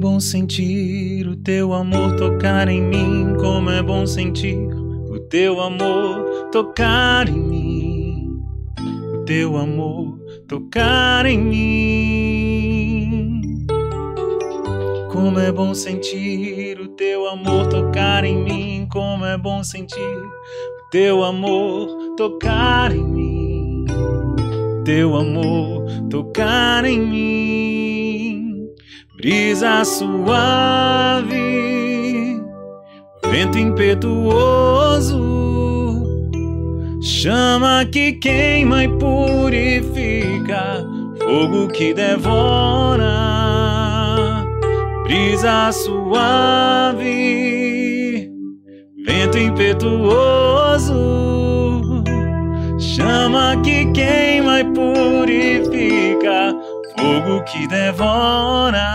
Bom sentir o teu amor tocar em mim, como é bom sentir o teu amor tocar em mim, o teu amor tocar em mim. Como é bom sentir o teu amor tocar em mim, como é bom sentir o teu amor tocar em mim, teu amor tocar em mim. Brisa suave, vento impetuoso, chama que queima e purifica, fogo que devora. Brisa suave, vento impetuoso, chama que queima e purifica, fogo que devora.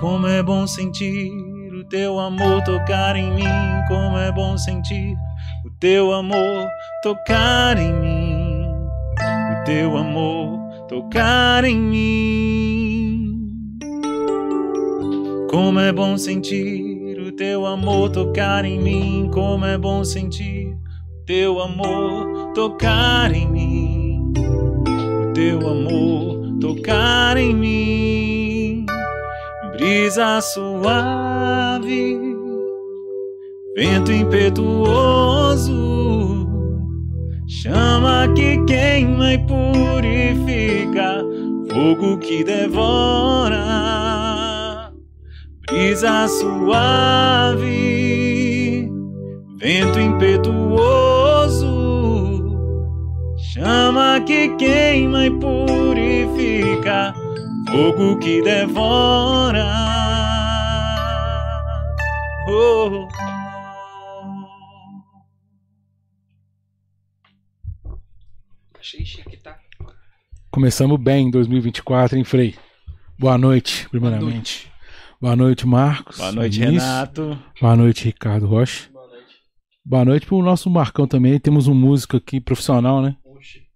Como é bom sentir o teu amor tocar em mim, como é bom sentir o teu amor tocar em mim, o teu amor tocar em mim. Como é bom sentir o teu amor tocar em mim, como é bom sentir o teu amor tocar em mim, teu amor tocar em mim. Brisa suave, vento impetuoso, chama que queima e purifica, fogo que devora. Brisa suave, vento impetuoso, chama que queima e purifica, fogo que devora. Oh. Achei chique, tá? Começamos bem em 2024, hein, Frei? Boa noite, primeiramente. Boa noite, Marcos. Boa noite, Vinícius. Renato. Boa noite, Ricardo Rocha. Boa noite. Boa noite pro nosso Marcão também. Temos um músico aqui profissional, né? Oxi. Fala bobagem, não.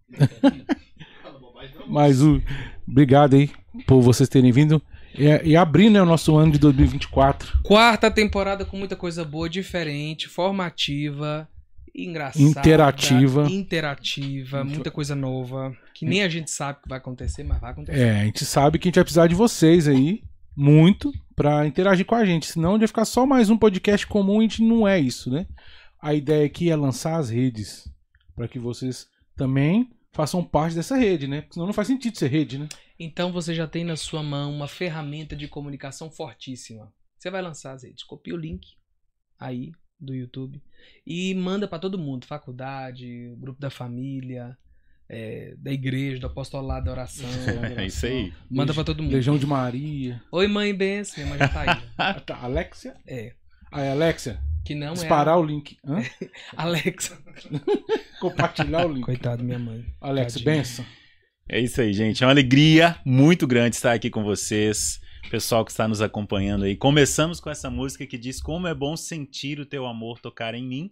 Mas o. Obrigado aí por vocês terem vindo. E, e abrir, né, o nosso ano de 2024. Quarta temporada com muita coisa boa, diferente, formativa, engraçada. Interativa. Interativa, muita coisa nova. Que nem a gente sabe que vai acontecer, mas vai acontecer. É, a gente sabe que a gente vai precisar de vocês aí, muito, pra interagir com a gente. Senão a gente vai ficar só mais um podcast comum e a gente não é isso, né? A ideia aqui é lançar as redes. Pra que vocês também façam parte dessa rede, né? Porque senão não faz sentido ser rede, né? Então você já tem na sua mão uma ferramenta de comunicação fortíssima. Você vai lançar as redes, copia o link aí do YouTube e manda pra todo mundo, faculdade, grupo da família, é, da igreja, do apostolado da oração. É isso aí. Manda pra todo mundo. Legião de Maria. Oi, mãe, benção. Minha mãe já tá aí. Tá. Alexia? É. Aí, Alexia, Que não disparar é. o link. Hã? A... Alexa. Compartilhar o link. Coitado, minha mãe. Tadinha. benção. É isso aí, gente. É uma alegria muito grande estar aqui com vocês. Pessoal que está nos acompanhando aí. Começamos com essa música que diz como é bom sentir o teu amor tocar em mim.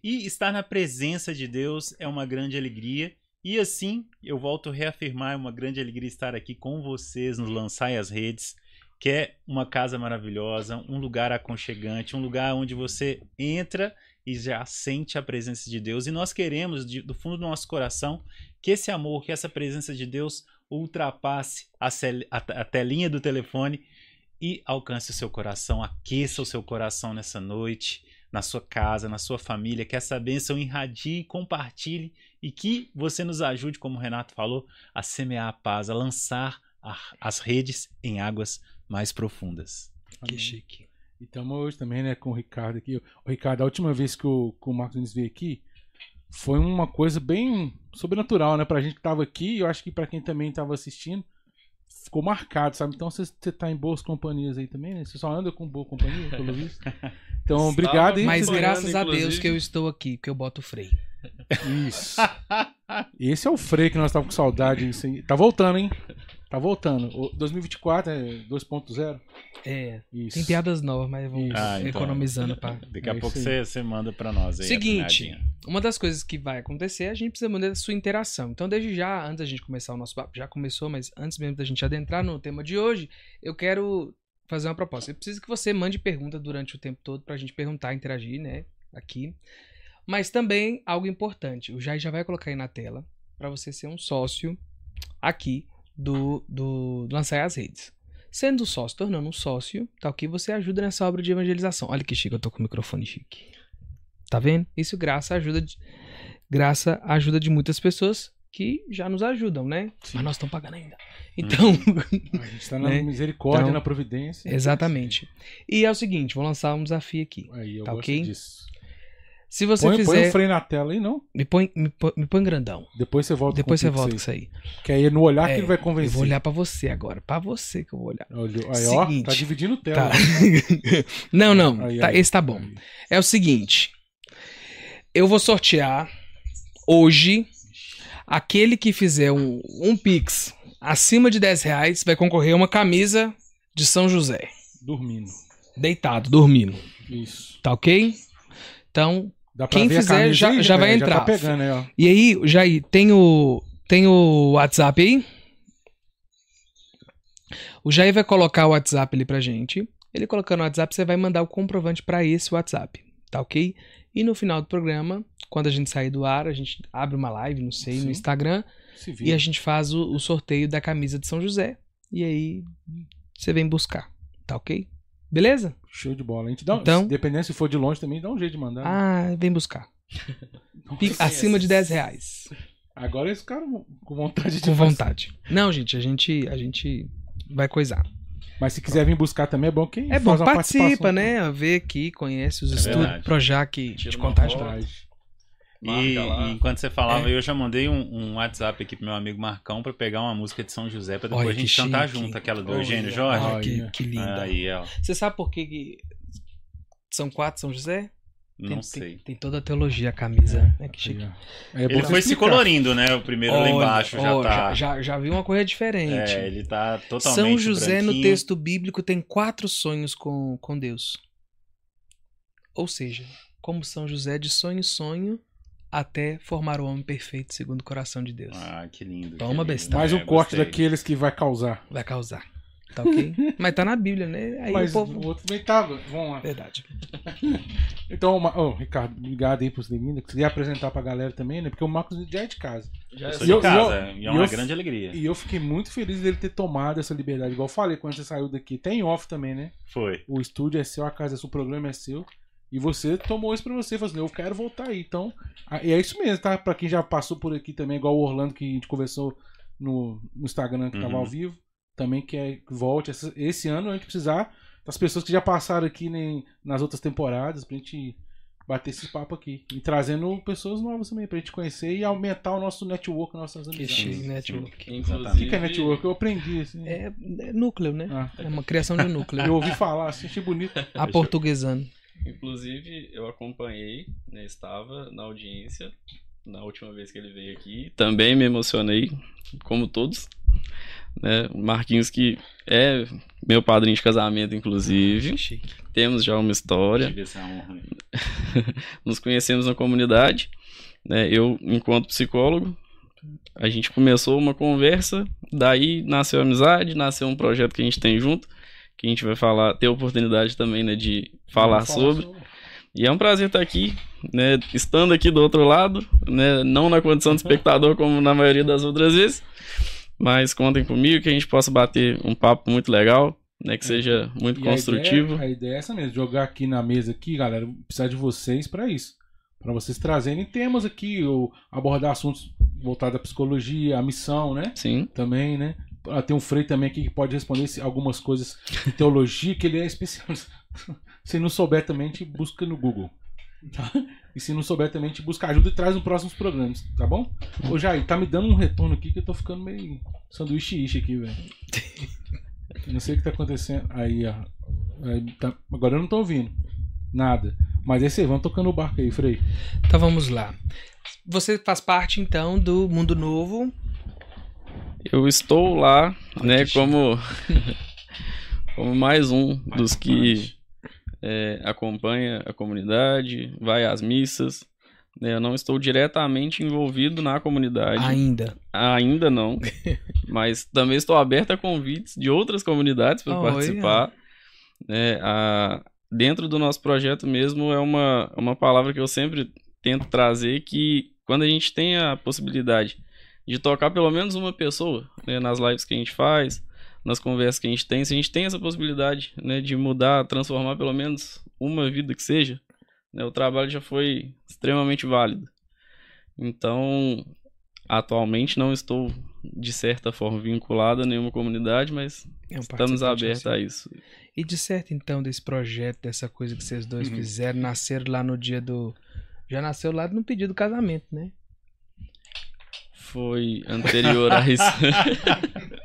E estar na presença de Deus é uma grande alegria. E assim, eu volto a reafirmar, é uma grande alegria estar aqui com vocês no Lançai as Redes, que é uma casa maravilhosa, um lugar aconchegante, um lugar onde você entra e já sente a presença de Deus. E nós queremos, de- do fundo do nosso coração, que esse amor, que essa presença de Deus ultrapasse a, cel- a- a telinha do telefone e alcance o seu coração, aqueça o seu coração nessa noite, na sua casa, na sua família, que essa bênção irradie, compartilhe e que você nos ajude, como o Renato falou, a semear a paz, a lançar as redes em águas mais profundas. Que Amém. chique. E estamos hoje também, né, com o Ricardo aqui. O Ricardo, a última vez que o, que o Marcos Nunes veio aqui, foi uma coisa bem sobrenatural, né? Pra gente que tava aqui, e eu acho que pra quem também tava assistindo, ficou marcado, sabe? Então você tá em boas companhias aí também, né? Você só anda com boa companhia, pelo visto. Então, obrigado aí. Mas graças a Deus que eu estou aqui, que eu boto freio. Isso. Esse é o freio que nós tava com saudade. Tá voltando, hein? Tá voltando. O 2024 é 2.0? É, Isso. tem piadas novas, mas vamos. Ah, então. economizando pra. Daqui a É pouco você, você manda pra nós aí. a Seguinte. uma das coisas que vai acontecer, a gente precisa mandar a sua interação. Então, desde já, antes da gente começar o nosso papo, já começou, mas antes mesmo da gente adentrar no tema de hoje, eu quero fazer uma proposta. Eu preciso que você mande pergunta durante o tempo todo pra gente perguntar, interagir, né, aqui. Mas também algo importante, o Jair já vai colocar aí na tela para você ser um sócio aqui do, do, Lançar as Redes. Sendo sócio, tornando um sócio, tá ok? Você ajuda nessa obra de evangelização. Olha que chique, eu tô com o microfone chique. Tá vendo? Isso graça ajuda de, graça à ajuda de muitas pessoas que já nos ajudam, né? Mas nós estamos pagando ainda. Então, A gente tá na Né? misericórdia, Então, na providência. exatamente. E é o seguinte, vou lançar um desafio aqui. Aí, eu Tá gosto ok? disso. Se você Põe, põe fizer, o freio na tela aí, não? me põe, me põe, me põe grandão. Depois você volta Depois com você volta com isso aí. Que aí é no olhar É, que ele vai Eu convencer. vou olhar pra você agora, Pra você que eu vou olhar. Olha, Aí, ó, Seguinte. tá dividindo tela. Tá. não, não, Aí, tá, aí. esse tá bom. Aí. É o seguinte, eu vou sortear hoje aquele que fizer um, um pix acima de 10 reais vai concorrer a uma camisa de São José, Dormindo. deitado, dormindo. Isso. Tá ok? Então, Quem fizer já- aí, já vai Já entrar. tá pegando aí, ó. e aí, Jair, tem o, tem o WhatsApp aí? O Jair vai colocar o WhatsApp ali pra gente. Ele colocando o WhatsApp, você vai mandar o comprovante pra esse WhatsApp, tá ok? E no final do programa, quando a gente sair do ar, a gente abre uma live, não sei, Sim. no Instagram, e a gente faz o, o sorteio da camisa de São José. E aí você vem buscar, tá ok? Beleza? Show de bola. A gente dá, um- Então- dependendo se for de longe também, dá um jeito de mandar. né? Ah, vem buscar. Nossa. Acima de 10 reais. Agora eles ficaram com vontade de Com fazer. vontade. Não, gente, a gente, a gente vai coisar. Mas se quiser vir buscar também é bom que É bom, participa, né? Vê aqui, conhece os É estudos. Projac de contagem. E, e enquanto você falava, É. eu já mandei um, um WhatsApp aqui pro meu amigo Marcão pra pegar uma música de São José pra depois Olha a gente cantar junto, aquela do Olha, Eugênio Jorge. olha que, que linda. Aí, ó. Você sabe por que, que são quatro São José? Não tem, sei. Tem, tem toda a teologia a camisa. né, que chique. É bom Ele foi se explicar. colorindo, né? O primeiro lá embaixo já ó, tá. já, já vi uma coisa diferente. É, ele tá totalmente. São José no branquinho. texto bíblico tem quatro sonhos com, com Deus. Ou seja, como São José de sonho em sonho até formar o homem perfeito segundo o coração de Deus. Ah, que lindo. Toma, que lindo. besta. Mais É, um corte gostei. daqueles que vai causar. Vai causar. Tá ok? Mas tá na Bíblia, né? Aí Mas o povo. o outro também tava. Vamos lá. Verdade. Então, Ma- ô, Ricardo, obrigado aí por você ter vindo. Queria apresentar pra galera também, né? Porque o Marcos já é de casa. Já E de eu- casa, e eu- e é uma eu- grande alegria. E eu fiquei muito feliz dele ter tomado essa liberdade. Igual eu falei quando você saiu daqui. Tem off também, né? Foi. O estúdio é seu, a casa é seu, o programa é seu. E você tomou isso pra você, falou assim, eu quero voltar aí. Então, e é isso mesmo, tá? Pra quem já passou por aqui também, igual o Orlando que a gente conversou no, no Instagram que tava Uhum. ao vivo, também quer que volte. Esse, esse ano a gente precisar das pessoas que já passaram aqui nem, nas outras temporadas pra gente bater esse papo aqui. E trazendo pessoas novas também, pra gente conhecer e aumentar o nosso network, nossas Que amizades. network. O que, Inclusive, que é network? Eu aprendi, assim. É, é núcleo, né? Ah, É uma criação de núcleo. eu ouvi falar, assim, achei bonito. A portuguesando. Inclusive, eu acompanhei, né, estava na audiência na última vez que ele veio aqui. Também me emocionei, como todos. Né? O Marquinhos, que é meu padrinho de casamento, inclusive. Chique. Temos já uma história. Tive essa honra. aí. nos conhecemos na comunidade, né? Eu, enquanto psicólogo, a gente começou uma conversa, daí nasceu a amizade, nasceu um projeto que a gente tem junto, que a gente vai falar, ter a oportunidade também, né, de falar Vamos sobre. E é um prazer estar aqui, né, estando aqui do outro lado, né, não na condição de espectador como na maioria das outras vezes, mas contem comigo que a gente possa bater um papo muito legal, né, que seja muito E a construtivo. ideia- A ideia, é essa mesmo, jogar aqui na mesa aqui, galera, precisar de vocês pra isso. Pra vocês trazerem temas aqui, ou abordar assuntos voltados à psicologia, à missão, né? Sim, Também, né? Ah, Tem um Frei também aqui que pode responder algumas coisas de teologia, que ele é especialista. Se não souber também, gente busca no Google. tá? E se não souber também, gente busca ajuda e traz nos próximos programas, tá bom? Ô Jair, tá me dando um retorno aqui que eu tô ficando meio sanduíche aqui, velho. Não sei o que tá acontecendo. Aí, ó. Aí, tá- Agora eu não tô ouvindo. Nada. Mas é isso aí, vamos tocando o barco aí, Frei. Então vamos lá. Você faz parte então do Mundo Novo. Eu estou lá, né, que como, como mais um dos que é, acompanha a comunidade, vai às missas, né, eu não estou diretamente envolvido na comunidade. Ainda. Ainda não. mas também estou aberto a convites de outras comunidades para Olha. participar. né, a- dentro do nosso projeto mesmo é uma, uma palavra que eu sempre tento trazer que quando a gente tem a possibilidade de tocar pelo menos uma pessoa né, nas lives que a gente faz, nas conversas que a gente tem, se a gente tem essa possibilidade né, de mudar, transformar pelo menos uma vida que seja, né, o trabalho já foi extremamente válido. Então, atualmente não estou de certa forma vinculado a nenhuma comunidade, mas É um estamos abertos assim. a isso. E de certo, então, desse projeto, dessa coisa que vocês dois Uhum. fizeram, nasceram lá no dia do. Já nasceu lá no pedido do casamento, né? Foi anterior a isso.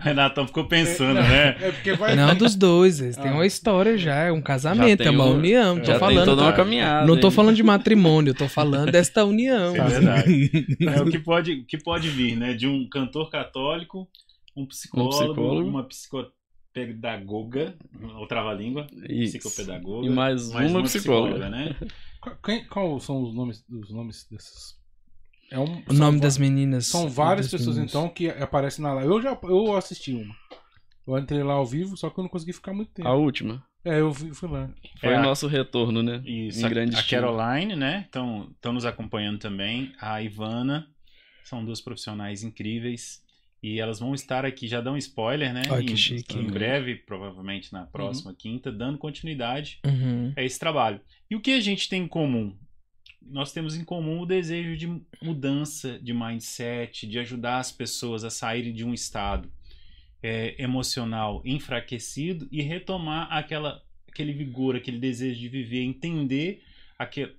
Renatão ficou pensando, né? É porque vai. Não dos dois, eles têm Ah. uma história já, é um casamento, é uma um- união. Não tô Já tem falando. toda uma tá? caminhada. Não tô aí. falando de matrimônio, eu tô falando desta união. É verdade. É o que pode, que pode vir, né? De um cantor católico, um psicólogo, psicólogo. uma psicopedagoga, ou trava-língua, psicopedagoga. E mais uma psicóloga. né? Qual, quem- qual são os nomes, os nomes desses? É um, O nome das meninas. São várias pessoas, meninas. então, que aparecem na live. Eu já eu assisti uma. Eu entrei lá ao vivo, só que eu não consegui ficar muito tempo. A última. É, eu fui, fui lá. Foi É, o a- nosso retorno, né? Isso, Em a, grande a estilo. Caroline, né? Estão nos acompanhando também. A Ivana. São duas profissionais incríveis. E elas vão estar aqui, já dão spoiler, né? Ai, que em, chique. Em breve, provavelmente na próxima quinta, dando continuidade Uhum. a esse trabalho. E o que a gente tem em comum? Nós temos em comum o desejo de mudança de mindset, de ajudar as pessoas a saírem de um estado é, emocional enfraquecido e retomar aquela, aquele vigor, aquele desejo de viver, entender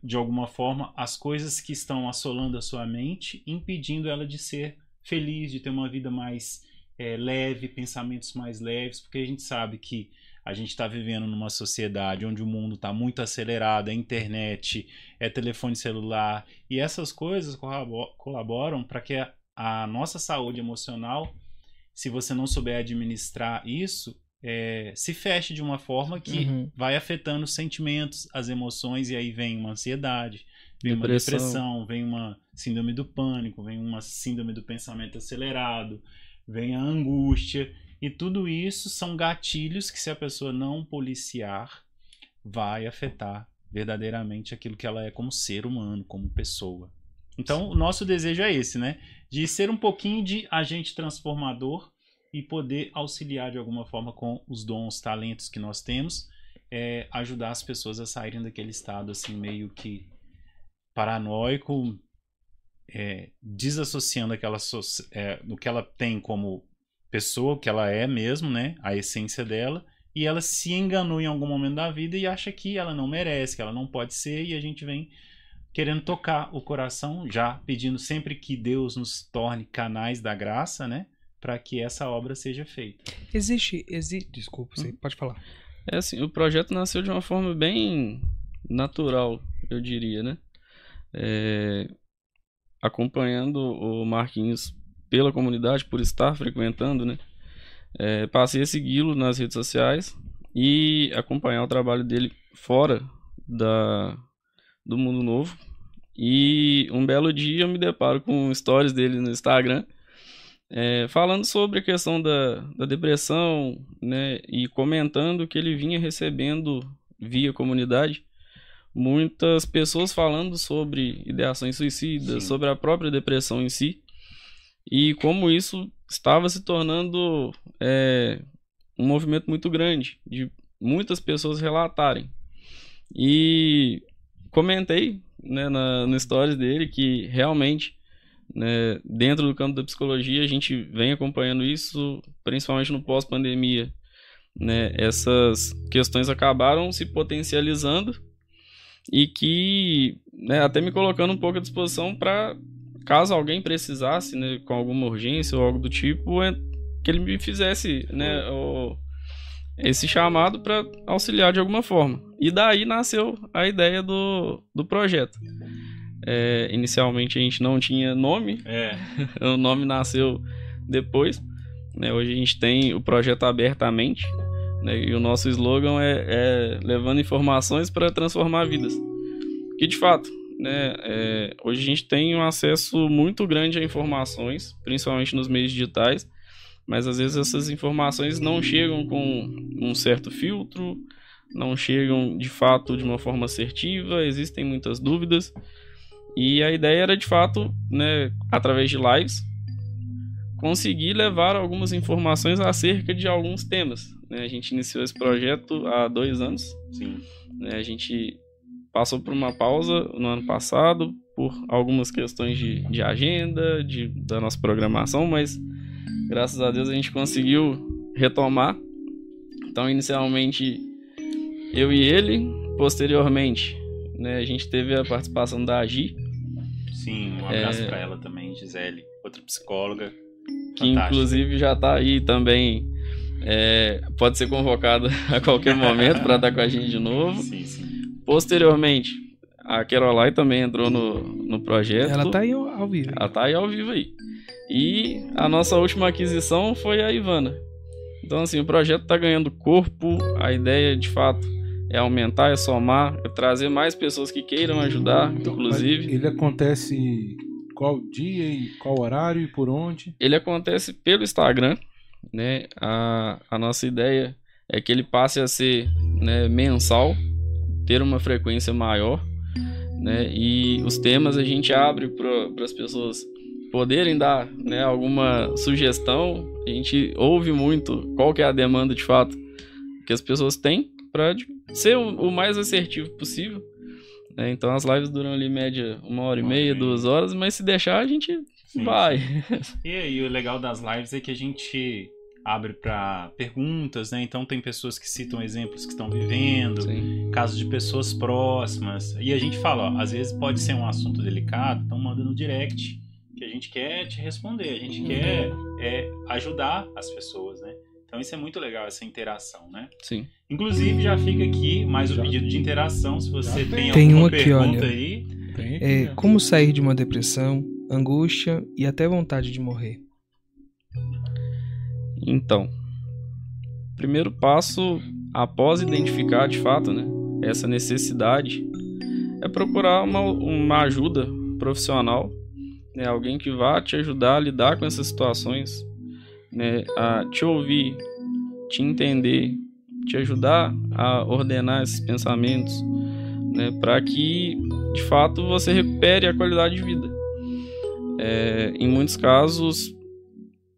de alguma forma as coisas que estão assolando a sua mente, impedindo ela de ser feliz, de ter uma vida mais é, leve, pensamentos mais leves, porque a gente sabe que a gente está vivendo numa sociedade onde o mundo está muito acelerado, é internet, é telefone celular, e essas coisas colaboram para que a, nossa saúde emocional, se você não souber administrar isso, é, se feche de uma forma que Uhum. vai afetando os sentimentos, as emoções, e aí vem uma ansiedade, vem uma Depressão. depressão, vem uma síndrome do pânico, vem uma síndrome do pensamento acelerado, vem a angústia. E tudo isso são gatilhos que, se a pessoa não policiar, vai afetar verdadeiramente aquilo que ela é como ser humano, como pessoa. Então, o nosso desejo é esse, né? De ser um pouquinho de agente transformador e poder auxiliar de alguma forma com os dons, talentos que nós temos, é, ajudar as pessoas a saírem daquele estado assim meio que paranoico, é, desassociando aquela é, do que ela tem como pessoa, o que ela é mesmo, né? A essência dela. E ela se enganou em algum momento da vida e acha que ela não merece, que ela não pode ser, e a gente vem querendo tocar o coração, já pedindo sempre que Deus nos torne canais da graça, né? Para que essa obra seja feita. Existe, existe. Desculpa, você pode falar. É assim, o projeto nasceu de uma forma bem natural, eu diria, né? É, acompanhando o Marquinhos pela comunidade, por estar frequentando, né? É, passei a segui-lo nas redes sociais e acompanhar o trabalho dele fora da, do Mundo Novo. E um belo dia eu me deparo com stories dele no Instagram é, falando sobre a questão da, da depressão, né, e comentando que ele vinha recebendo via comunidade muitas pessoas falando sobre ideações suicidas, Sim. sobre a própria depressão em si, e como isso estava se tornando é, um movimento muito grande, de muitas pessoas relatarem. E comentei né, na, no stories dele que realmente né, dentro do campo da psicologia a gente vem acompanhando isso, principalmente no pós-pandemia. Né, essas questões acabaram se potencializando e que né, até me colocando um pouco à disposição para caso alguém precisasse, né, com alguma urgência ou algo do tipo, é, que ele me fizesse né, o- esse chamado para auxiliar de alguma forma. E daí nasceu a ideia do, do projeto. É, inicialmente a gente não tinha nome, É, o nome nasceu depois. né? Hoje a gente tem o projeto abertamente. né? E o nosso slogan é, é levando informações para transformar vidas. Que de fato, né, é, hoje a gente tem um acesso muito grande a informações, principalmente nos meios digitais, mas às vezes essas informações não chegam com um certo filtro, não chegam de fato de uma forma assertiva, existem muitas dúvidas. E a ideia era de fato, né, através de lives, conseguir levar algumas informações acerca de alguns temas. Né? A gente iniciou esse projeto há dois anos. Sim. Né? A gente passou por uma pausa no ano passado por algumas questões de, de agenda, de, da nossa programação, mas graças a Deus a gente conseguiu retomar. Então, inicialmente eu e ele, posteriormente, né, a gente teve a participação da Agi. Sim, um abraço é... para ela também, Gisele, outra psicóloga. Que fantástica. inclusive já está aí também. É, pode ser convocada a qualquer momento para estar com a gente de novo. Sim, sim. Posteriormente, a Caroline também entrou no, no projeto. Ela está aí ao vivo. Ela está aí ao vivo aí. E a nossa última aquisição foi a Ivana. Então, assim, o projeto está ganhando corpo, a ideia de fato é aumentar, é somar, é trazer mais pessoas que queiram ajudar, então, inclusive. Ele acontece qual dia e qual horário e por onde? Ele acontece pelo Instagram, né? A, a nossa ideia é que ele passe a ser né, mensal, ter uma frequência maior, né? E os temas a gente abre para as pessoas poderem dar né, alguma sugestão. A gente ouve muito qual que é a demanda de fato que as pessoas têm para ser o, mais assertivo possível. Né? Então as lives duram ali média uma hora e meia, duas horas, mas se deixar a gente sim, vai. Sim. E aí o legal das lives é que a gente abre para perguntas, né? Então tem pessoas que citam exemplos que estão vivendo, sim. casos de pessoas próximas. E a gente fala, ó, às vezes pode ser um assunto delicado, então manda no direct que a gente quer te responder, a gente uhum. quer é, ajudar as pessoas, né? Então isso é muito legal, essa interação, né? Sim. Inclusive, já fica aqui mais um já. pedido de interação, se você tem, tem alguma aqui, pergunta olha, aí. Tem aqui, é, né? como sair de uma depressão, angústia e até vontade de morrer? Então, primeiro passo, após identificar de fato né, essa necessidade, é procurar uma, uma ajuda profissional, né, alguém que vá te ajudar a lidar com essas situações, né, a te ouvir, te entender, te ajudar a ordenar esses pensamentos, né, para que de fato você recupere a qualidade de vida. É, em muitos casos,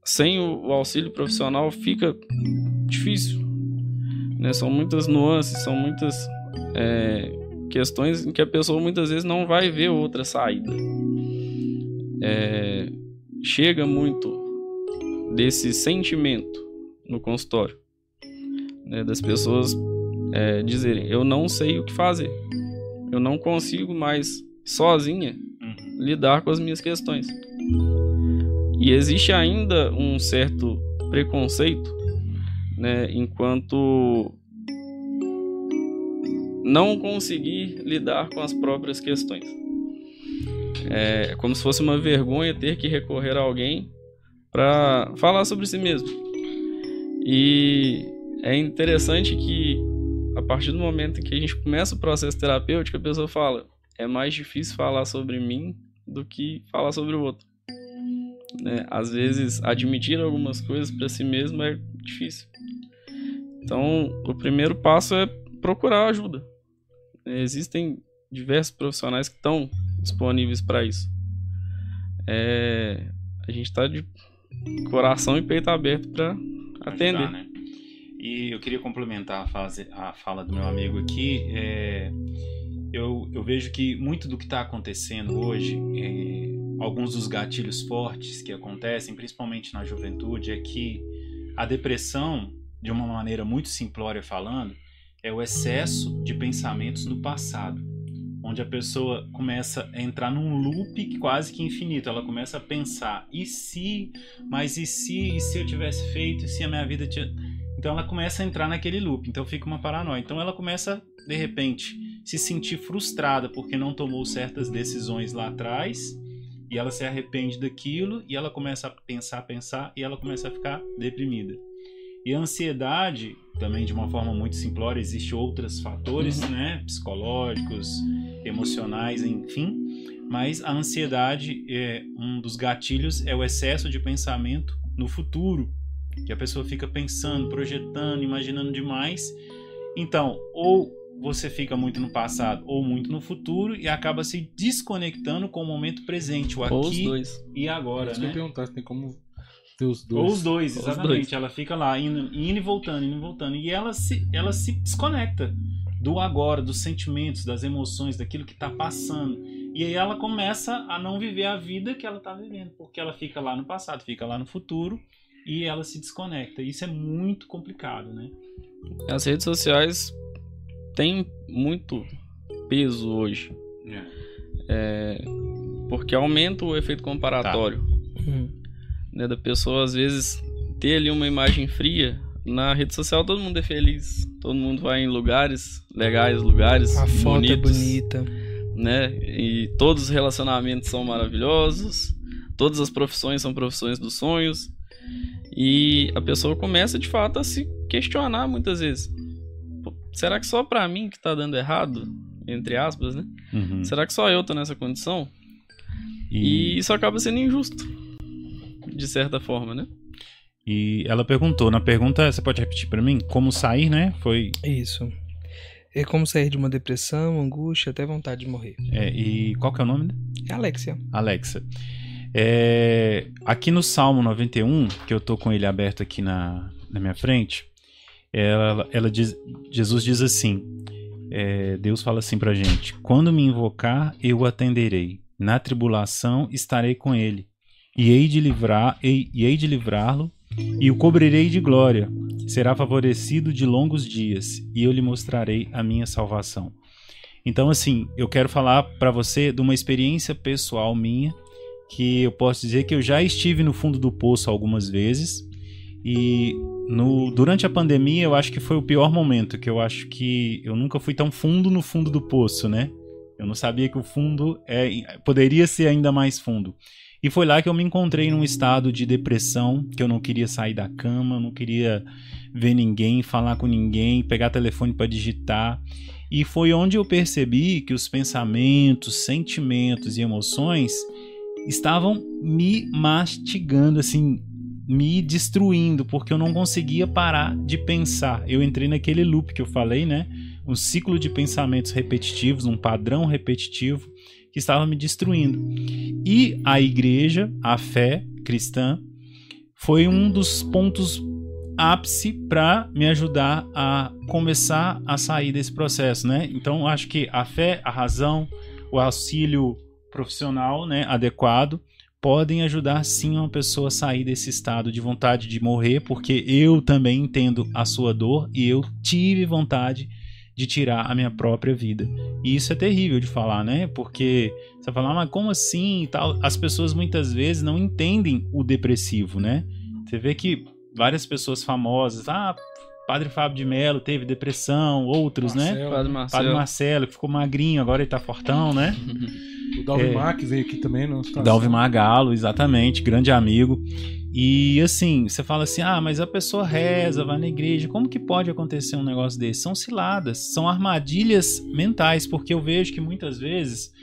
sem o, auxílio profissional fica difícil. Né? São muitas nuances, são muitas é, questões em que a pessoa muitas vezes não vai ver outra saída. É, chega muito desse sentimento no consultório, né, das pessoas é, dizerem: Eu não sei o que fazer, eu não consigo mais sozinha uhum. lidar com as minhas questões. E existe ainda um certo preconceito, né, enquanto não conseguir lidar com as próprias questões. É como se fosse uma vergonha ter que recorrer a alguém para falar sobre si mesmo. E é interessante que a partir do momento que a gente começa o processo terapêutico, a pessoa fala: é mais difícil falar sobre mim do que falar sobre o outro. Né? Às vezes, admitir algumas coisas para si mesmo é difícil. Então, o primeiro passo é procurar ajuda. Existem diversos profissionais que estão disponíveis para isso. É, a gente está de coração e peito aberto para atender. Ajudar, né? E eu queria complementar a, fase, a fala do meu amigo aqui. É, eu, eu vejo que muito do que está acontecendo hoje, é, alguns dos gatilhos fortes que acontecem, principalmente na juventude, é que a depressão, de uma maneira muito simplória falando, é o excesso de pensamentos do passado onde a pessoa começa a entrar num loop quase que infinito. Ela começa a pensar: e se? Mas e se? E se eu tivesse feito? E se a minha vida tinha. Então ela começa a entrar naquele loop. Então fica uma paranoia. Então ela começa, de repente, se sentir frustrada porque não tomou certas decisões lá atrás. E ela se arrepende daquilo. E ela começa a pensar, pensar. E ela começa a ficar deprimida. E a ansiedade, também de uma forma muito simplória, existem outros fatores, uhum. né, psicológicos, emocionais, enfim. Mas a ansiedade é um dos gatilhos é o excesso de pensamento no futuro, que a pessoa fica pensando, projetando, imaginando demais. Então, ou você fica muito no passado ou muito no futuro e acaba se desconectando com o momento presente, o Ou os aqui dois. e agora, Isso que eu né? ia perguntar, se tem como ter os dois. Ou os dois, Os exatamente. dois. Ela fica lá indo, indo e voltando, indo e voltando. E ela se, ela se desconecta do agora, dos sentimentos, das emoções, daquilo que está passando. E aí ela começa a não viver a vida que ela está vivendo, porque ela fica lá no passado, fica lá no futuro e ela se desconecta. Isso é muito complicado, né? As redes sociais têm muito peso hoje, porque aumenta o efeito comparatório. Hum. né, da pessoa às vezes ter ali uma imagem fria. Na rede social todo mundo é feliz, todo mundo vai em lugares legais, lugares A foto é bonitos, bonita. né? E todos os relacionamentos são maravilhosos, todas as profissões são profissões dos sonhos. E a pessoa começa de fato a se questionar muitas vezes. Será que só pra mim que tá dando errado? Entre aspas, né? Uhum. Será que só eu tô nessa condição? E, E isso acaba sendo injusto. De certa forma, né? e ela perguntou, na pergunta, você pode repetir para mim? Como sair, né? Foi. Isso. É como sair de uma depressão, angústia, até vontade de morrer. é, e qual que é o nome? É Alexia. Alexa. É, aqui no Salmo 91, que eu tô com ele aberto aqui na, na minha frente, ela, ela diz, Jesus diz assim: é, Deus fala assim pra gente: Quando me invocar, eu o atenderei. Na tribulação estarei com ele. E hei de livrar, e, e hei de livrá-lo, e o cobrirei de glória. Será favorecido de longos dias, e eu lhe mostrarei a minha salvação. Então, assim, eu quero falar para você de uma experiência pessoal minha, que eu posso dizer que eu já estive no fundo do poço algumas vezes. E no, durante a pandemia, eu acho que foi o pior momento, que eu acho que eu nunca fui tão fundo no fundo do poço, né? Eu não sabia que o fundo é, poderia ser ainda mais fundo. E foi lá que eu me encontrei num estado de depressão, que eu não queria sair da cama, não queria ver ninguém, falar com ninguém, pegar telefone para digitar. E foi onde eu percebi que os pensamentos, sentimentos e emoções estavam me mastigando, assim, me destruindo, porque eu não conseguia parar de pensar. Eu entrei naquele loop que eu falei, né? Um ciclo de pensamentos repetitivos, um padrão repetitivo que estava me destruindo. E a igreja, a fé cristã, foi um dos pontos ápice para me ajudar a começar a sair desse processo, né? Então acho que a fé, a razão, o auxílio profissional, né, adequado, podem ajudar sim uma pessoa a sair desse estado de vontade de morrer, porque eu também entendo a sua dor e eu tive vontade de tirar a minha própria vida. E isso é terrível de falar, né? Porque você fala, ah, mas como assim e tal? As pessoas muitas vezes não entendem o depressivo, né? Você vê que várias pessoas famosas, ah, Padre Fábio de Mello teve depressão, outros, né? Marcelo, Padre Padre Marcelo. Marcelo, que ficou magrinho, agora ele tá fortão, né? O Dalvin É. Veio aqui também. No situação. Dalvi Magalo, exatamente, grande amigo. E assim, você fala assim: ah, mas a pessoa reza, vai na igreja, como que pode acontecer um negócio desse? São ciladas, são armadilhas mentais, porque eu vejo que muitas vezes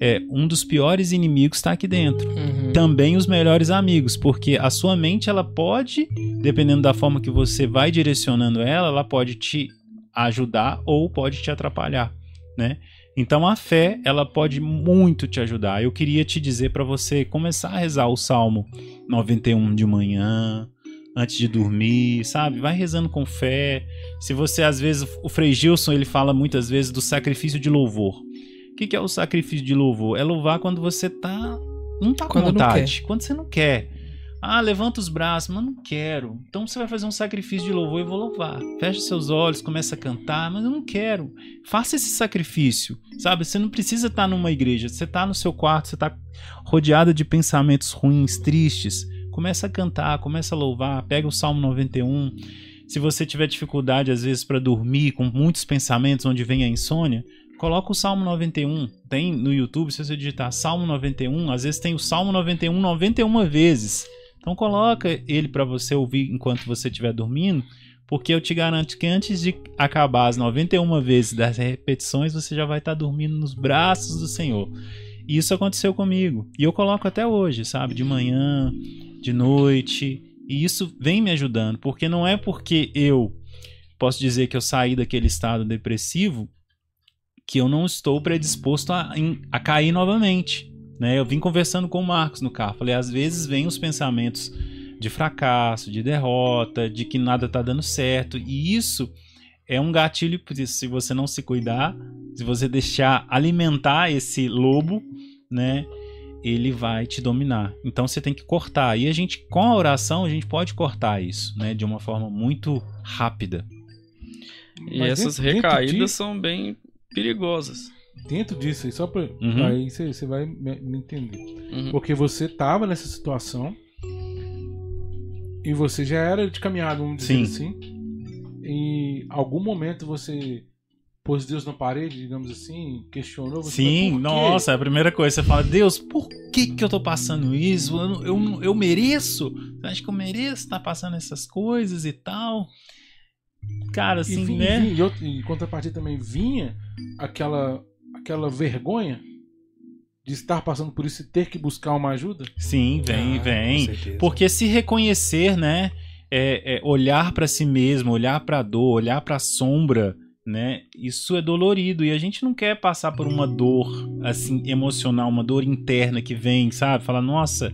é, um dos piores inimigos está aqui dentro. Uhum. Também os melhores amigos, porque a sua mente, ela pode, dependendo da forma que você vai direcionando ela, ela pode te ajudar ou pode te atrapalhar, né? Então a fé, ela pode muito te ajudar. Eu queria te dizer para você começar a rezar o Salmo 91 de manhã, antes de dormir, sabe? Vai rezando com fé. Se você às vezes o Frei Gilson, ele fala muitas vezes do sacrifício de louvor. O que, que é o sacrifício de louvor? É louvar quando você tá não tá com Quando vontade, quando você não quer. Ah, levanta os braços, mas não quero. Então você vai fazer um sacrifício de louvor e vou louvar. Fecha seus olhos, começa a cantar, mas eu não quero. Faça esse sacrifício, sabe? Você não precisa estar numa igreja. Você está no seu quarto, você está rodeada de pensamentos ruins, tristes. Começa a cantar, começa a louvar. Pega o Salmo 91. Se você tiver dificuldade às vezes para dormir, com muitos pensamentos, onde vem a insônia, coloca o Salmo 91. Tem no YouTube, se você digitar Salmo 91, às vezes tem o Salmo 91 91 vezes. Então coloca ele para você ouvir enquanto você estiver dormindo, Porque eu te garanto que antes de acabar as 91 vezes das repetições, você já vai estar dormindo nos braços do Senhor. E isso aconteceu comigo. E eu coloco até hoje, sabe? De manhã, de noite. E isso vem me ajudando. Porque não é porque eu posso dizer que eu saí daquele estado depressivo que eu não estou predisposto a, a cair novamente. Né? Eu vim conversando com o Marcos no carro. Falei, às vezes vem os pensamentos de fracasso, de derrota, de que nada está dando certo. E isso é um gatilho, se você não se cuidar, se você deixar alimentar esse lobo, né? Ele vai te dominar. Então você tem que cortar. E a gente, com a oração, a gente pode cortar isso, né? De uma forma muito rápida. E Mas essas recaídas de... são bem perigosas. Dentro disso, só pra. Uhum. Aí você vai me, me entender. Uhum. Porque você tava nessa situação e você já era de caminhada, vamos dizer Sim. assim. Em algum momento você pôs Deus na parede, digamos assim, questionou você. Sim, nossa, é a primeira coisa você fala, Deus, por que que eu tô passando isso? Eu, eu, eu mereço? Você acha que eu mereço estar tá passando essas coisas e tal? Cara, assim, e, né? E, e, e, em contrapartida também vinha aquela, aquela vergonha de estar passando por isso e ter que buscar uma ajuda? Sim, vem, ah, vem. Porque se reconhecer, né? É, é olhar para si mesmo, olhar para a dor, olhar para a sombra, né? Isso é dolorido e a gente não quer passar por uma dor assim emocional, uma dor interna que vem, sabe? Falar, nossa,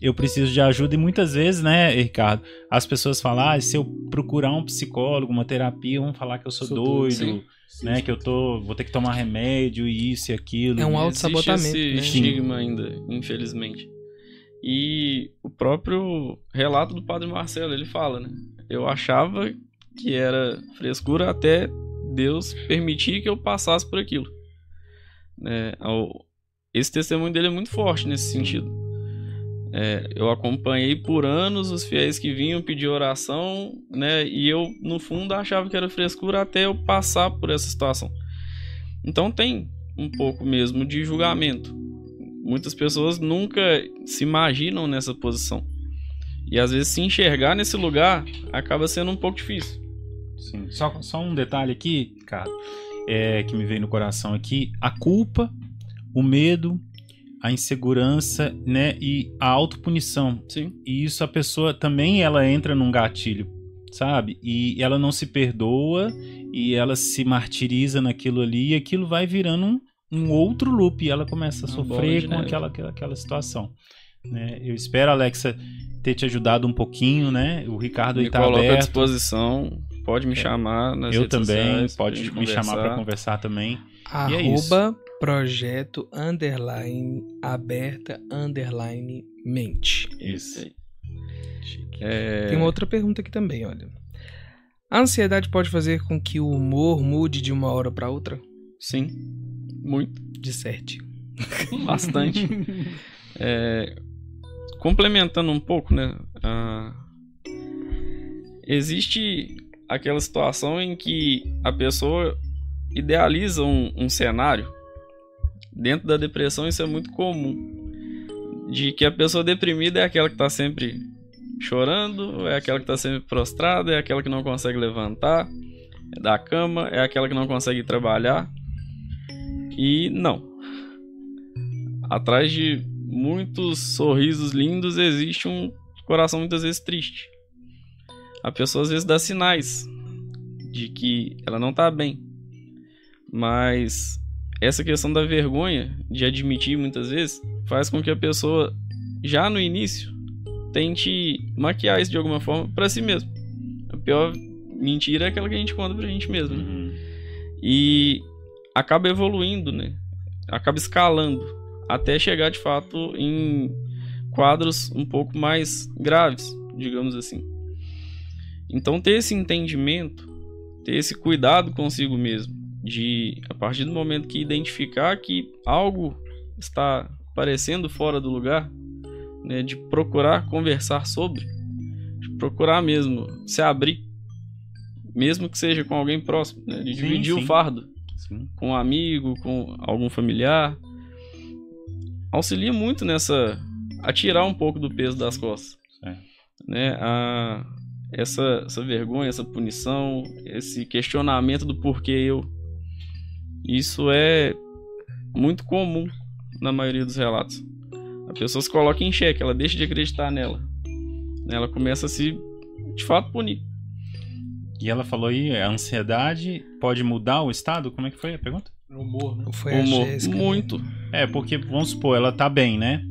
eu preciso de ajuda e muitas vezes, né, Ricardo, as pessoas falam, ah, se eu procurar um psicólogo, uma terapia, vão falar que eu sou, sou doido. doido né? Que eu tô, vou ter que tomar remédio e isso e aquilo. É um auto-sabotamento. esse né? estigma ainda, infelizmente. E o próprio relato do Padre Marcelo, ele fala, né? Eu achava que era frescura até Deus permitir que eu passasse por aquilo. É, esse testemunho dele é muito forte nesse sentido. É, eu acompanhei por anos os fiéis que vinham pedir oração, né? E eu, no fundo, achava que era frescura até eu passar por essa situação. Então tem um pouco mesmo de julgamento. Muitas pessoas nunca se imaginam nessa posição. E às vezes se enxergar nesse lugar acaba sendo um pouco difícil. Sim. Só, só um detalhe aqui, cara, é, que me veio no coração aqui: a culpa, o medo a insegurança, né, e a autopunição. Sim. E isso a pessoa também ela entra num gatilho, sabe? E ela não se perdoa e ela se martiriza naquilo ali e aquilo vai virando um, um outro loop e ela começa a sofrer com aquela, aquela, aquela situação. Né? Eu espero, Alexa, ter te ajudado um pouquinho, né? O Ricardo me aí tá aberto. à disposição. Pode me é. chamar nas Eu também, sociais, pode me conversar. chamar para conversar também. Arroba e é isso projeto underline aberta underline mente. Isso aí. É... Tem uma outra pergunta aqui também, olha. A ansiedade pode fazer com que o humor mude de uma hora para outra? Sim, muito. De certo. Bastante. é... Complementando um pouco, né? Existe aquela situação em que a pessoa idealiza um, um cenário Dentro da depressão isso é muito comum. De que a pessoa deprimida é aquela que está sempre chorando, é aquela que está sempre prostrada, é aquela que não consegue levantar é da cama, é aquela que não consegue trabalhar. E não. Atrás de muitos sorrisos lindos existe um coração muitas vezes triste. A pessoa às vezes dá sinais de que ela não está bem. Mas essa questão da vergonha de admitir muitas vezes faz com que a pessoa já no início tente maquiar isso de alguma forma para si mesmo. A pior mentira é aquela que a gente conta pra gente mesmo. Né? Uhum. E acaba evoluindo, né? Acaba escalando até chegar de fato em quadros um pouco mais graves, digamos assim. Então ter esse entendimento, ter esse cuidado consigo mesmo, de a partir do momento que identificar que algo está parecendo fora do lugar, né, de procurar conversar sobre, de procurar mesmo se abrir, mesmo que seja com alguém próximo, né, de sim, dividir sim. o fardo sim. com um amigo, com algum familiar, auxilia muito nessa a tirar um pouco do peso das costas, é. né? A, essa, essa vergonha, essa punição, esse questionamento do porquê eu. Isso é muito comum na maioria dos relatos. A pessoa se coloca em xeque, ela deixa de acreditar nela. Ela começa a se, de fato, punir. E ela falou aí, a ansiedade pode mudar o estado? Como é que foi a pergunta? O humor, né? Foi Humor, Jéssica. muito. É, porque, vamos supor, ela tá bem, né?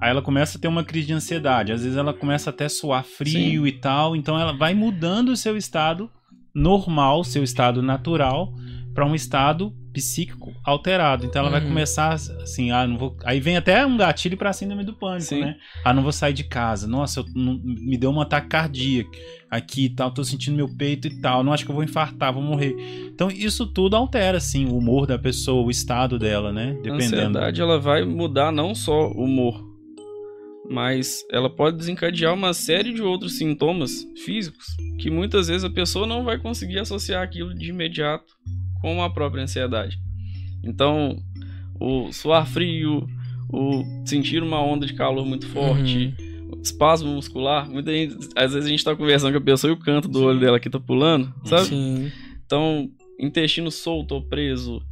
Aí ela começa a ter uma crise de ansiedade. Às vezes ela começa até a suar frio e tal. Então ela vai mudando o seu estado normal, seu estado natural, para um estado psíquico alterado. Então ela vai Uhum. começar assim, ah, não vou. Aí vem até um gatilho pra síndrome do pânico, Sim. né? Ah, não vou sair de casa. Nossa, eu, não- me deu um ataque cardíaco aqui e tal, tô sentindo meu peito e tal. Não acho que eu vou infartar, vou morrer. Então isso tudo altera, assim, o humor da pessoa, o estado dela, né? A Dependendo. ansiedade ela vai mudar não só o humor, mas ela pode desencadear uma série de outros sintomas físicos que muitas vezes a pessoa não vai conseguir associar aquilo de imediato com a própria ansiedade. Então, o suar frio, o sentir uma onda de calor muito forte, o espasmo muscular, muita gente, às vezes a gente tá conversando com a pessoa e o canto do olho dela aqui tá pulando, sabe? Sim. Então, intestino solto ou preso,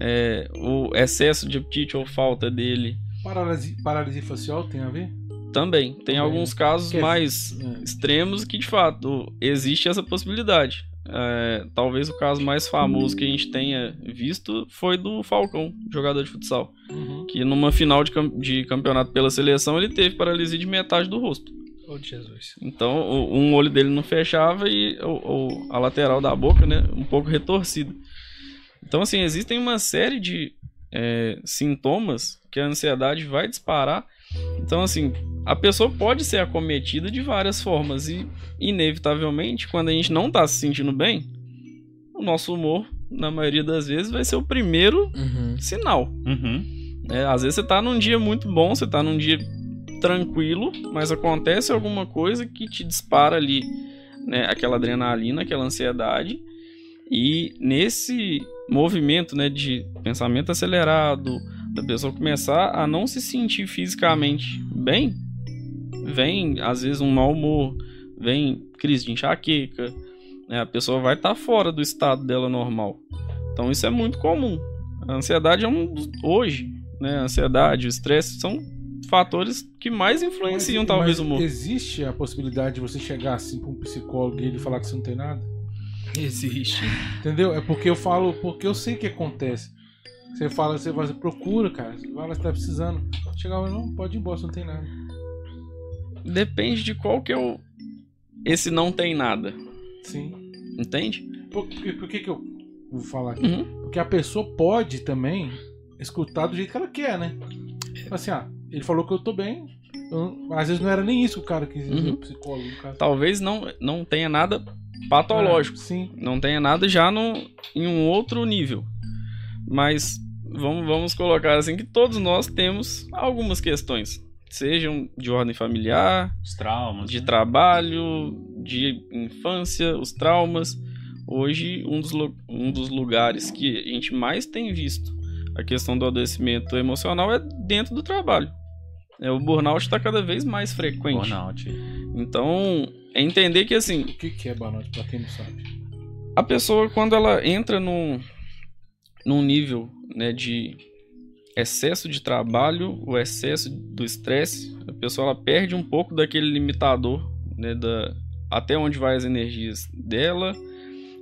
é, o excesso de apetite ou falta dele, Paralisia, paralisia facial tem a ver? Também. Tem Também, alguns casos Que é- mais É. extremos que, de fato, existe essa possibilidade. É, talvez o caso mais famoso que a gente tenha visto foi do Falcão, jogador de futsal. Uhum. Que numa final de, cam- de campeonato pela seleção ele teve paralisia de metade do rosto. Ô, Jesus. Então, o- um olho dele não fechava e o, o- a lateral da boca, né, um pouco retorcida. Então, assim, existem uma série de é, sintomas que a ansiedade vai disparar. Então, assim, a pessoa pode ser acometida de várias formas e, inevitavelmente, quando a gente não tá se sentindo bem, o nosso humor, na maioria das vezes, vai ser o primeiro Uhum. sinal. Uhum. É, às vezes você tá num dia muito bom, você tá num dia tranquilo, mas acontece alguma coisa que te dispara ali, né, aquela adrenalina, aquela ansiedade. E nesse movimento, né, de pensamento acelerado, da pessoa começar a não se sentir fisicamente bem, vem às vezes um mau humor, vem crise de enxaqueca, né, a pessoa vai estar fora do estado dela normal. Então isso é muito comum. A ansiedade é um hoje, né, a ansiedade, o estresse são fatores que mais influenciam Mas- talvez mas o humor. Existe a possibilidade de você chegar assim pra um psicólogo e ele falar que você não tem nada? Existe. Entendeu? É porque eu falo, porque eu sei o que acontece. Você fala, você procura, cara. Você vai lá, você tá precisando. Chegar lá, não, pode ir embora, não tem nada. Depende de qual que é o esse não tem nada, Sim. entende? Por, por, que que eu vou falar aqui? Uhum. Porque a pessoa pode também escutar do jeito que ela quer, né? Assim, ah, ele falou que eu tô bem. eu- às vezes não era nem isso que o cara quis dizer, Uhum. o psicólogo. Talvez não não tenha nada patológico. É, sim. não tenha nada já no, em um outro nível. Mas vamos, vamos colocar assim que todos nós temos algumas questões, sejam de ordem familiar, Os traumas. de né? trabalho, de infância, os traumas. Hoje, um dos, um dos lugares que a gente mais tem visto a questão do adoecimento emocional é dentro do trabalho. É, o burnout está cada vez mais frequente. Burnout. Então, é entender que assim, O que, que é burnout, pra quem não sabe? a pessoa quando ela entra num, num nível né, de excesso de trabalho, o excesso do estresse, a pessoa ela perde um pouco daquele limitador, né, da, até onde vai as energias dela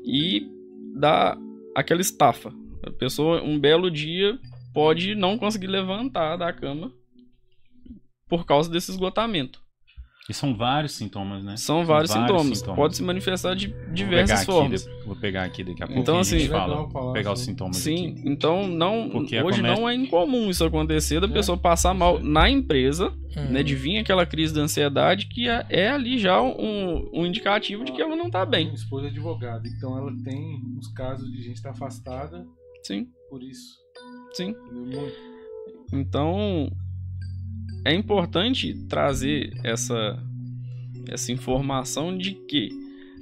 e dá aquela estafa. A pessoa um belo dia pode não conseguir levantar da cama por causa desse esgotamento. E são vários sintomas, né? São vários, sintomas. sintomas. Pode se manifestar de diversas aqui, formas. de- Vou pegar aqui daqui a pouco. Então, a gente assim, fala. falar pegar os assim. sintomas Sim, aqui. então não, Porque hoje não é incomum isso acontecer da É. pessoa passar mal na empresa, Hum. né, de vir aquela crise de ansiedade que é, é ali já um, um indicativo de que ela não tá bem. Minha esposa é advogada, então ela tem uns casos de gente estar afastada Sim, por isso. sim. Entendeu? Muito. Então é importante trazer essa essa informação de que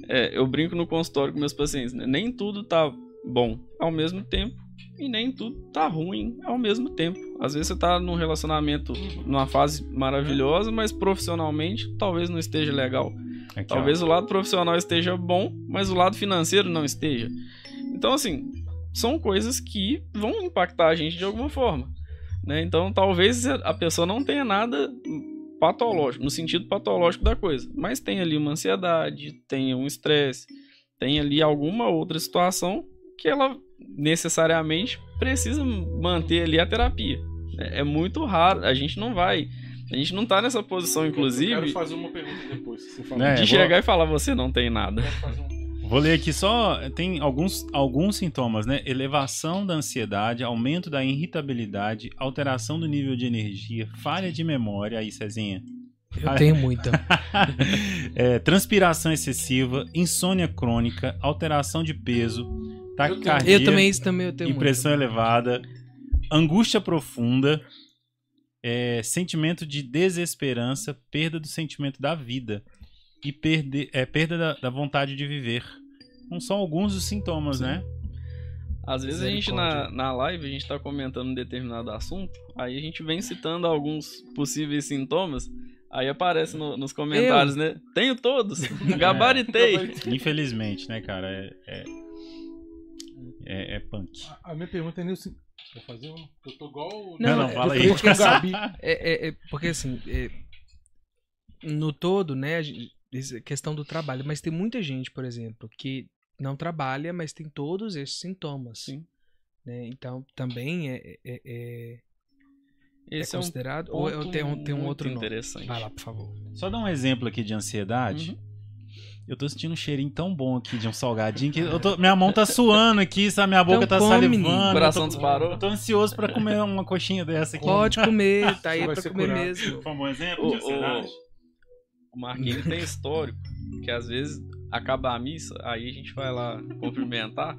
é, eu brinco no consultório com meus pacientes, né? nem tudo tá bom ao mesmo tempo e nem tudo tá ruim ao mesmo tempo. Às vezes você tá num relacionamento numa fase maravilhosa, mas profissionalmente talvez não esteja legal. Aqui, ó. Talvez o lado profissional esteja bom, mas o lado financeiro não esteja. Então, assim, são coisas que vão impactar a gente de alguma forma. Né? Então, talvez a pessoa não tenha nada patológico, no sentido patológico da coisa, mas tem ali uma ansiedade, tem um estresse, tem ali alguma outra situação que ela necessariamente precisa manter ali a terapia. É, é muito raro, a gente não vai. A gente não tá nessa posição, Eu quero inclusive, fazer uma pergunta depois. Você fala. É, de vou- chegar e falar, você não tem nada. Eu quero fazer um- Vou ler aqui só. Tem alguns, alguns sintomas, né? Elevação da ansiedade, aumento da irritabilidade, alteração do nível de energia, falha de memória. Aí, Cezinha. Eu tenho muita. É, transpiração excessiva, insônia crônica, alteração de peso, taquicardia, Eu também, isso também eu tenho e pressão elevada, angústia profunda, é, sentimento de desesperança, perda do sentimento da vida e perde, é, perda da, da vontade de viver. Não são alguns dos sintomas, né? Às vezes a gente na, na live a gente tá comentando um determinado assunto, aí a gente vem citando alguns possíveis sintomas, aí aparece no- nos comentários, né? Tenho todos, gabaritei. Infelizmente, né, cara? É, é, é, é punk. A- A minha pergunta é nisso. Vou fazer um. Eu tô igual. o- Não, não, é- fala aí. o Gabi. É, é- é porque assim, é, no todo, né, a é questão do trabalho, mas tem muita gente, por exemplo, que não trabalha, mas tem todos esses sintomas. Sim. né? Então também é, é, é- é Esse é, um considerado. ponto ou eu tenho, tem um outro nome. interessante. Vai lá, por favor. Só dar um exemplo aqui de ansiedade. Uhum. Eu tô sentindo um cheirinho tão bom aqui de um salgadinho que eu tô- minha mão tá suando aqui, sabe? Minha boca Então tá come, salivando. tô- Coração disparou. Eu tô ansioso pra comer uma coxinha dessa aqui. Pode comer, tá aí pra ser comer curado. mesmo. Foi um bom exemplo O- de ansiedade? O Marquinhos tem histórico, que às vezes acaba a missa, aí a gente vai lá cumprimentar,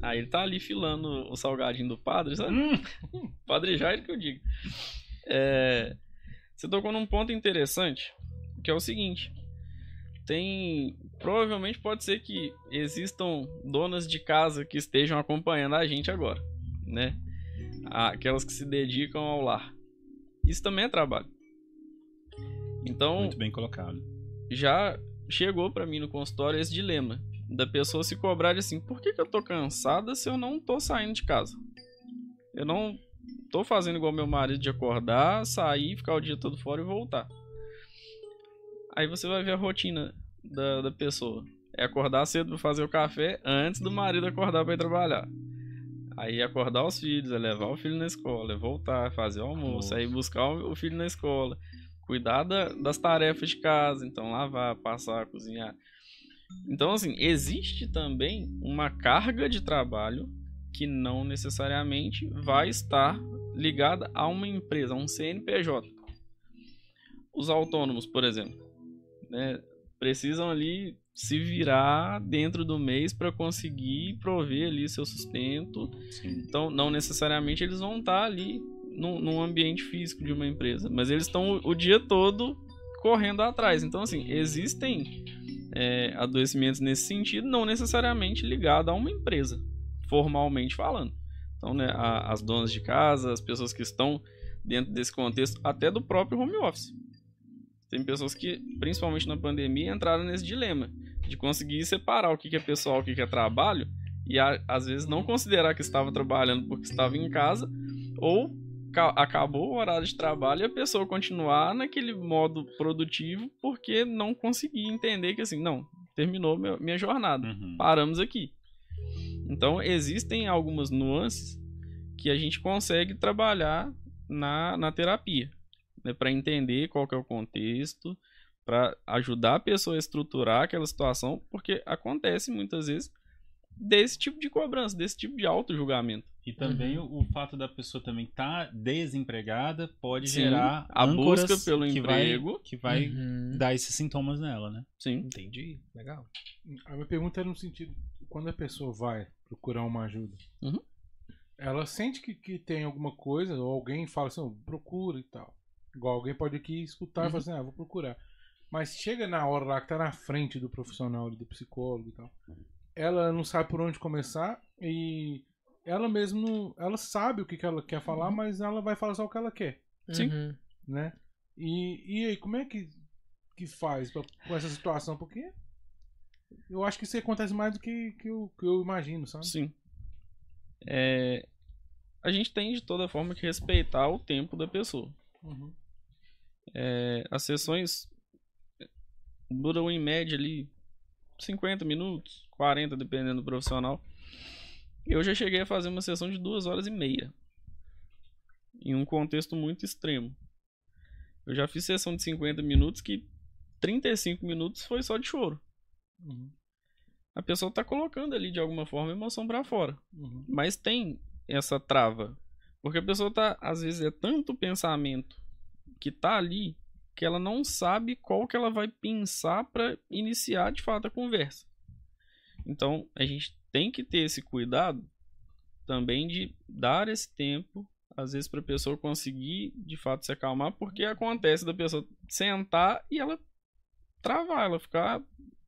aí ele tá ali filando o salgadinho do padre, sabe? Hum, Padre Jair que eu digo. É, você tocou num ponto interessante, que é o seguinte. Tem. Provavelmente pode ser que existam donas de casa que estejam acompanhando a gente agora, né? Aquelas que se dedicam ao lar. Isso também é trabalho. Então, Muito bem colocado. já chegou pra mim no consultório esse dilema da pessoa se cobrar de assim, por que, que eu tô cansada se eu não tô saindo de casa? Eu não tô fazendo igual meu marido de acordar, sair, ficar o dia todo fora e voltar. Aí você vai ver a rotina da, da pessoa. É acordar cedo pra fazer o café antes do marido acordar pra ir trabalhar. Aí acordar os filhos, é levar o filho na escola, é voltar, fazer o almoço, aí buscar o filho na escola, cuidar da- das tarefas de casa, então lavar, passar, cozinhar. Então, assim, existe também uma carga de trabalho que não necessariamente vai estar ligada a uma empresa, a um CNPJ. Os autônomos, por exemplo, né, precisam ali se virar dentro do mês para conseguir prover ali seu sustento. Sim. Então, não necessariamente eles vão estar ali num, ambiente físico de uma empresa, mas eles estão o, dia todo correndo atrás. Então, assim, existem é, adoecimentos nesse sentido, não necessariamente ligado a uma empresa, formalmente falando. Então, né, a- as donas de casa, as pessoas que estão dentro desse contexto, até do próprio home office. Tem pessoas que, principalmente na pandemia, entraram nesse dilema de conseguir separar o que é pessoal, o que é trabalho, e às vezes não considerar que estava trabalhando porque estava em casa, ou acabou o horário de trabalho e a pessoa continuar naquele modo produtivo porque não conseguia entender que assim, não, terminou meu- minha jornada, Uhum. paramos aqui. Então existem algumas nuances que a gente consegue trabalhar na, na terapia, né, para entender qual que é o contexto, para ajudar a pessoa a estruturar aquela situação, porque acontece muitas vezes desse tipo de cobrança, desse tipo de auto-julgamento. E também o, o fato da pessoa também estar desempregada pode Sim, gerar a busca pelo que vai- emprego. que vai Uhum. dar esses sintomas nela, né? Sim. Entendi. Legal. A minha pergunta era no sentido: quando a pessoa vai procurar uma ajuda, Uhum. ela sente que, que tem alguma coisa, ou alguém fala assim, "Oh, procura e tal. Igual alguém pode aqui escutar e Uhum. falar assim, ah, vou procurar. Mas chega na hora lá que tá na frente do profissional, do psicólogo e tal. Ela não sabe por onde começar e ela mesmo ela sabe o que, que ela quer falar, mas ela vai falar só o que ela quer, Sim. Uhum. né? E, e aí, como é que que faz pra, com essa situação? Porque eu acho que isso acontece mais do que, que, eu, que eu imagino, sabe? Sim. É, a gente tem de toda forma que respeitar o tempo da pessoa. Uhum. É, as sessões duram em média ali 50 minutos, 40, dependendo do profissional. Eu já cheguei a fazer uma sessão de duas horas e meia. Em um contexto muito extremo. Eu já fiz sessão de 50 minutos que 35 minutos foi só de choro. Uhum. A pessoa tá colocando ali de alguma forma emoção para fora. Uhum. Mas tem essa trava. Porque a pessoa tá, às vezes, é tanto pensamento que tá ali que ela não sabe qual que ela vai pensar para iniciar de fato a conversa. Então, a gente tem que ter esse cuidado também de dar esse tempo, às vezes, para a pessoa conseguir de fato se acalmar, porque acontece da pessoa sentar e ela travar, ela ficar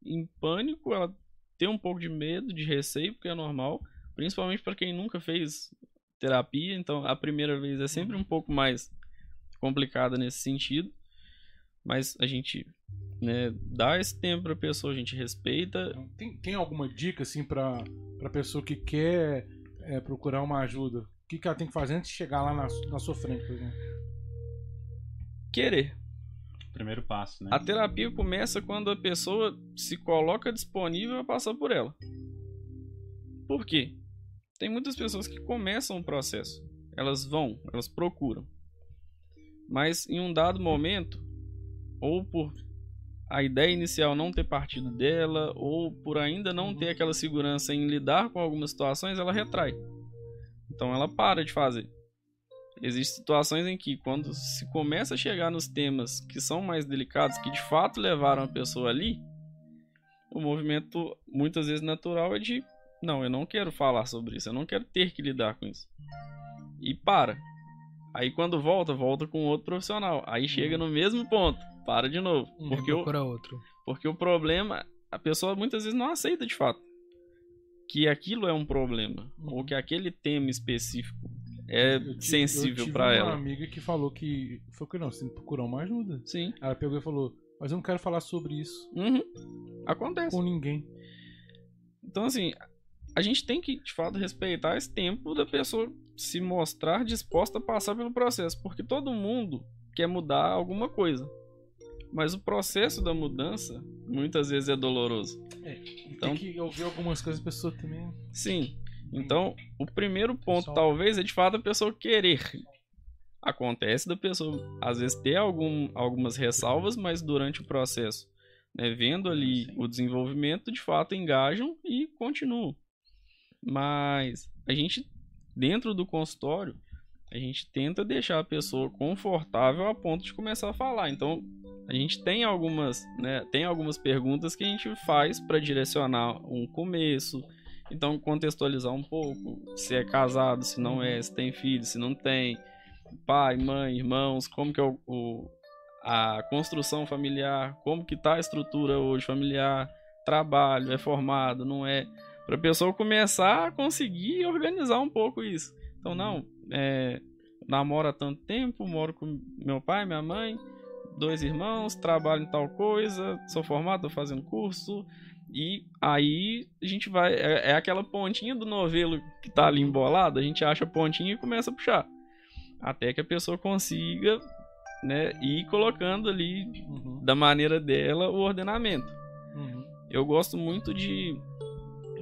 em pânico, ela ter um pouco de medo, de receio, porque é normal, principalmente para quem nunca fez terapia, então a primeira vez é sempre um pouco mais complicada nesse sentido, mas a gente né, dá esse tempo para a pessoa, a gente respeita. Então, Tem, tem alguma dica, assim, pra, pra pessoa que quer é, procurar uma ajuda? O que, que ela tem que fazer antes de chegar lá na, na sua frente, por exemplo? Querer. Primeiro passo, né? A terapia começa quando a pessoa se coloca disponível a passar por ela. Por quê? Tem muitas pessoas que começam o processo. Elas vão, elas procuram. Mas em um dado momento, ou por a ideia inicial não ter partido dela, ou por ainda não ter aquela segurança em lidar com algumas situações, ela retrai. Então ela para de fazer. Existem situações em que, quando se começa a chegar nos temas que são mais delicados, que de fato levaram a pessoa ali, o movimento, muitas vezes natural, é de: não, eu não quero falar sobre isso, eu não quero ter que lidar com isso. E para. Aí quando volta, volta com outro profissional. Aí chega no mesmo ponto, para de novo. Uhum. Porque o, Procura outro. porque o problema, a pessoa muitas vezes não aceita de fato que aquilo é um problema, Uhum. ou que aquele tema específico é Eu tive- sensível tive pra uma ela. amiga que falou que. Foi que não, você tem que procurar uma ajuda. Sim. Ela pegou e falou: Mas eu não quero falar sobre isso Uhum. Acontece. com ninguém. Então, assim, a gente tem que, de fato, respeitar esse tempo da pessoa se mostrar disposta a passar pelo processo. Porque todo mundo quer mudar alguma coisa. Mas o processo da mudança muitas vezes é doloroso. E Então- tem que ouvir algumas coisas, a pessoa também. Sim. Então, o primeiro ponto, Pessoal- talvez, é de fato a pessoa querer. Acontece da pessoa, às vezes, ter algum, algumas ressalvas, mas durante o processo, né, vendo ali Sim. o desenvolvimento, de fato engajam e continuam. Mas a gente, dentro do consultório, a gente tenta deixar a pessoa confortável a ponto de começar a falar. Então, a gente tem algumas, né, tem algumas perguntas que a gente faz para direcionar um começo, então, contextualizar um pouco se é casado, se não é, se tem filho, se não tem, pai, mãe, irmãos, como que é o, o- a construção familiar, como que tá a estrutura hoje familiar, trabalho, é formado, não é, para a pessoa começar a conseguir organizar um pouco isso. Então, não, é, namoro há tanto tempo, moro com meu pai, minha mãe, dois irmãos, trabalho em tal coisa, sou formado, tô fazendo curso, e aí a gente vai. É, é aquela pontinha do novelo que tá ali embolado, a gente acha a pontinha e começa a puxar. Até que a pessoa consiga, né, ir colocando ali Uhum, da maneira dela o ordenamento. uhum. Eu gosto muito de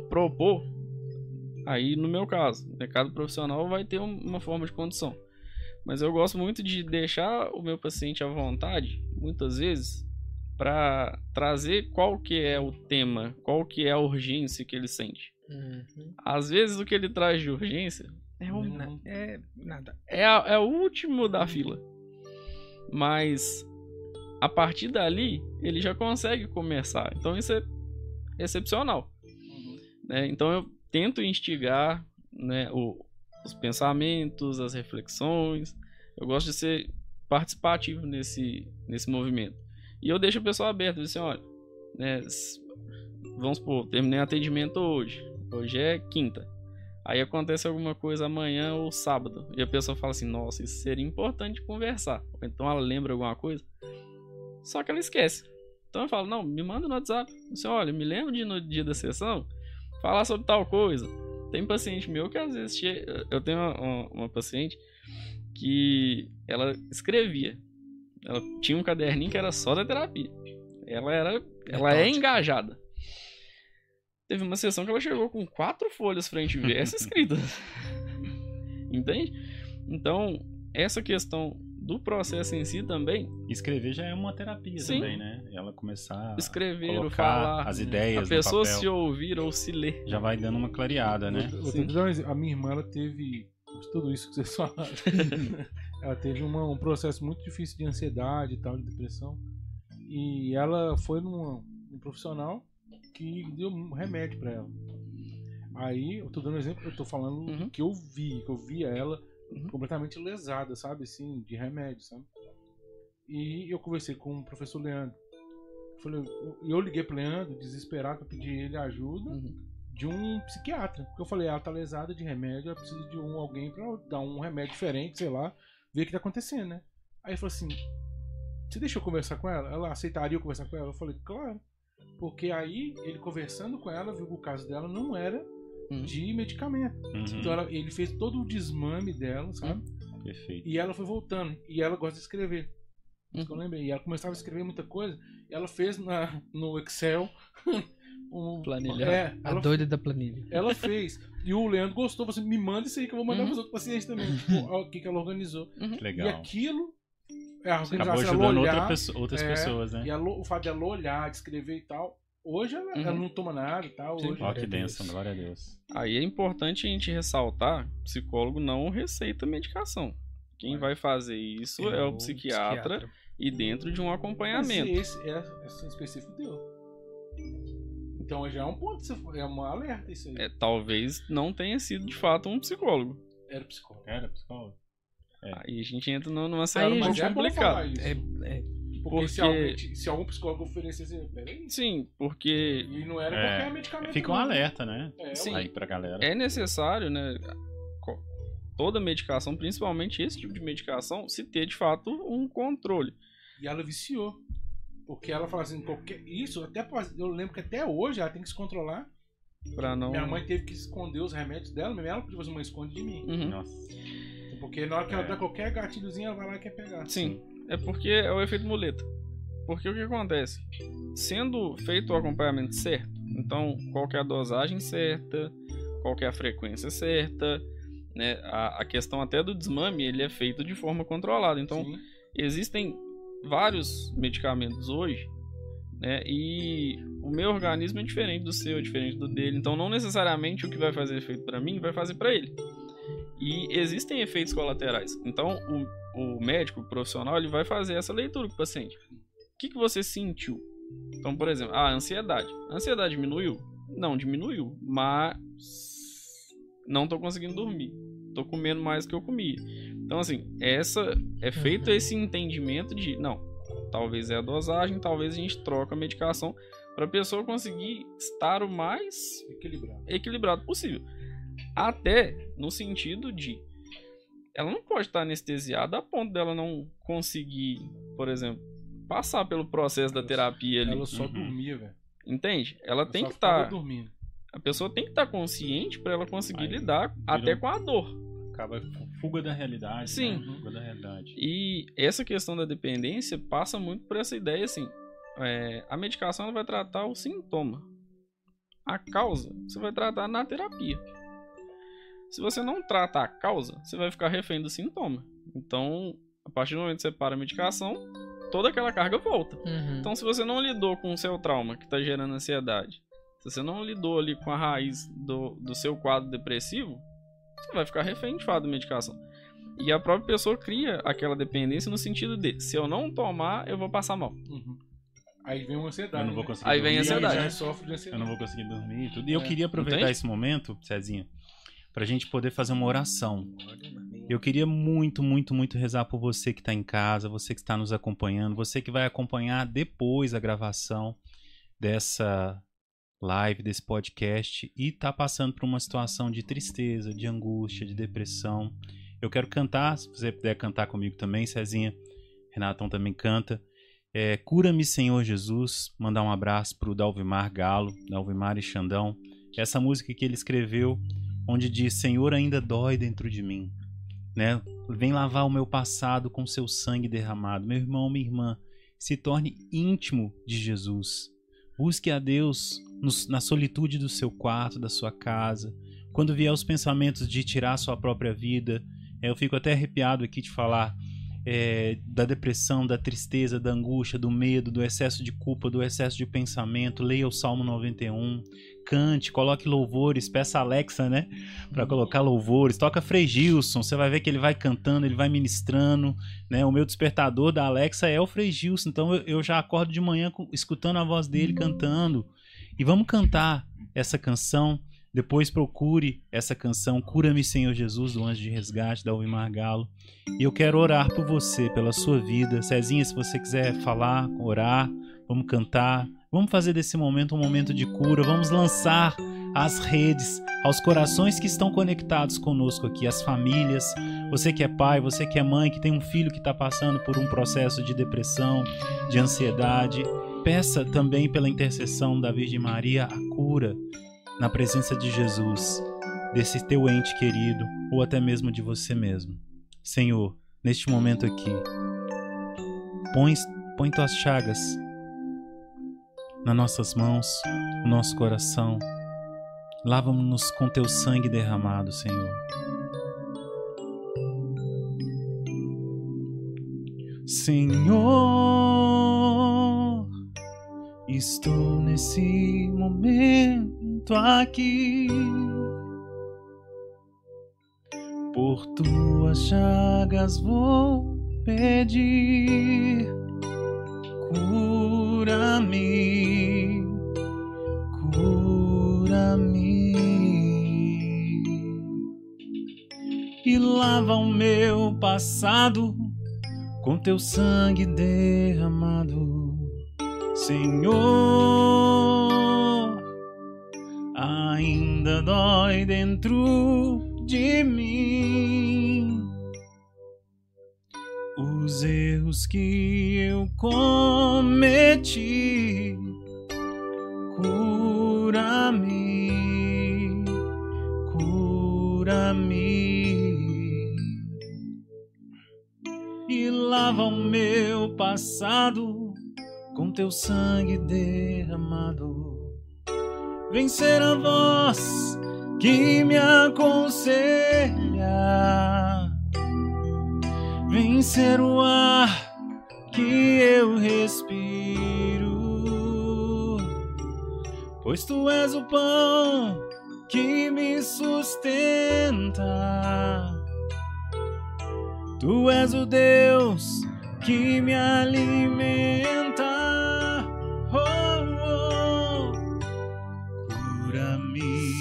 propor, aí no meu caso, né, cada profissional vai ter um- uma forma de condução. Mas eu gosto muito de deixar o meu paciente à vontade, muitas vezes, para trazer qual que é o tema, qual que é a urgência que ele sente. Uhum. Às vezes o que ele traz de urgência é o, Na- É nada. é, a- é o último da fila. Mas a partir dali ele já consegue começar. Então isso é excepcional. né? Então eu tento instigar né, o- os pensamentos, as reflexões. Eu gosto de ser participativo nesse, nesse movimento. E eu deixo a pessoa aberta, assim, olha, né, vamos supor, terminei atendimento hoje. Hoje é quinta. Aí acontece alguma coisa amanhã ou sábado. E a pessoa fala assim, nossa, isso seria importante conversar. Ou então ela lembra alguma coisa. Só que ela esquece. Então eu falo, não, me manda no WhatsApp. Você, olha, me lembra de no dia da sessão falar sobre tal coisa. Tem paciente meu que às vezes chega, eu tenho uma, uma, uma paciente que ela escrevia. Ela tinha um caderninho que era só da terapia. Ela era, ela é engajada. Teve uma sessão que ela chegou com quatro folhas frente e verso escritas. Entende? Então, essa questão do processo em si também. Escrever já é uma terapia Sim. também, né? Ela começar Escrever a falar. as A ideias no pessoa papel, se ouvir ou se ler. já vai dando uma clareada, né? Um. A minha irmã, ela teve tudo isso que vocês falaram. ela teve uma- um processo muito difícil de ansiedade e tal, de depressão. E ela foi numa, num profissional que deu um remédio pra ela. Aí, eu tô dando um exemplo, eu tô falando Uhum. do que eu vi, que eu via ela Uhum. completamente lesada, sabe? Assim, de remédio, sabe? E eu conversei com o professor Leandro. Falei, eu liguei pro Leandro, desesperado, pra pedir ele ajuda Uhum. de um psiquiatra. Porque eu falei, ela tá lesada de remédio, ela precisa de um alguém pra dar um remédio diferente, sei lá, ver o que tá acontecendo, né? Aí ele falou assim: Você deixa eu conversar com ela? Ela aceitaria eu conversar com ela? Eu falei, claro. Porque aí, ele conversando com ela, viu que o caso dela não era Uhum. de medicamento. Uhum, Então ela- ele fez todo o desmame dela, sabe? Perfeito. E ela foi voltando. E ela gosta de escrever. Isso que eu Uhum. lembrei. E ela começava a escrever muita coisa. E ela fez na, no Excel. um, Planilha. É, A ela doida da planilha. ela fez. E o Leandro gostou. Você me manda isso aí que eu vou mandar Uhum. pros outros pacientes também. Tipo, ó, o que, que ela organizou. Que E legal. aquilo. É, a Acabou organização, ela ajudando outra olhar. pessoa- outras é, pessoas, né? E ela- o fato dela olhar, de escrever e tal. Hoje ela, Uhum. ela não toma nada e tal. Sim. Hoje, Ó, que Deus. bênção, glória a Deus. Aí é importante a gente ressaltar: psicólogo não receita medicação. Quem vai fazer isso é, o psiquiatra, e dentro de um Mas acompanhamento. esse, é, esse específico deu. Então já é um ponto. É uma alerta isso aí. É, talvez não tenha sido de fato um psicólogo. Era psicólogo. Era psicólogo? Aí a gente entra numa seara Aí, mais é complicada. É, é, Porque, se, alguém, se algum psicólogo oferecesse, peraí. Sim, porque E não era É, qualquer medicamento. Fica um não. alerta, né? É, Sim. Aí pra galera. é necessário, né? Toda medicação, principalmente esse tipo de medicação, se ter de fato um controle. E ela viciou. Porque ela fala assim, qualquer. Isso, até eu lembro que até hoje ela tem que se controlar. Pra não. Minha mãe teve que esconder os remédios dela, mesmo ela pediu assim, mãe, esconde de mim. Uhum. Nossa. Porque na hora que ela É. dá qualquer gatilhozinho, ela vai lá e quer pegar. Sim, é porque é o efeito muleta. Porque o que acontece? Sendo feito o acompanhamento certo, então qual que é a dosagem certa, qual que é a frequência certa, né? A, a questão até do desmame, ele é feito de forma controlada. Então, Sim. existem vários medicamentos hoje, né? E o meu organismo é diferente do seu, é diferente do dele. Então, não necessariamente o que vai fazer efeito para mim vai fazer para ele. E existem efeitos colaterais. Então, o, o médico, o profissional, ele vai fazer essa leitura com o paciente. O que, que você sentiu? Então, por exemplo, a ansiedade. A ansiedade diminuiu? Não diminuiu, mas não tô conseguindo dormir. Tô comendo mais do que eu comia. Então, assim, essa é feito esse entendimento de, não, talvez é a dosagem, talvez a gente troca a medicação para a pessoa conseguir estar o mais Equilibrado. equilibrado possível. Até no sentido de ela não pode estar anestesiada a ponto dela não conseguir, por exemplo, passar pelo processo da terapia ali. Ela só Uhum. dormia, velho. Entende? Ela Ela tem só que estar. dormindo. A pessoa tem que estar consciente para ela conseguir Aí lidar até com a dor. Acaba fuga da realidade. Sim. né? Fuga da realidade. E essa questão da dependência passa muito por essa ideia assim: é, a medicação ela vai tratar o sintoma, a causa você vai tratar na terapia. Se você não trata a causa, você vai ficar refém do sintoma. Então, a partir do momento que você para a medicação, toda aquela carga volta. Uhum. Então, se você não lidou com o seu trauma que está gerando ansiedade, se você não lidou ali com a raiz do, do seu quadro depressivo, você vai ficar refém de fato da medicação. E a própria pessoa cria aquela dependência no sentido de, se eu não tomar, eu vou passar mal. Uhum. Aí vem uma ansiedade. Eu não vou né? conseguir Aí vem a dormir, ansiedade. Já sofre de Eu ansiedade. não vou conseguir dormir e tudo. E eu É. queria aproveitar Entende? esse momento, Cezinha, pra gente poder fazer uma oração. Eu queria muito, muito, muito rezar por você que está em casa, você que está nos acompanhando, você que vai acompanhar depois a gravação dessa live, desse podcast e está passando por uma situação de tristeza, de angústia, de depressão. Eu quero cantar, se você puder cantar comigo também, Cezinha. Renatão também canta. É, Cura-me, Senhor Jesus. Mandar um abraço pro Dalvimar Galo, Dalvimar e Xandão. Essa música que ele escreveu, onde diz: Senhor, ainda dói dentro de mim. Né? Vem lavar o meu passado com seu sangue derramado. Meu irmão, minha irmã, se torne íntimo de Jesus. Busque a Deus na solitude do seu quarto, da sua casa. Quando vier os pensamentos de tirar sua própria vida, é, eu fico até arrepiado aqui de falar é, da depressão, da tristeza, da angústia, do medo, do excesso de culpa, do excesso de pensamento. Leia o Salmo 91, cante, coloque louvores, peça a Alexa, né, para uhum. colocar louvores. Toca Frei Gilson, você vai ver que ele vai cantando, ele vai ministrando, né? O meu despertador da Alexa é o Frei Gilson, então eu, eu já acordo de manhã escutando a voz dele cantando. E vamos cantar essa canção depois procure essa canção Cura-me, Senhor Jesus, do Anjo de Resgate, da Alvimar Galo. E eu quero orar por você, pela sua vida. Cezinha, se você quiser falar, orar, vamos cantar. Vamos fazer desse momento um momento de cura. Vamos lançar as redes aos corações que estão conectados conosco aqui, as famílias. Você que é pai, você que é mãe, que tem um filho que está passando por um processo de depressão, de ansiedade. Peça também pela intercessão da Virgem Maria a cura na presença de Jesus, desse teu ente querido ou até mesmo de você mesmo. Senhor, neste momento aqui, põe, põe tuas chagas nas nossas mãos, no nosso coração. Lava-nos com teu sangue derramado, Senhor. Senhor, estou nesse momento aqui. Por tuas chagas vou pedir, cura-me, cura-me. E lava o meu passado com teu sangue derramado, Senhor ainda dói dentro de mim. Os erros que eu cometi, cura-me, cura-me. E lava o meu passado com teu sangue derramado. Vencer a voz que me aconselha, vencer o ar que eu respiro, pois tu és o pão que me sustenta. Tu és o Deus que me alimenta.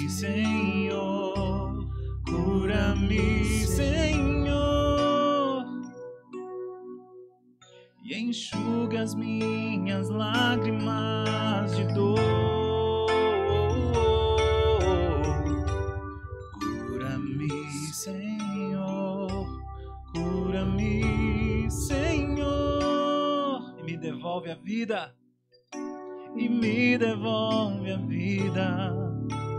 Senhor, cura-me, Senhor, e enxuga as minhas lágrimas de dor. Cura-me, Senhor, cura-me, Senhor, e me devolve a vida. E me devolve a vida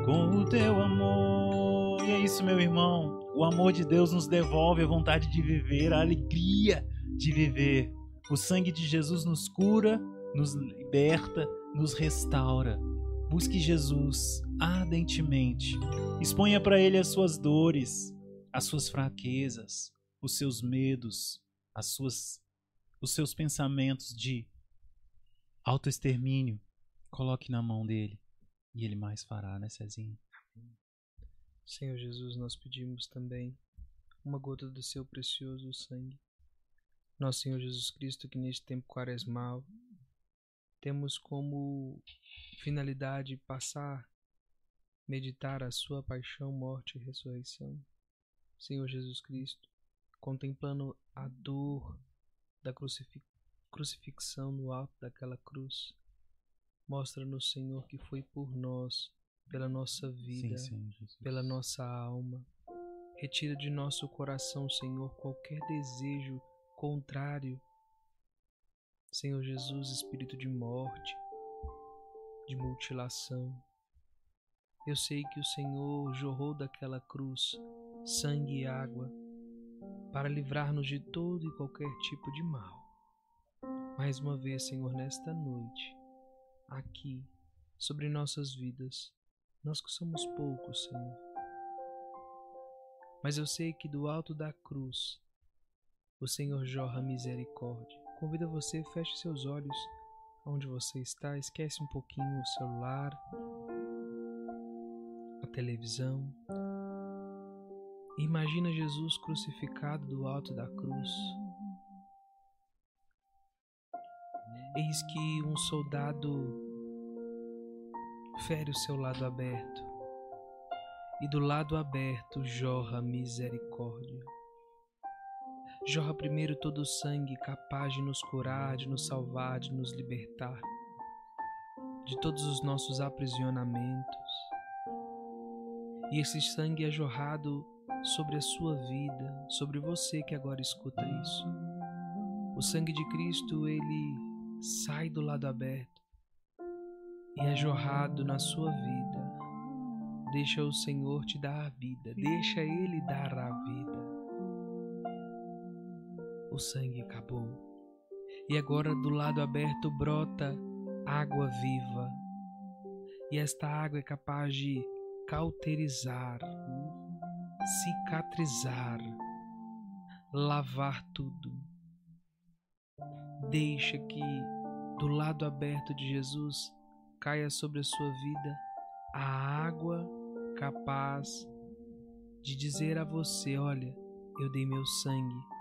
com o teu amor. E é isso, meu irmão. O amor de Deus nos devolve a vontade de viver, a alegria de viver. O sangue de Jesus nos cura, nos liberta, nos restaura. Busque Jesus ardentemente. Exponha para Ele as suas dores, as suas fraquezas, os seus medos, as suas, os seus pensamentos de autoextermínio. Coloque na mão dele. E Ele mais fará, né, Cezinho? Senhor Jesus, nós pedimos também uma gota do seu precioso sangue. Nosso Senhor Jesus Cristo, que neste tempo quaresmal temos como finalidade passar, meditar a sua paixão, morte e ressurreição. Senhor Jesus Cristo, contemplando a dor da crucifixão no alto daquela cruz, Mostra-nos, Senhor, que foi por nós, pela nossa vida, sim, sim, pela nossa alma. Retira de nosso coração, Senhor, qualquer desejo contrário. Senhor Jesus, espírito de morte, de mutilação. Eu sei que o Senhor jorrou daquela cruz sangue e água para livrar-nos de todo e qualquer tipo de mal. Mais uma vez, Senhor, nesta noite, aqui, sobre nossas vidas, nós que somos poucos, Senhor. Mas eu sei que do alto da cruz, o Senhor jorra misericórdia. Convido você, feche seus olhos onde você está, esquece um pouquinho o celular, a televisão. Imagina Jesus crucificado do alto da cruz. Eis que um soldado fere o seu lado aberto, e do lado aberto jorra misericórdia. Jorra primeiro todo o sangue capaz de nos curar, de nos salvar, de nos libertar de todos os nossos aprisionamentos. E esse sangue é jorrado sobre a sua vida, sobre você que agora escuta isso. O sangue de Cristo, ele sai do lado aberto e é jorrado na sua vida. Deixa o Senhor te dar a vida, deixa Ele dar a vida o sangue acabou. E agora do lado aberto brota água viva. E esta água é capaz de cauterizar, cicatrizar, lavar tudo. Deixa que do lado aberto de Jesus caia sobre a sua vida a água capaz de dizer a você: Olha, eu dei meu sangue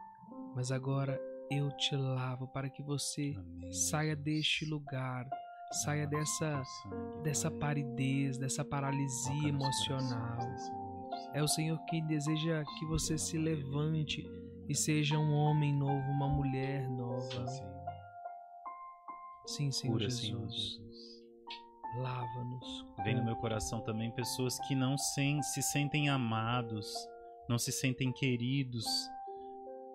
mas agora eu te lavo para que você Amém. saia deste lugar, saia dessa dessa paridez, dessa paralisia emocional. É o Senhor que deseja que você se levante e seja um homem novo, uma mulher nova. Sim, Senhor Jesus. Lava-nos. Vem no meu coração também pessoas que não se sentem amados, não se sentem queridos,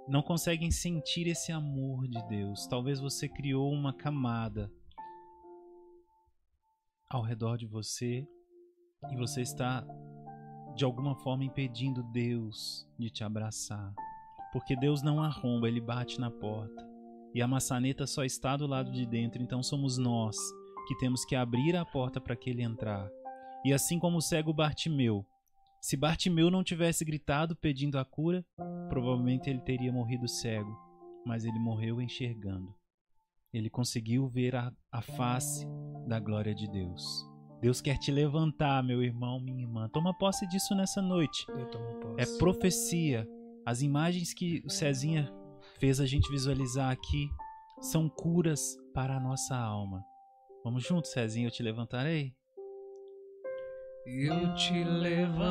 não conseguem sentir esse amor de Deus. Talvez você criou uma camada ao redor de você e você está de alguma forma impedindo Deus de te abraçar. Porque Deus não arromba, ele bate na porta. E a maçaneta só está do lado de dentro, então somos nós que temos que abrir a porta para que ele entrar. E assim como o cego Bartimeu, se Bartimeu não tivesse gritado pedindo a cura, provavelmente ele teria morrido cego, mas ele morreu enxergando. Ele conseguiu ver a, a face da glória de Deus. Deus quer te levantar, meu irmão, minha irmã. Toma posse disso nessa noite. É profecia. As imagens que o Cezinha fez a gente visualizar aqui são curas para a nossa alma. Vamos juntos, Cezinha, eu te levantarei? Eu te levantarei,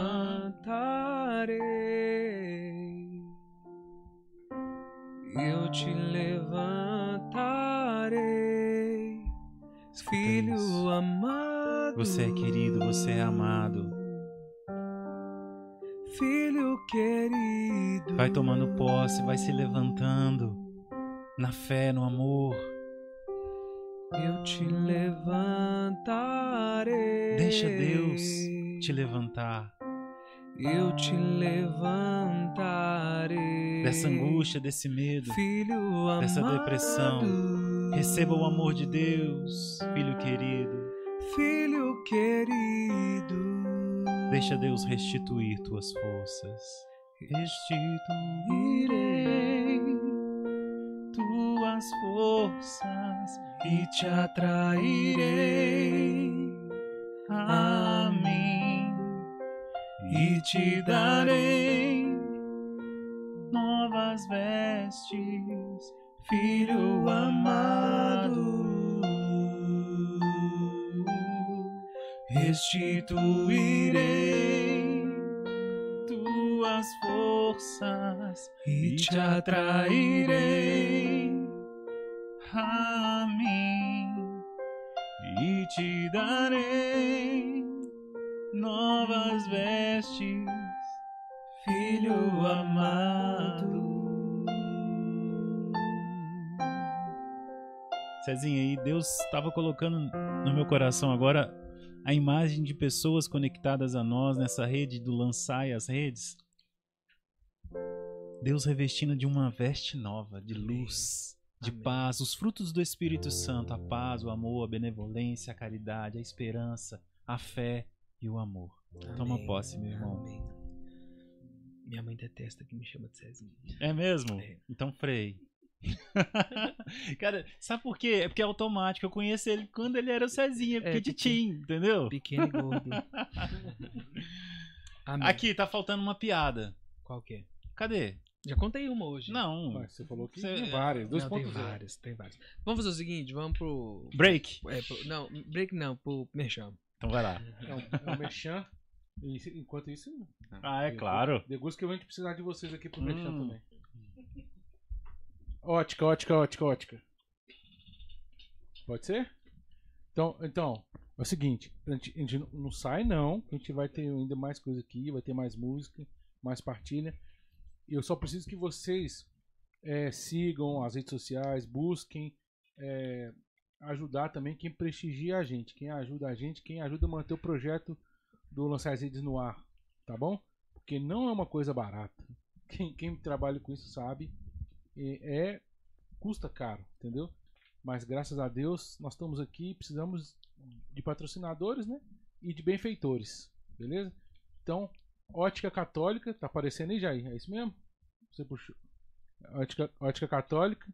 eu te levantarei, filho amado. Você é querido, você é amado. Filho querido. Vai tomando posse, vai se levantando na fé, no amor. Eu te levantarei. Deixa Deus te levantar. Eu te levantarei. Dessa angústia, desse medo, filho dessa amado, depressão. Receba o amor de Deus, filho querido. Filho querido. Deixa Deus restituir tuas forças. Restituirei tuas forças e te atrairei a mim e te darei novas vestes, filho amado. Restituirei forças e te atrairei a mim e te darei novas vestes, filho amado. Cezinha, aí Deus estava colocando no meu coração agora a imagem de pessoas conectadas a nós nessa rede do lançar e as redes. Deus revestindo de uma veste nova, de luz, de Amém. paz, os frutos do Espírito Santo, a paz, o amor, a benevolência, a caridade, a esperança, a fé e o amor. Toma Amém. posse, meu irmão. Amém. Minha mãe detesta que me chama de Cezinha. É mesmo? É. Então freie. Cara, sabe por quê? É porque é automático. Eu conheço ele quando ele era o Cezinha, É, pequitinho, entendeu? Pequeno e gordo. Aqui, tá faltando uma piada. Qual que é? Cadê? Já contei uma hoje. Não. Ué, você falou que tem várias. Não, tem 2.0. várias, tem várias. Vamos fazer o seguinte, vamos pro... Break. é, pro- não, break não, pro Merchan. Então vai lá. É um, é um merchan. E enquanto isso, Ah, é claro. Degusto que eu venho precisar de vocês aqui pro Hum. merchan também. Ótica, ótica, ótica, ótica. Pode ser? Então, então é o seguinte, a gente, a gente não- não sai não, a gente vai ter ainda mais coisa aqui, vai ter mais música, mais partilha. Eu só preciso que vocês é, sigam as redes sociais, busquem é, ajudar também quem prestigia a gente, quem ajuda a gente, quem ajuda a manter o projeto do Lançar as Redes no ar, tá bom? Porque não é uma coisa barata. Quem, quem trabalha com isso sabe. É custa caro, entendeu? Mas graças a Deus nós estamos aqui, precisamos de patrocinadores, né? E de benfeitores, beleza? Então, ótica católica, tá aparecendo aí, Jair? É isso mesmo? Você puxou. Ótica, ótica católica.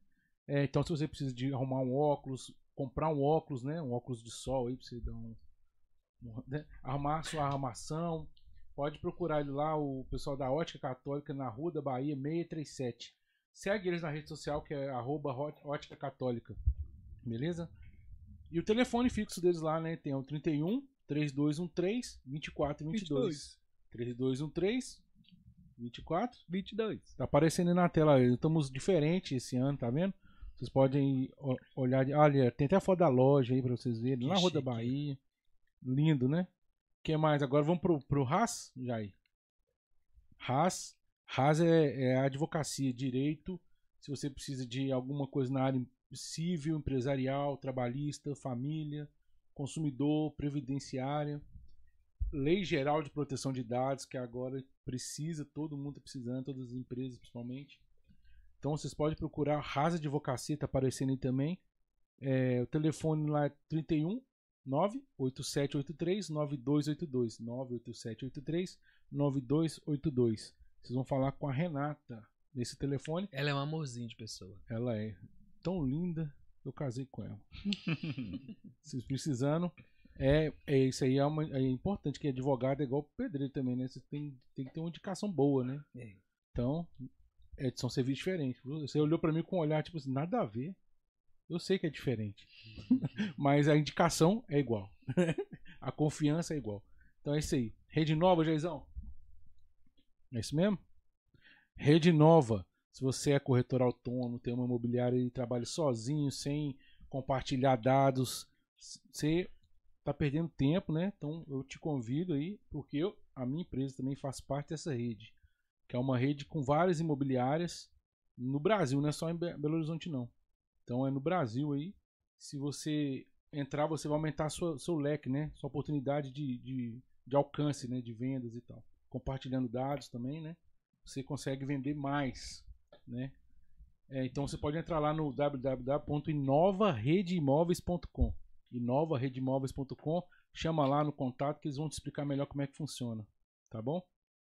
É, então, se você precisa de arrumar um óculos, comprar um óculos, né? Um óculos de sol aí pra você dar um. um- né? Sua armação. Pode procurar ele lá, o pessoal da Ótica Católica, na Rua da Bahia 637. Segue eles na rede social, que é Ótica Católica. Beleza? E o telefone fixo deles lá, né? Tem o 31 3213 2422. 3213 24 22. Tá aparecendo aí na tela. aí. Estamos diferente esse ano, tá vendo? Vocês podem olhar. Olha, tem até a foto da loja aí pra vocês verem. Que Na Rua da. Bahia. Lindo, né? O que mais? Agora vamos pro, pro Haas, Jair. Haas. Haas é, é advocacia, direito. Se você precisa de alguma coisa na área civil, empresarial, trabalhista, família, consumidor, previdenciária. Lei Geral de Proteção de Dados, que agora precisa, todo mundo está precisando, todas as empresas principalmente. Então vocês podem procurar Rasa Advocacia, tá aparecendo aí também. É, o telefone lá é 31 98783 9282. 98783 9282. Vocês vão falar com a Renata nesse telefone. Ela é um amorzinho de pessoa. Ela é tão linda, eu casei com ela. Vocês precisando. É, é isso aí, é, uma- é importante que advogado é igual pedreiro também, né? Você tem, tem que ter uma indicação boa, né? É. Então, é, são serviços diferentes. Você olhou pra mim com um olhar, tipo assim, nada a ver. Eu sei que é diferente. Mas a indicação é igual. a confiança é igual. Então é isso aí. Rede nova, Jaizão? É isso mesmo? Rede nova. Se você é corretor autônomo, tem uma imobiliária e trabalha sozinho, sem compartilhar dados, você tá perdendo tempo, né? Então eu te convido aí, porque eu, a minha empresa também faz parte dessa rede, que é uma rede com várias imobiliárias no Brasil, não é só em Be- Belo Horizonte não. Então é no Brasil aí. Se você entrar, você vai aumentar sua, seu leque, né? Sua oportunidade de, de, de alcance, né? De vendas e tal. Compartilhando dados também, né? Você consegue vender mais, né? É, então você pode entrar lá no www.inovaredeimóveis.com inovaredeimóveis.com chama lá no contato que eles vão te explicar melhor como é que funciona, tá bom?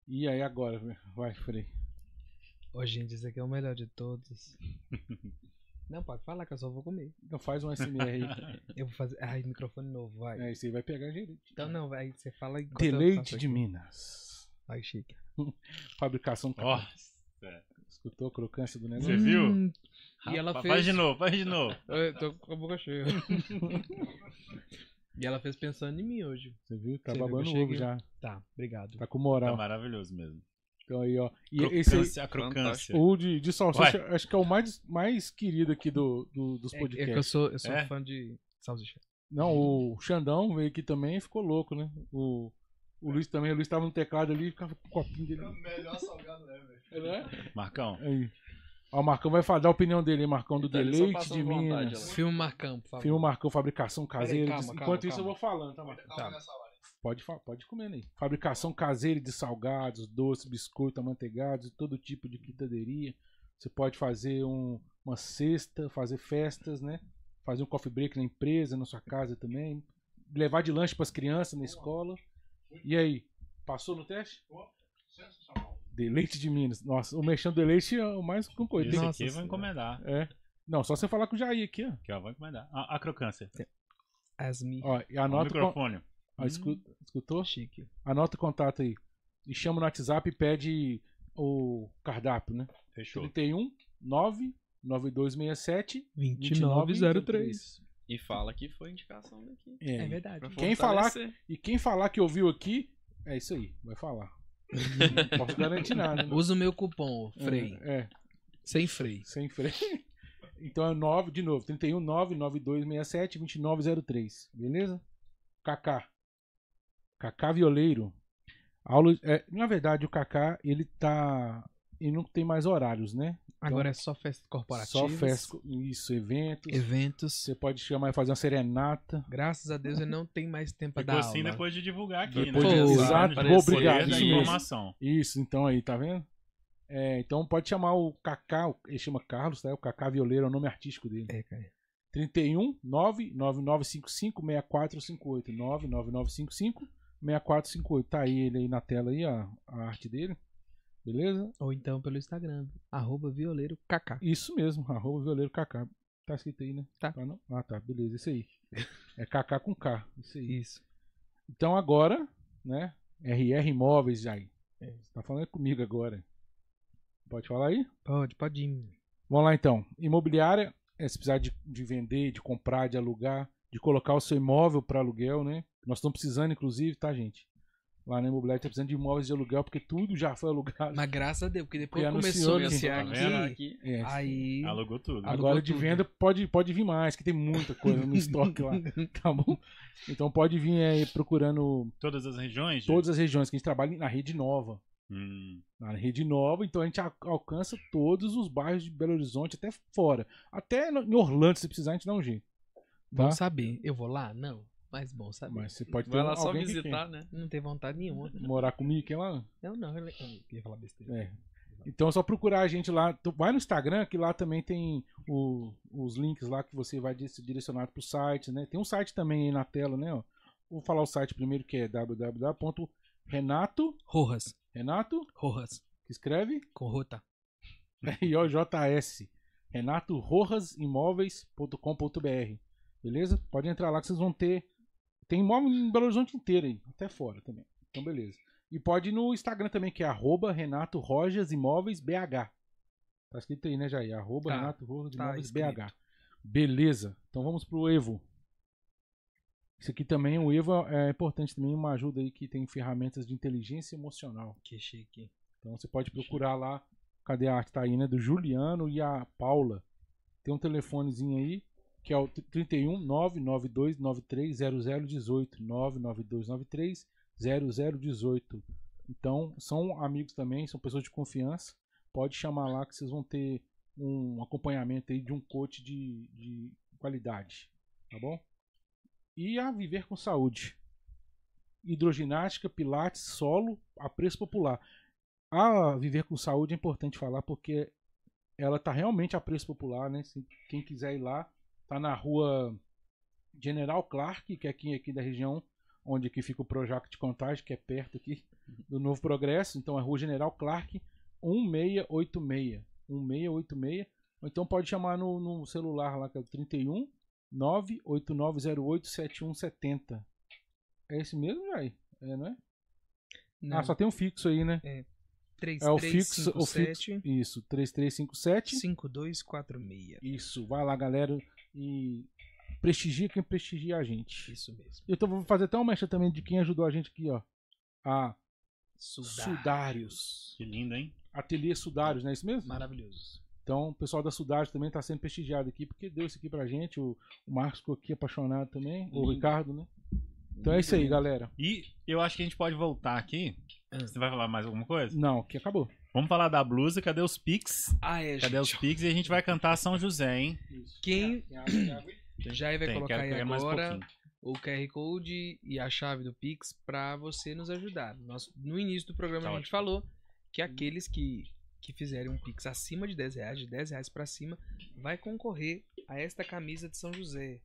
E aí agora, vai, Frei. Ô, gente, esse aqui é o melhor de todos. Não, pode falar que eu só vou comer. Então faz um SMR aí. Eu vou fazer. Ai, microfone novo, vai. É, isso aí vai pegar gente. Então não, vai. Você fala enquanto Deleite de. Minas. Vai, chique. Fabricação Ó, Escutou a crocância do Você negócio? viu? Hum, E ela fez. Faz de novo, faz de novo. Eu tô com a boca cheia. e ela fez pensando em mim hoje. Você viu? Tá Você viu babando o ovo já. Tá, obrigado. Tá com Tá moral. maravilhoso mesmo. Então aí, ó. E esse aí, Crocância, a crocância. o de, de salsicha, Vai. acho que é o mais, mais querido aqui do, do- dos É, é que eu podcasts. sou, eu sou É? fã de salsicha. Não, o Xandão veio aqui também e ficou louco, né? O, o Luiz também, o Luiz tava no teclado ali, ficava com o copinho dele. Melhor salgado é, velho. Né? Marcão, Aí. Ó, o Marcão vai falar, dar a opinião dele, hein, Marcão, do só Deleite de vontade, Minas. Filme Marcão, por favor. Filme Marcão, fabricação caseira. calma, de- calma, Enquanto isso calma. eu vou falando, tá, Marcão? Tá. Pode, pode comer aí. Fabricação caseira de salgados, doces, biscoito, amanteigados, todo tipo de quitaderia. Você pode fazer um- uma cesta, fazer festas, né? Fazer um coffee break na empresa, na sua casa também. Levar de lanche para as crianças na escola. E aí, passou no teste? Deleite de Minas. Nossa, o mexão do deleite é o mais concorrido. Esse Tem- aqui eu vou encomendar. É. Não, só você falar com o Jair aqui, ó. Aqui, ó, vou encomendar. A, a crocância. Asmi. ó e Ó, o anota o con- microfone. ó, escu- escutou? Chique. Anota o contato aí. E chama no WhatsApp e pede o cardápio, né? Fechou. 31 99267 2903. E fala que foi indicação daqui. É. É verdade. Quem falar-. E quem falar que ouviu aqui, é isso aí, vai falar. Não posso garantir nada. Né? Usa o meu cupom, Frei. É, é, Sem freio. sem freio. Então é 9, de novo, 31 99267 2903, beleza? Kaká. Kaká Violeiro. Aula, é, na verdade, o Kaká, ele tá. Ele não tem mais horários, né? Agora é só festa corporativa. Só festa, isso, eventos. Eventos. Você pode chamar e fazer uma serenata. Graças a Deus ele não tem mais tempo Ficou dar assim aula. depois de divulgar aqui, Depois né? de- Exato. exato, Poder obrigado, isso mesmo. informação. Isso, então aí, tá vendo? É, então pode chamar o Kaká, ele chama Carlos, tá? O Kaká Violeiro é o nome artístico dele. É, cara. 31 99955 6458 99955 6458. Tá aí ele aí na tela aí, a, a arte dele. Beleza? Ou então pelo Instagram, arroba violeiro kk. Isso mesmo, arroba Violeiro Kaká. Tá escrito aí, né? Tá. não? Ah, tá, beleza, isso aí. É Kaká com K, isso aí. Isso. Então agora, né? RR Imóveis, Jair. Você tá falando comigo agora. Pode falar aí? Pode, pode ir. Vamos lá então. Imobiliária, é, se precisar de, de vender, de comprar, de alugar, de colocar o seu imóvel para aluguel, né? Nós estamos precisando, inclusive, tá, gente? Lá na imobiliária está precisando de imóveis de aluguel, porque tudo já foi alugado. Mas graças a Deus, porque depois Porque começou a que- aqui, Tá vendo aqui. É, aí... Alugou tudo. Alugou agora de tudo. venda pode, pode vir mais, que tem muita coisa no estoque lá, tá bom? Então pode vir aí procurando Todas as regiões? Gê? todas as regiões que a gente trabalha na rede nova. Hum. Na rede nova, então a gente al- alcança todos os bairros de Belo Horizonte, até fora. Até em Orlando, se precisar, a gente dá um jeito. Tá? Bom saber. Eu vou lá? Não. Mas bom saber. Mas você pode ter Vai lá só alguém que visitar, né? Não tem vontade nenhuma. morar comigo, quer lá? Eu não, eu eu ia falar besteira. É. Então é só procurar a gente lá. Vai no Instagram, que lá também tem o- os links lá que você vai direcionado pro site, né? Tem um site também aí na tela, né? Vou falar o site primeiro, que é www.renato, Rojas. Renato, Rojas. que escreve, Com rota. R-O-J-S, renatorojasimóveis.com.br, beleza? Pode entrar lá que vocês vão ter, tem imóvel em Belo Horizonte inteiro aí, até fora também, então beleza. E pode ir no Instagram também, que é arroba Renato Rojas Imóveis BH. Tá escrito aí, né, Jair? Arroba Tá, Renato Rojas tá Imóveis escrito. BH. Beleza. Então vamos pro Evo. Isso aqui também, o Evo é importante também, uma ajuda aí que tem ferramentas de inteligência emocional. Que chique. Então você pode procurar lá. Cadê a arte? Tá aí, né? Do Juliano e a Paula. Tem um telefonezinho aí, que é o 31 992 93 0018. 992 93 0018. Então, são amigos também, são pessoas de confiança. Pode chamar lá que vocês vão ter um acompanhamento aí de um coach de, de qualidade. Tá bom? E a Viver com Saúde. Hidroginástica, pilates, solo, a preço popular. A Viver com Saúde é importante falar porque ela tá realmente a preço popular, né? Quem quiser ir lá, tá na rua General Clark, que é aqui, aqui da região onde aqui fica o Projac de Contagem, que é perto aqui do Novo Progresso. Então é rua General Clark 1686. 1686. Ou então pode chamar no, no celular lá, que é o 31 98908 7170. É esse mesmo, Jai? É, não é? Não. Ah, só tem um fixo aí, né? 3, É o fixo, o fixo. Isso, 3357. 5246. Isso, vai lá, galera, e prestigia quem prestigia a gente. Isso mesmo. Eu tô, vou fazer até uma mecha também de quem ajudou a gente aqui, ó. A Sudários. Sudários. Que lindo, hein? Ateliê Sudários, não é isso mesmo? Maravilhoso. Então, o pessoal da Sudários também tá sendo prestigiado aqui, porque deu isso aqui pra gente. O, o Marcos ficou aqui apaixonado também. O Lindo. Ricardo, né? Então é isso aí, galera. E eu acho que a gente pode voltar aqui. Ah. Você vai falar mais alguma coisa? Não, que acabou. Vamos falar da blusa, cadê os Pix? Ah, é, Cadê os Pix? E a gente vai cantar São José, hein? Quem- água aí? Já vai Tem, colocar aí um agora pouquinho. o QR Code e a chave do Pix para você nos ajudar. Nós, no início do programa Tá a gente falou que aqueles que, que fizerem um Pix acima de 10 reais, de 10 reais para cima, vai concorrer a esta camisa de São José.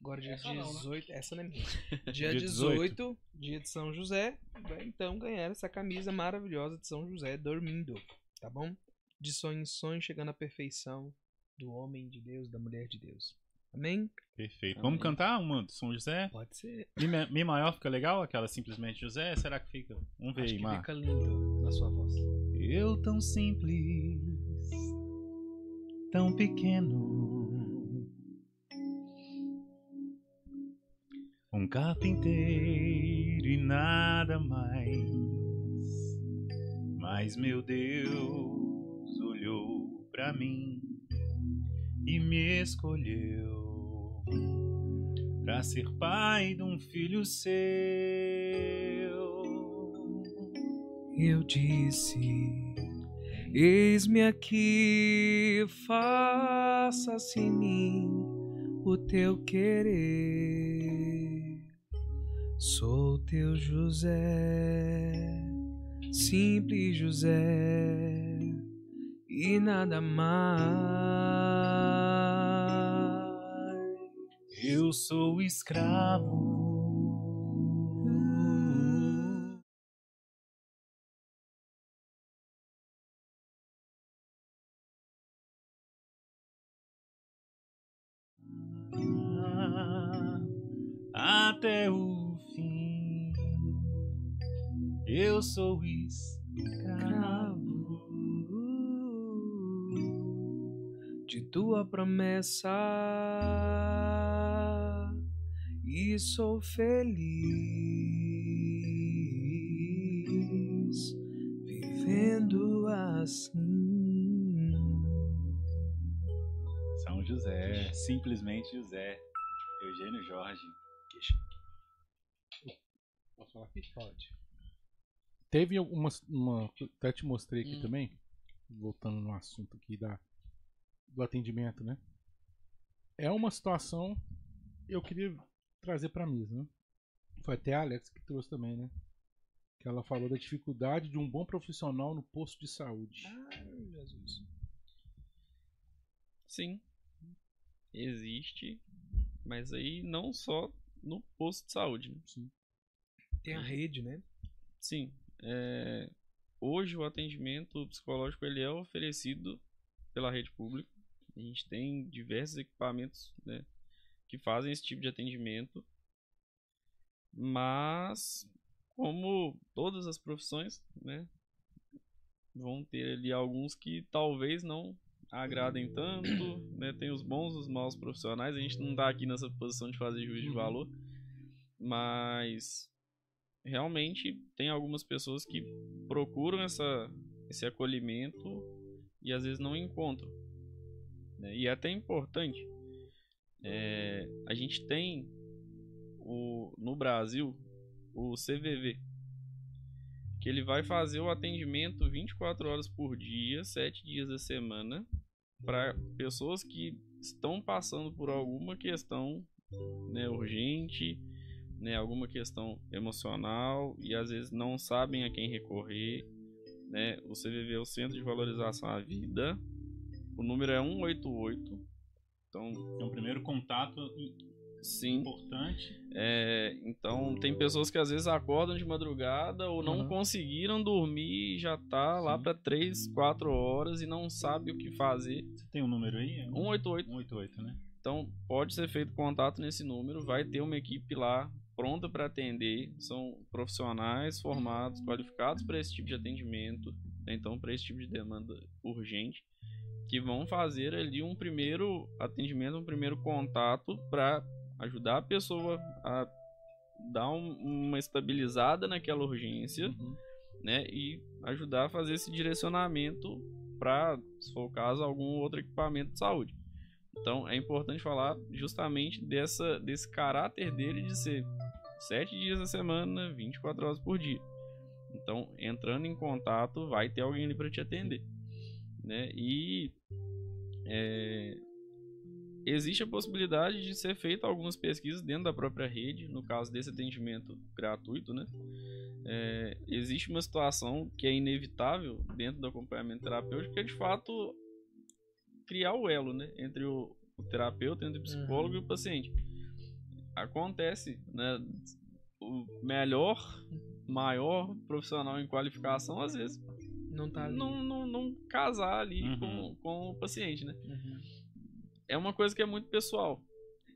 Agora dia Essa não, né? 18, essa não é minha. Dia Dia 18, dia de São José, vai então ganhar essa camisa maravilhosa de São José dormindo, tá bom? De sonho em sonho, chegando à perfeição do homem de Deus, da mulher de Deus. Amém? Perfeito. Vamos cantar uma do São José? Pode ser. Mi, me- Mi maior fica legal? Aquela simplesmente José? Será que fica? Vamos ver Acho aí, que Mar. fica lindo na sua voz. Eu tão simples, tão pequeno. Um carpinteiro e nada mais. Mas meu Deus olhou pra mim e me escolheu pra ser pai de um filho seu. Eu disse: Eis-me aqui, faça-se em mim o teu querer. Sou teu José, simples José, e nada mais. Eu sou escravo. Até o eu sou escravo. de tua promessa e sou feliz vivendo assim. São José, simplesmente José. Eugênio Jorge. Posso falar aqui? Pode. Teve uma, uma. Até te mostrei aqui Hum. também. Voltando no assunto aqui da, do atendimento, né? É uma situação. Eu queria trazer pra mesa, né? Foi até a Alex que trouxe também, né? Que ela falou da dificuldade de um bom profissional no posto de saúde. Ai, Jesus. Sim. Existe. Mas aí não só no posto de saúde. né? Sim. Tem a rede, né? Sim. É, Hoje o atendimento psicológico ele é oferecido pela rede pública. A gente tem diversos equipamentos né, que fazem esse tipo de atendimento. Mas, como todas as profissões, né, vão ter ali alguns que talvez não agradem tanto, né? Tem os bons e os maus profissionais. A gente não está aqui nessa posição de fazer juízo de valor, mas realmente tem algumas pessoas que procuram essa, esse acolhimento e às vezes não encontram. né? E é até importante. é, a gente tem o, no Brasil o CVV, que ele vai fazer o atendimento 24 horas por dia, 7 dias da semana, para pessoas que estão passando por alguma questão né, urgente, né, alguma questão emocional e às vezes não sabem a quem recorrer. Né? O CVV é o Centro de Valorização à Vida. O número é 188. Então, É um primeiro contato sim. importante. É, então tem pessoas que às vezes acordam de madrugada ou não Uhum. conseguiram dormir e já tá lá Sim. para 3, 4 horas e não sabe o que fazer. Você tem um número aí? É 188. 188, né? Então pode ser feito contato nesse número, vai ter uma equipe lá pronta para atender. São profissionais formados, qualificados para esse tipo de atendimento, né? então para esse tipo de demanda urgente, que vão fazer ali um primeiro atendimento, um primeiro contato para ajudar a pessoa a dar um- uma estabilizada naquela urgência, Uhum. né? E ajudar a fazer esse direcionamento para, se for o caso, algum outro equipamento de saúde. Então é importante falar justamente dessa, desse caráter dele de ser sete dias da semana, 24 horas por dia. Então, entrando em contato, vai ter alguém ali para te atender, né? E é, existe a possibilidade de ser feita algumas pesquisas dentro da própria rede, no caso desse atendimento gratuito, né? É, existe uma situação que é inevitável dentro do acompanhamento terapêutico, que é de fato criar o elo, né? Entre o, o terapeuta, entre o psicólogo uhum. e o paciente. Acontece, né? O melhor, maior profissional em qualificação, às vezes, não, tá não, não, não casar ali uhum. com, com o paciente, né? Uhum. É uma coisa que é muito pessoal.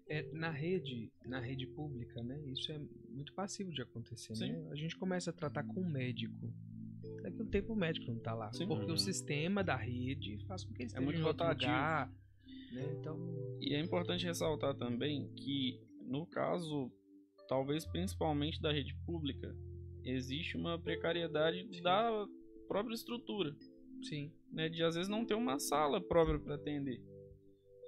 É, na rede, na rede pública, né? Isso é muito passivo de acontecer, Sim. né? A gente começa a tratar com o médico. Daqui a um tempo o médico não tá lá. Sim. Porque uhum. o sistema da rede faz com que ele é esteja é muito em outro lugar. Né? Então... E é importante ressaltar também que, no caso, talvez principalmente da rede pública, existe uma precariedade Sim. da própria estrutura. Sim. Né? De às vezes não ter uma sala própria para atender.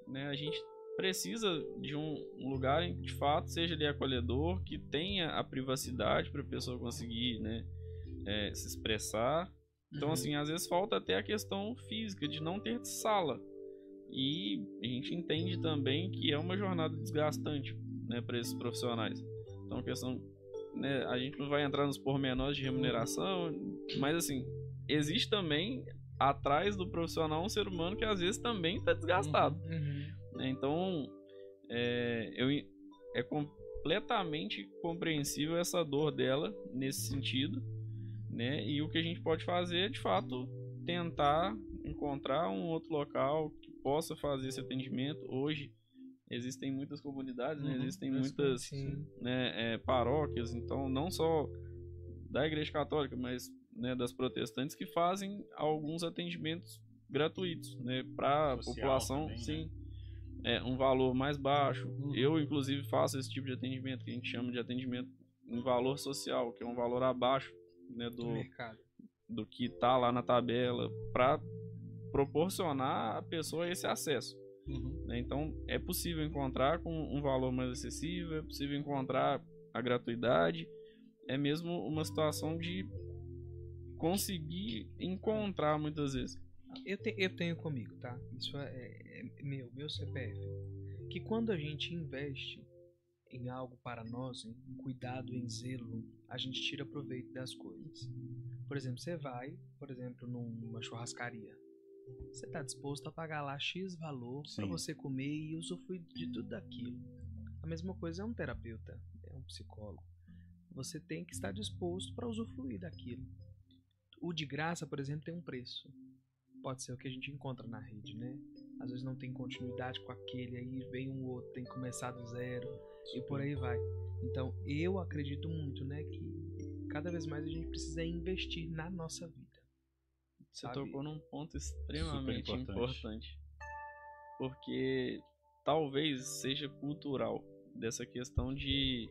Né? A gente precisa de um, lugar em que de fato seja ali acolhedor, que tenha a privacidade para a pessoa conseguir né, é, se expressar. Então, uhum. assim, às vezes falta até a questão física de não ter sala. E a gente entende também que é uma jornada desgastante né, para esses profissionais. Então, a questão. Né, a gente não vai entrar nos pormenores de remuneração, mas assim, existe também atrás do profissional um ser humano que às vezes também está desgastado. Uhum. uhum. Né? Então, é, eu, é completamente compreensível essa dor dela nesse sentido. Né? E o que a gente pode fazer é, de fato, tentar encontrar um outro local que possa fazer esse atendimento. Hoje existem muitas comunidades, né? uhum, existem muitas né, é, paróquias, então não só da Igreja Católica, mas né, das protestantes que fazem alguns atendimentos gratuitos, né, para a população, também, sim, né? é um valor mais baixo. Uhum. Eu inclusive faço esse tipo de atendimento que a gente chama de atendimento em valor social, que é um valor abaixo, né, do, do do que está lá na tabela, para proporcionar à pessoa esse acesso. Uhum. Né? Então é possível encontrar com um valor mais acessível, é possível encontrar a gratuidade. É mesmo uma situação de conseguir encontrar muitas vezes. Eu, te, eu tenho comigo, tá? Isso é, é, é meu, meu CPF. Que quando a gente investe em algo para nós, em cuidado, em zelo, a gente tira proveito das coisas. Por exemplo, você vai, por exemplo, numa churrascaria. Você está disposto a pagar lá X valor para você comer e usufruir de tudo aquilo. A mesma coisa é um terapeuta, é um psicólogo. Você tem que estar disposto para usufruir daquilo. O de graça, por exemplo, tem um preço. Pode ser o que a gente encontra na rede, né? Às vezes não tem continuidade com aquele, aí vem um outro, tem que começar do zero e por aí vai. Então, eu acredito muito, né, que cada vez mais a gente precisa investir na nossa vida. Você sabe? tocou num ponto extremamente importante. importante. Porque talvez seja cultural dessa questão de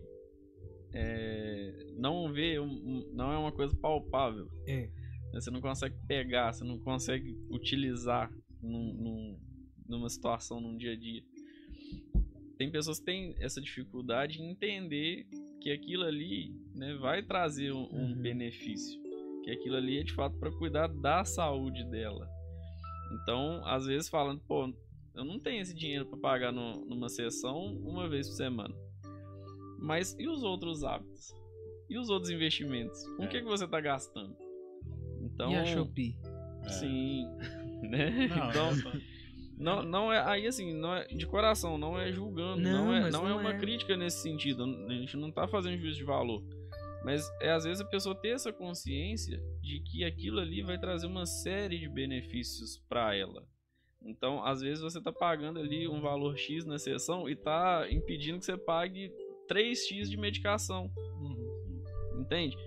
é, não vê, um, não é uma coisa palpável. É. Você não consegue pegar, você não consegue utilizar num, num, numa situação, num dia a dia. Tem pessoas que têm essa dificuldade em entender que aquilo ali né, vai trazer um, um uhum. benefício. Que aquilo ali é de fato para cuidar da saúde dela. Então, às vezes falando, pô, eu não tenho esse dinheiro para pagar no, numa sessão uma vez por semana. Mas e os outros hábitos? E os outros investimentos? Com o é. que, que você está gastando? Então, e a Shopee? Sim. É. Né? Não, então, não, não é. Aí assim, não é de coração, não é julgando. Não, não é, não, não, é uma é. crítica nesse sentido. A gente não está fazendo juízo de valor. Mas é às vezes a pessoa ter essa consciência de que aquilo ali vai trazer uma série de benefícios para ela. Então, às vezes você está pagando ali um valor X na sessão e está impedindo que você pague 3x de medicação. Uhum. Entende?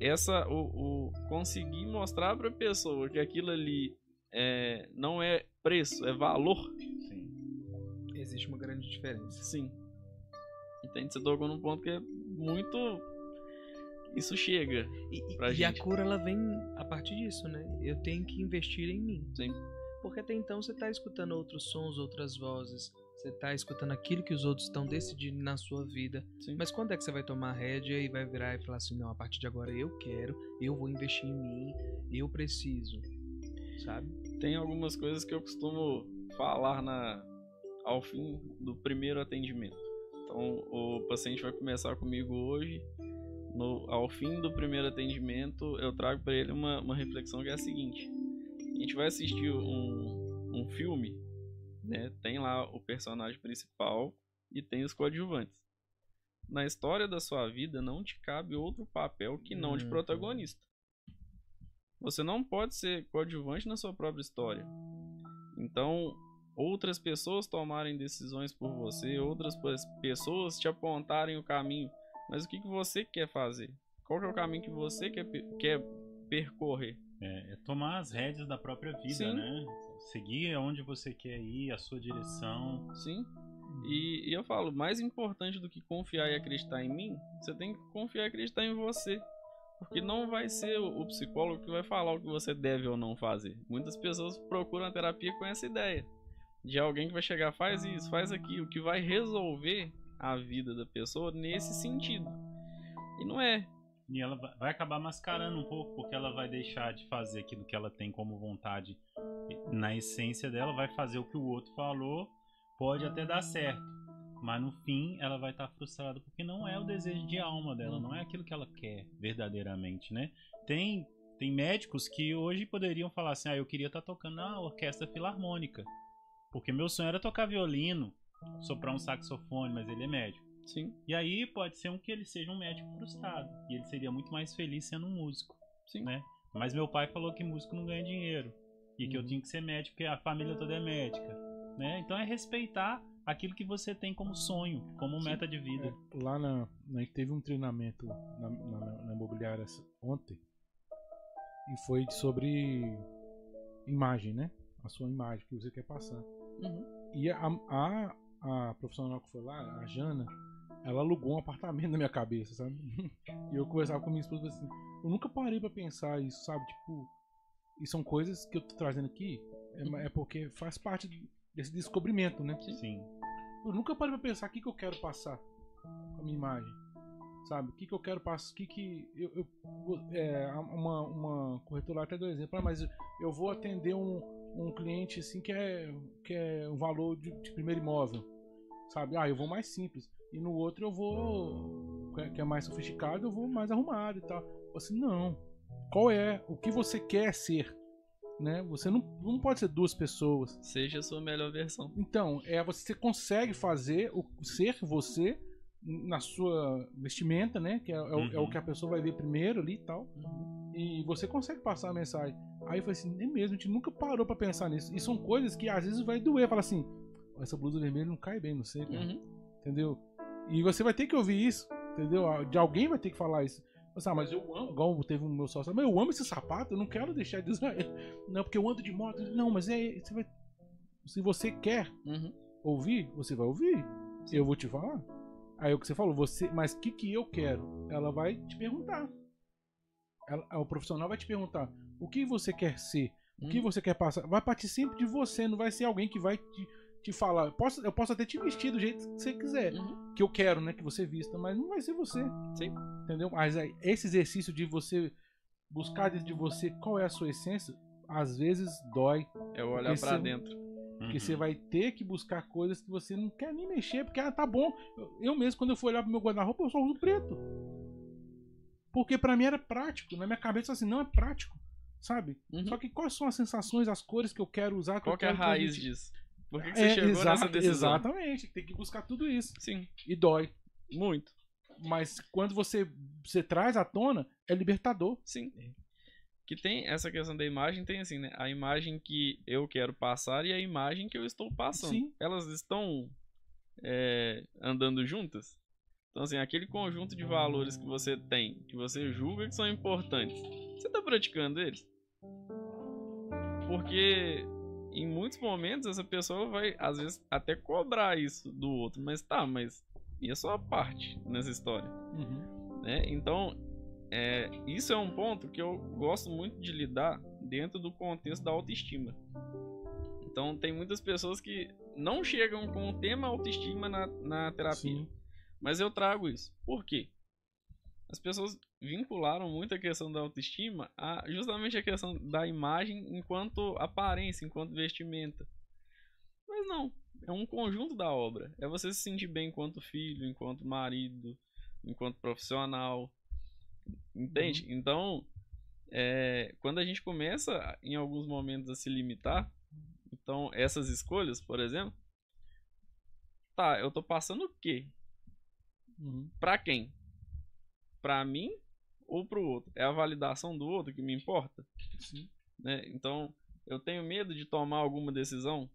Essa, o, o conseguir mostrar para a pessoa que aquilo ali é, não é preço, é valor. Sim. Existe uma grande diferença. Sim. Entende? Você tocou num ponto que é muito. Isso chega. E, pra e gente. a cura ela vem a partir disso, né? Eu tenho que investir em mim. Sim. Porque até então você está escutando outros sons, outras vozes. Você tá escutando aquilo que os outros estão decidindo na sua vida. Sim. Mas quando é que você vai tomar rédea e vai virar e falar assim: não, a partir de agora eu quero, eu vou investir em mim, eu preciso. Sabe? Tem algumas coisas que eu costumo falar na, ao fim do primeiro atendimento. Então, o paciente vai começar comigo hoje. No, ao fim do primeiro atendimento, eu trago para ele uma, uma reflexão que é a seguinte: a gente vai assistir um, um filme, né? Tem lá o personagem principal e tem os coadjuvantes. Na história da sua vida, não te cabe outro papel que não de Uhum. protagonista. Você não pode ser coadjuvante na sua própria história. Então, outras pessoas tomarem decisões por você, outras pes- pessoas te apontarem o caminho. Mas o que, que você quer fazer? Qual que é o caminho que você quer, quer percorrer? É, é tomar as rédeas da própria vida, Sim. né? Seguir aonde você quer ir, a sua direção. Sim. E, e eu falo, mais importante do que confiar e acreditar em mim, você tem que confiar e acreditar em você. Porque não vai ser o, o psicólogo que vai falar o que você deve ou não fazer. Muitas pessoas procuram a terapia com essa ideia. De alguém que vai chegar, faz isso, faz aquilo, que vai resolver a vida da pessoa nesse sentido. E não é. E ela va- vai acabar mascarando um pouco, porque ela vai deixar de fazer aquilo que ela tem como vontade na essência dela, vai fazer o que o outro falou, pode até dar certo. Mas no fim ela vai estar frustrada porque não é o desejo de alma dela, não é aquilo que ela quer verdadeiramente, né? Tem tem médicos que hoje poderiam falar assim: "Ah, eu queria estar tocando na orquestra filarmônica". Porque meu sonho era tocar violino, soprar um saxofone, mas ele é médico. Sim, E aí pode ser um que ele seja um médico frustrado. E ele seria muito mais feliz sendo um músico, sim. né? Mas meu pai falou que músico não ganha dinheiro. E que eu Uhum. tinha que ser médico porque a família toda é médica. Né? Então é respeitar aquilo que você tem como sonho, como Sim. meta de vida. É, lá na, na- teve um treinamento na, na- na imobiliária ontem e foi sobre imagem, né? A sua imagem que você quer passar. Uhum. E a, a, a profissional que foi lá, a Jana, ela alugou um apartamento na minha cabeça, sabe? E eu conversava com minha esposa assim, eu nunca parei pra pensar isso, sabe? Tipo, e são coisas que eu tô trazendo aqui, é, é porque faz parte desse descobrimento, né? Sim. Eu nunca parei pra pensar o que, que eu quero passar com a minha imagem. Sabe? O que, que eu quero passar. O que, que. Eu, eu- é, uma, uma corretora até deu exemplo, ah, mas eu vou atender um, um cliente assim que é, que é um valor de, de primeiro imóvel. Sabe? Ah, eu vou mais simples. E no outro eu vou. que é- é mais sofisticado, eu vou mais arrumado e tal. Assim, não. Qual é? O que você quer ser? Né? Você não, não pode ser duas pessoas. Seja a sua melhor versão. Então, é você consegue fazer o ser você na sua vestimenta, né? Que é, é o- é o Uhum. que a pessoa vai ver primeiro ali e tal. E você consegue passar a mensagem. Aí eu falei assim, é mesmo, a gente nunca parou pra pensar nisso. E são coisas que às vezes vai doer. Fala assim, essa blusa vermelha não cai bem, não sei, cara. Uhum. Entendeu? E você vai ter que ouvir isso, entendeu? De alguém vai ter que falar isso. Você, Ah, mas eu amo, igual teve um meu sócio, mas eu amo esse sapato, eu não quero deixar de usar ele. Não, porque eu ando de moto. Não, mas é. Você vai, se você quer Uhum. ouvir, você vai ouvir. Eu vou te falar. Aí é o que você falou, você, mas o que, que eu quero? Ela vai te perguntar. Ela- o profissional vai te perguntar o que você quer ser, o que Uhum. você quer passar. Vai partir sempre de você, não vai ser alguém que vai te, te falar. Eu posso, eu posso até te vestir do jeito que você quiser, Uhum. que eu quero, né, que você vista, mas não vai ser você. Sim. Entendeu? Mas esse exercício de você buscar dentro de você qual é a sua essência, às vezes dói. É olhar pra dentro. Porque Uhum. você vai ter que buscar coisas que você não quer nem mexer, porque ah, tá bom. Eu, eu mesmo, quando eu fui olhar pro meu guarda-roupa, eu só uso preto. Porque pra mim era prático. Na minha cabeça, assim, não é prático. Sabe? Uhum. Só que quais são as sensações, as cores que eu quero usar? Qual que é a raiz transmitir? disso? Por que, que você É, chegou nessa decisão? Exatamente. Tem que buscar tudo isso. Sim, E dói. muito. Mas quando você, você traz à tona, é libertador. Sim. Que tem essa questão da imagem, tem assim, né? A imagem que eu quero passar e a imagem que eu estou passando. Sim. Elas estão é, andando juntas. Então, assim, aquele conjunto de valores que você tem, que você julga que são importantes, você está praticando eles? Porque em muitos momentos essa pessoa vai, às vezes, até cobrar isso do outro. Mas tá, mas e a sua parte nessa história? Uhum. né? Então, é, isso é um ponto que eu gosto muito de lidar dentro do contexto da autoestima. Então tem muitas pessoas que não chegam com o tema autoestima na, na terapia. Sim. Mas eu trago isso. Por quê? As pessoas vincularam muito a questão da autoestima a justamente a questão da imagem enquanto aparência, enquanto vestimenta. Mas não, é um conjunto da obra. É você se sentir bem enquanto filho, enquanto marido, enquanto profissional. Entende? Então, é, quando a gente começa em alguns momentos a se limitar, então essas escolhas, por exemplo, tá, eu tô passando o quê? Uhum. Pra quem? Pra mim ou pro outro? É a validação do outro que me importa? Sim. né? Então, eu tenho medo de tomar alguma decisão.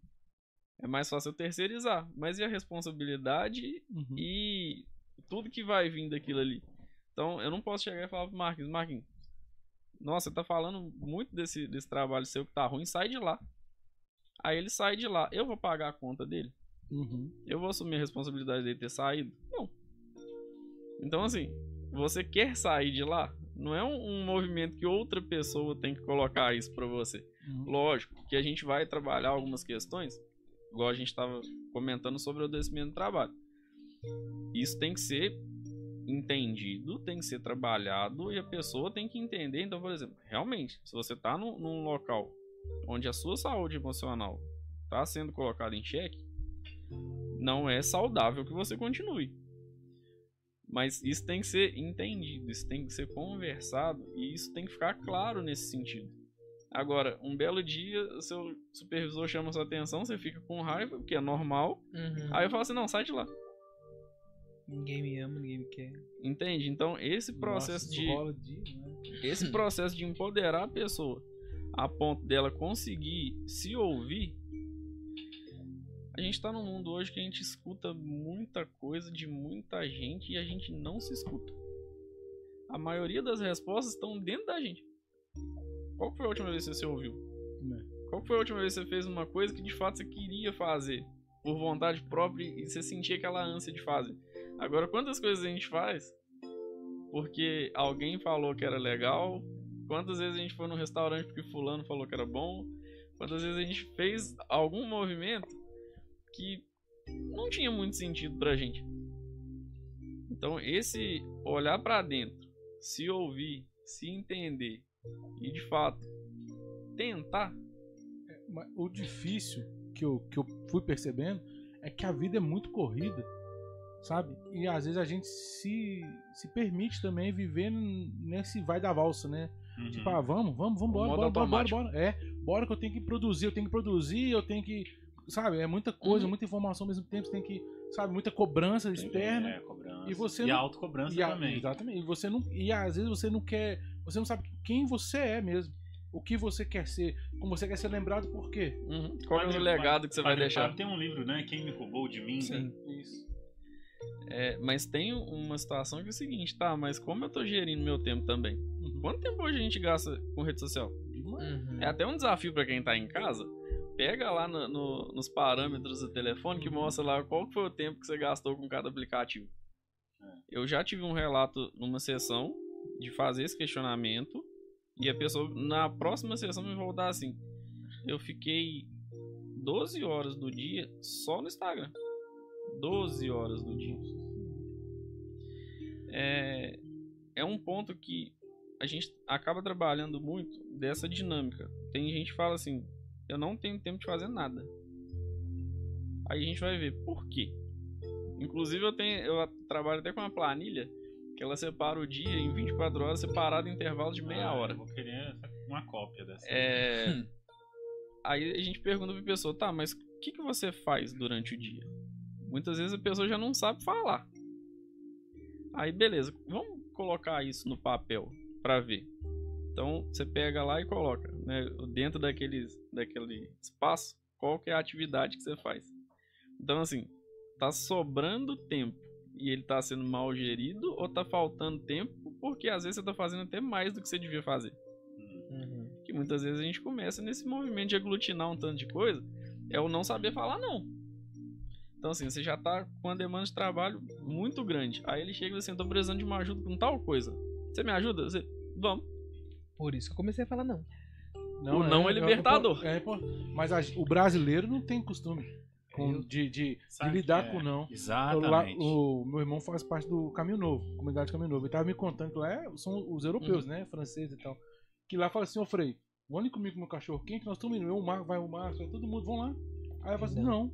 É mais fácil eu terceirizar. Mas e a responsabilidade Uhum. e tudo que vai vir daquilo ali? Então, eu não posso chegar e falar pro Marquinhos, Marquinhos, nossa, você tá falando muito desse, desse trabalho seu que tá ruim, sai de lá. Aí ele sai de lá. Eu vou pagar a conta dele? Uhum. Eu vou assumir a responsabilidade dele ter saído? Não. Então, assim, você quer sair de lá? Não é um, um movimento que outra pessoa tem que colocar isso pra você. Uhum. Lógico que a gente vai trabalhar algumas questões, igual a gente estava comentando sobre o adoecimento do trabalho. Isso tem que ser entendido, tem que ser trabalhado e a pessoa tem que entender. Então, por exemplo, realmente, se você está num, num local onde a sua saúde emocional está sendo colocada em xeque, não é saudável que você continue. Mas isso tem que ser entendido, isso tem que ser conversado e isso tem que ficar claro nesse sentido. Agora, um belo dia, seu supervisor chama sua atenção, você fica com raiva, porque é normal. Uhum. Aí eu falo assim: não, sai de lá. Ninguém me ama, ninguém me quer. Entende? Então, esse processo Nossa, de. de, né? Esse processo de empoderar a pessoa a ponto dela conseguir se ouvir. A gente tá num mundo hoje que a gente escuta muita coisa de muita gente e a gente não se escuta. A maioria das respostas estão dentro da gente. Qual foi a última vez que você ouviu? Né? Qual foi a última vez que você fez uma coisa que de fato você queria fazer? Por vontade própria e você sentia aquela ânsia de fazer? Agora, quantas coisas a gente faz porque alguém falou que era legal? Quantas vezes a gente foi num restaurante porque fulano falou que era bom? Quantas vezes a gente fez algum movimento que não tinha muito sentido pra gente? Então, esse olhar pra dentro, se ouvir, se entender e de fato tentar Mas o difícil que eu, que eu fui percebendo é que a vida é muito corrida, sabe? E às vezes a gente se, se permite também viver nesse vai da valsa, né? Uhum. Tipo, ah, vamos, vamos, vamos, bora, bora, bora, bora, bora. É, bora que eu tenho que produzir, eu tenho que produzir, eu tenho que. Sabe, é muita coisa, Uhum. muita informação ao mesmo tempo, você tem que, sabe, muita cobrança externa. É, cobrança. E você e não- a autocobrança E a- também. Exatamente. E você não. E às vezes você não quer. Você não sabe quem você é mesmo. O que você quer ser. Como você quer ser lembrado por quê? Uhum. qual é o legado que você vai Padre deixar. Tem um livro, né? Quem me roubou de mim. Sim. Isso. É, mas tem uma situação que é o seguinte, tá? Mas como eu tô gerindo meu tempo também? Uhum. Quanto tempo hoje a gente gasta com rede social? Uhum. É até um desafio pra quem tá em casa. Pega lá no- no- nos parâmetros do telefone que mostra lá qual foi o tempo que você gastou com cada aplicativo. Eu já tive um relato numa sessão de fazer esse questionamento e a pessoa na próxima sessão me voltar assim: eu fiquei 12 horas do dia só no Instagram. 12 horas do dia. É, é um ponto que a gente acaba trabalhando muito dessa dinâmica. Tem gente que fala assim: eu não tenho tempo de fazer nada. Aí a gente vai ver por quê. Inclusive eu tenho, eu trabalho até com uma planilha que ela separa o dia em 24 horas separado em intervalos de meia Ah, hora. Eu vou querer uma cópia dessa. É, Aí a gente pergunta pra pessoa, tá, mas o que, que você faz durante o dia? Muitas vezes a pessoa já não sabe falar. Aí beleza, vamos colocar isso no papel pra ver. Então você pega lá e coloca, né, dentro daqueles, daquele espaço, qual que é a atividade que você faz. Então assim, tá sobrando tempo e ele tá sendo mal gerido ou tá faltando tempo porque às vezes você tá fazendo até mais do que você devia fazer Uhum. que muitas vezes a gente começa nesse movimento de aglutinar um tanto de coisa, é o não saber falar não. Então assim, você já tá com uma demanda de trabalho muito grande. Aí ele chega e assim, eu tô precisando de uma ajuda com tal coisa. Você me ajuda? Você, vamos. Por isso que eu comecei a falar não. O não é, libertador. É, é, mas a, o brasileiro não tem costume com, de, de, de lidar é? com não. Eu lá- Exatamente. o meu irmão faz parte do Caminho Novo, comunidade Caminho Novo. Ele tava me contando que lá é- são os europeus, Uhum. né? Franceses e tal. Que lá fala assim, ô Frei, vão comigo com meu cachorro quente, nós estamos indo. Eu, o Marco, vai o Marco, vai todo mundo, vão lá. Aí eu falo assim, não.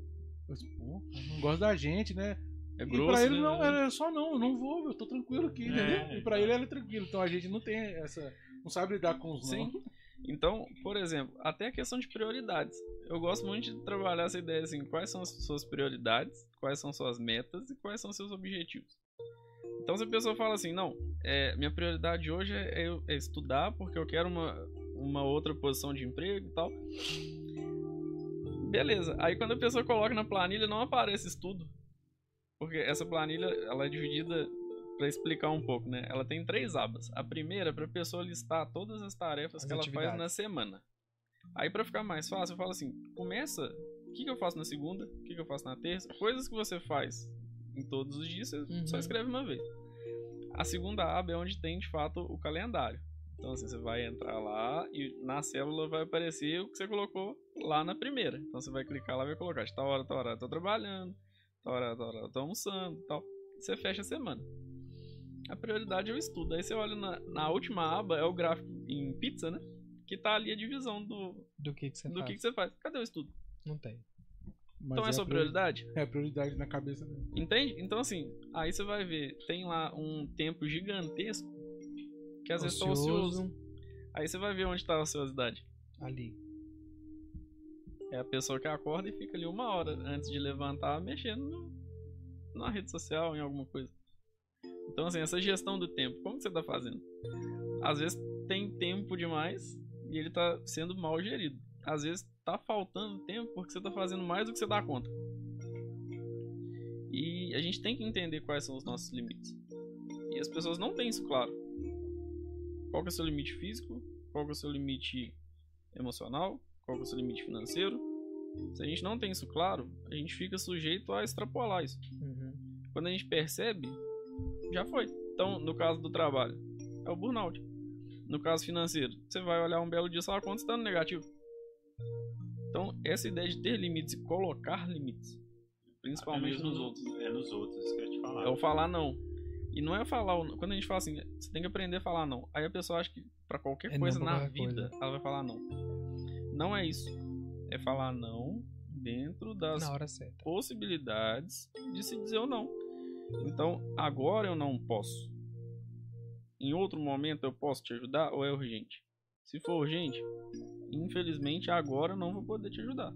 Eu disse, pô, não gosta da gente, né? É e grosso, pra ele né? não, era só não, eu não vou, eu tô tranquilo aqui, É, entendeu? E pra então. ele era tranquilo. Então a gente não tem essa. Não sabe lidar com os Sim. Então, por exemplo, até a questão de prioridades. Eu gosto muito de trabalhar essa ideia assim, quais são as suas prioridades, quais são suas metas e quais são seus objetivos. Então, se a pessoa fala assim, não, é, minha prioridade hoje é, é estudar porque eu quero uma, uma outra posição de emprego e tal. Beleza. Aí quando a pessoa coloca na planilha, não aparece estudo. Porque essa planilha, ela é dividida para explicar um pouco, né? Ela tem três abas. A primeira é para a pessoa listar todas as tarefas As que ela faz na semana. Aí para ficar mais fácil, eu falo assim: começa, o que, que eu faço na segunda? O que, que eu faço na terça? Coisas que você faz em todos os dias, você Uhum. só escreve uma vez. A segunda aba é onde tem de fato o calendário. Então assim, você vai entrar lá e na célula vai aparecer o que você colocou lá na primeira. Então você vai clicar lá e vai colocar de tal hora, tal hora eu tô trabalhando, tal hora, tal hora eu tô almoçando, tal. Você fecha a semana. A prioridade é o estudo. Aí você olha na, na última aba, é o gráfico em pizza, né? Que tá ali a divisão do, Do que, que você do faz? que, que você faz. Cadê o estudo? Não tem. Mas então é, a sua priori- prioridade? É a prioridade na cabeça dele. Entende? Então, assim, aí você vai ver, tem lá um tempo gigantesco que às vezes tá ocioso. Aí você vai ver onde tá a ociosidade. Ali. É a pessoa que acorda e fica ali uma hora antes de levantar mexendo no, numa rede social, em alguma coisa. Então, assim, essa gestão do tempo, como que você tá fazendo? Às vezes tem tempo demais e ele tá sendo mal gerido. Às vezes tá faltando tempo porque você tá fazendo mais do que você dá conta. E a gente tem que entender quais são os nossos limites. E as pessoas não têm isso claro. Qual que é o seu limite físico? Qual que é o seu limite emocional? Qual que é o seu limite financeiro? Se a gente não tem isso claro, a gente fica sujeito a extrapolar isso. Uhum. Quando a gente percebe, já foi. Então, no caso do trabalho, é o burnout. No caso financeiro, você vai olhar um belo dia sua conta está no negativo. Então, essa ideia de ter limites e colocar limites, principalmente mesmo nos outros, É nos outros, isso que eu te falar. é o falar não. E não é falar. Quando a gente fala assim, você tem que aprender a falar não. Aí a pessoa acha que pra qualquer É coisa na qualquer vida ela vai falar não. Não é isso. É falar não dentro das Na hora certa. possibilidades de se dizer ou não. Então, agora eu não posso. Em outro momento eu posso te ajudar ou é urgente? Se for urgente, infelizmente agora eu não vou poder te ajudar.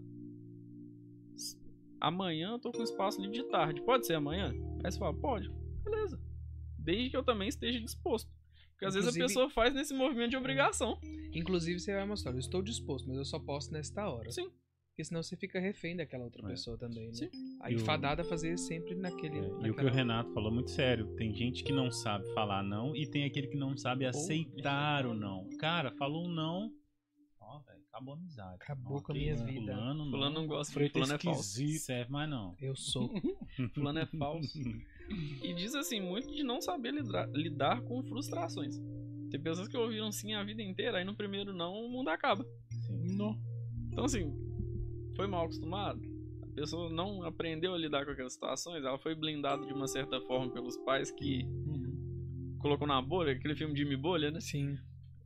Amanhã eu tô com espaço livre de tarde. Pode ser amanhã? Aí você fala, pode. Beleza. Desde que eu também esteja disposto. Porque às vezes a Inclusive- pessoa faz nesse movimento de obrigação. Inclusive, você vai mostrar, eu estou disposto, mas eu só posso nesta hora. Sim. Porque senão você fica refém daquela outra É. pessoa também, né? Sim. Aí E o- fadada a fazer sempre naquele. É, e o que o Renato falou muito sério. Tem gente que não sabe falar não e tem aquele que não sabe aceitar o não. Cara, falou um não. Ó, velho, acabou a amizade. Acabou com a minha vida. Fulano não. Fulano não gosta, Freita fulano é falso. serve mais não. Eu sou. Fulano é falso. E diz assim, muito de não saber lidar, lidar com frustrações. Tem pessoas que ouviram sim a vida inteira, aí no primeiro não o mundo acaba. Sim. Não. Então assim, foi mal acostumado. A pessoa não aprendeu a lidar com aquelas situações, ela foi blindada de uma certa forma pelos pais que Uhum. colocou na bolha, aquele filme Jimmy Bolha, né? Sim.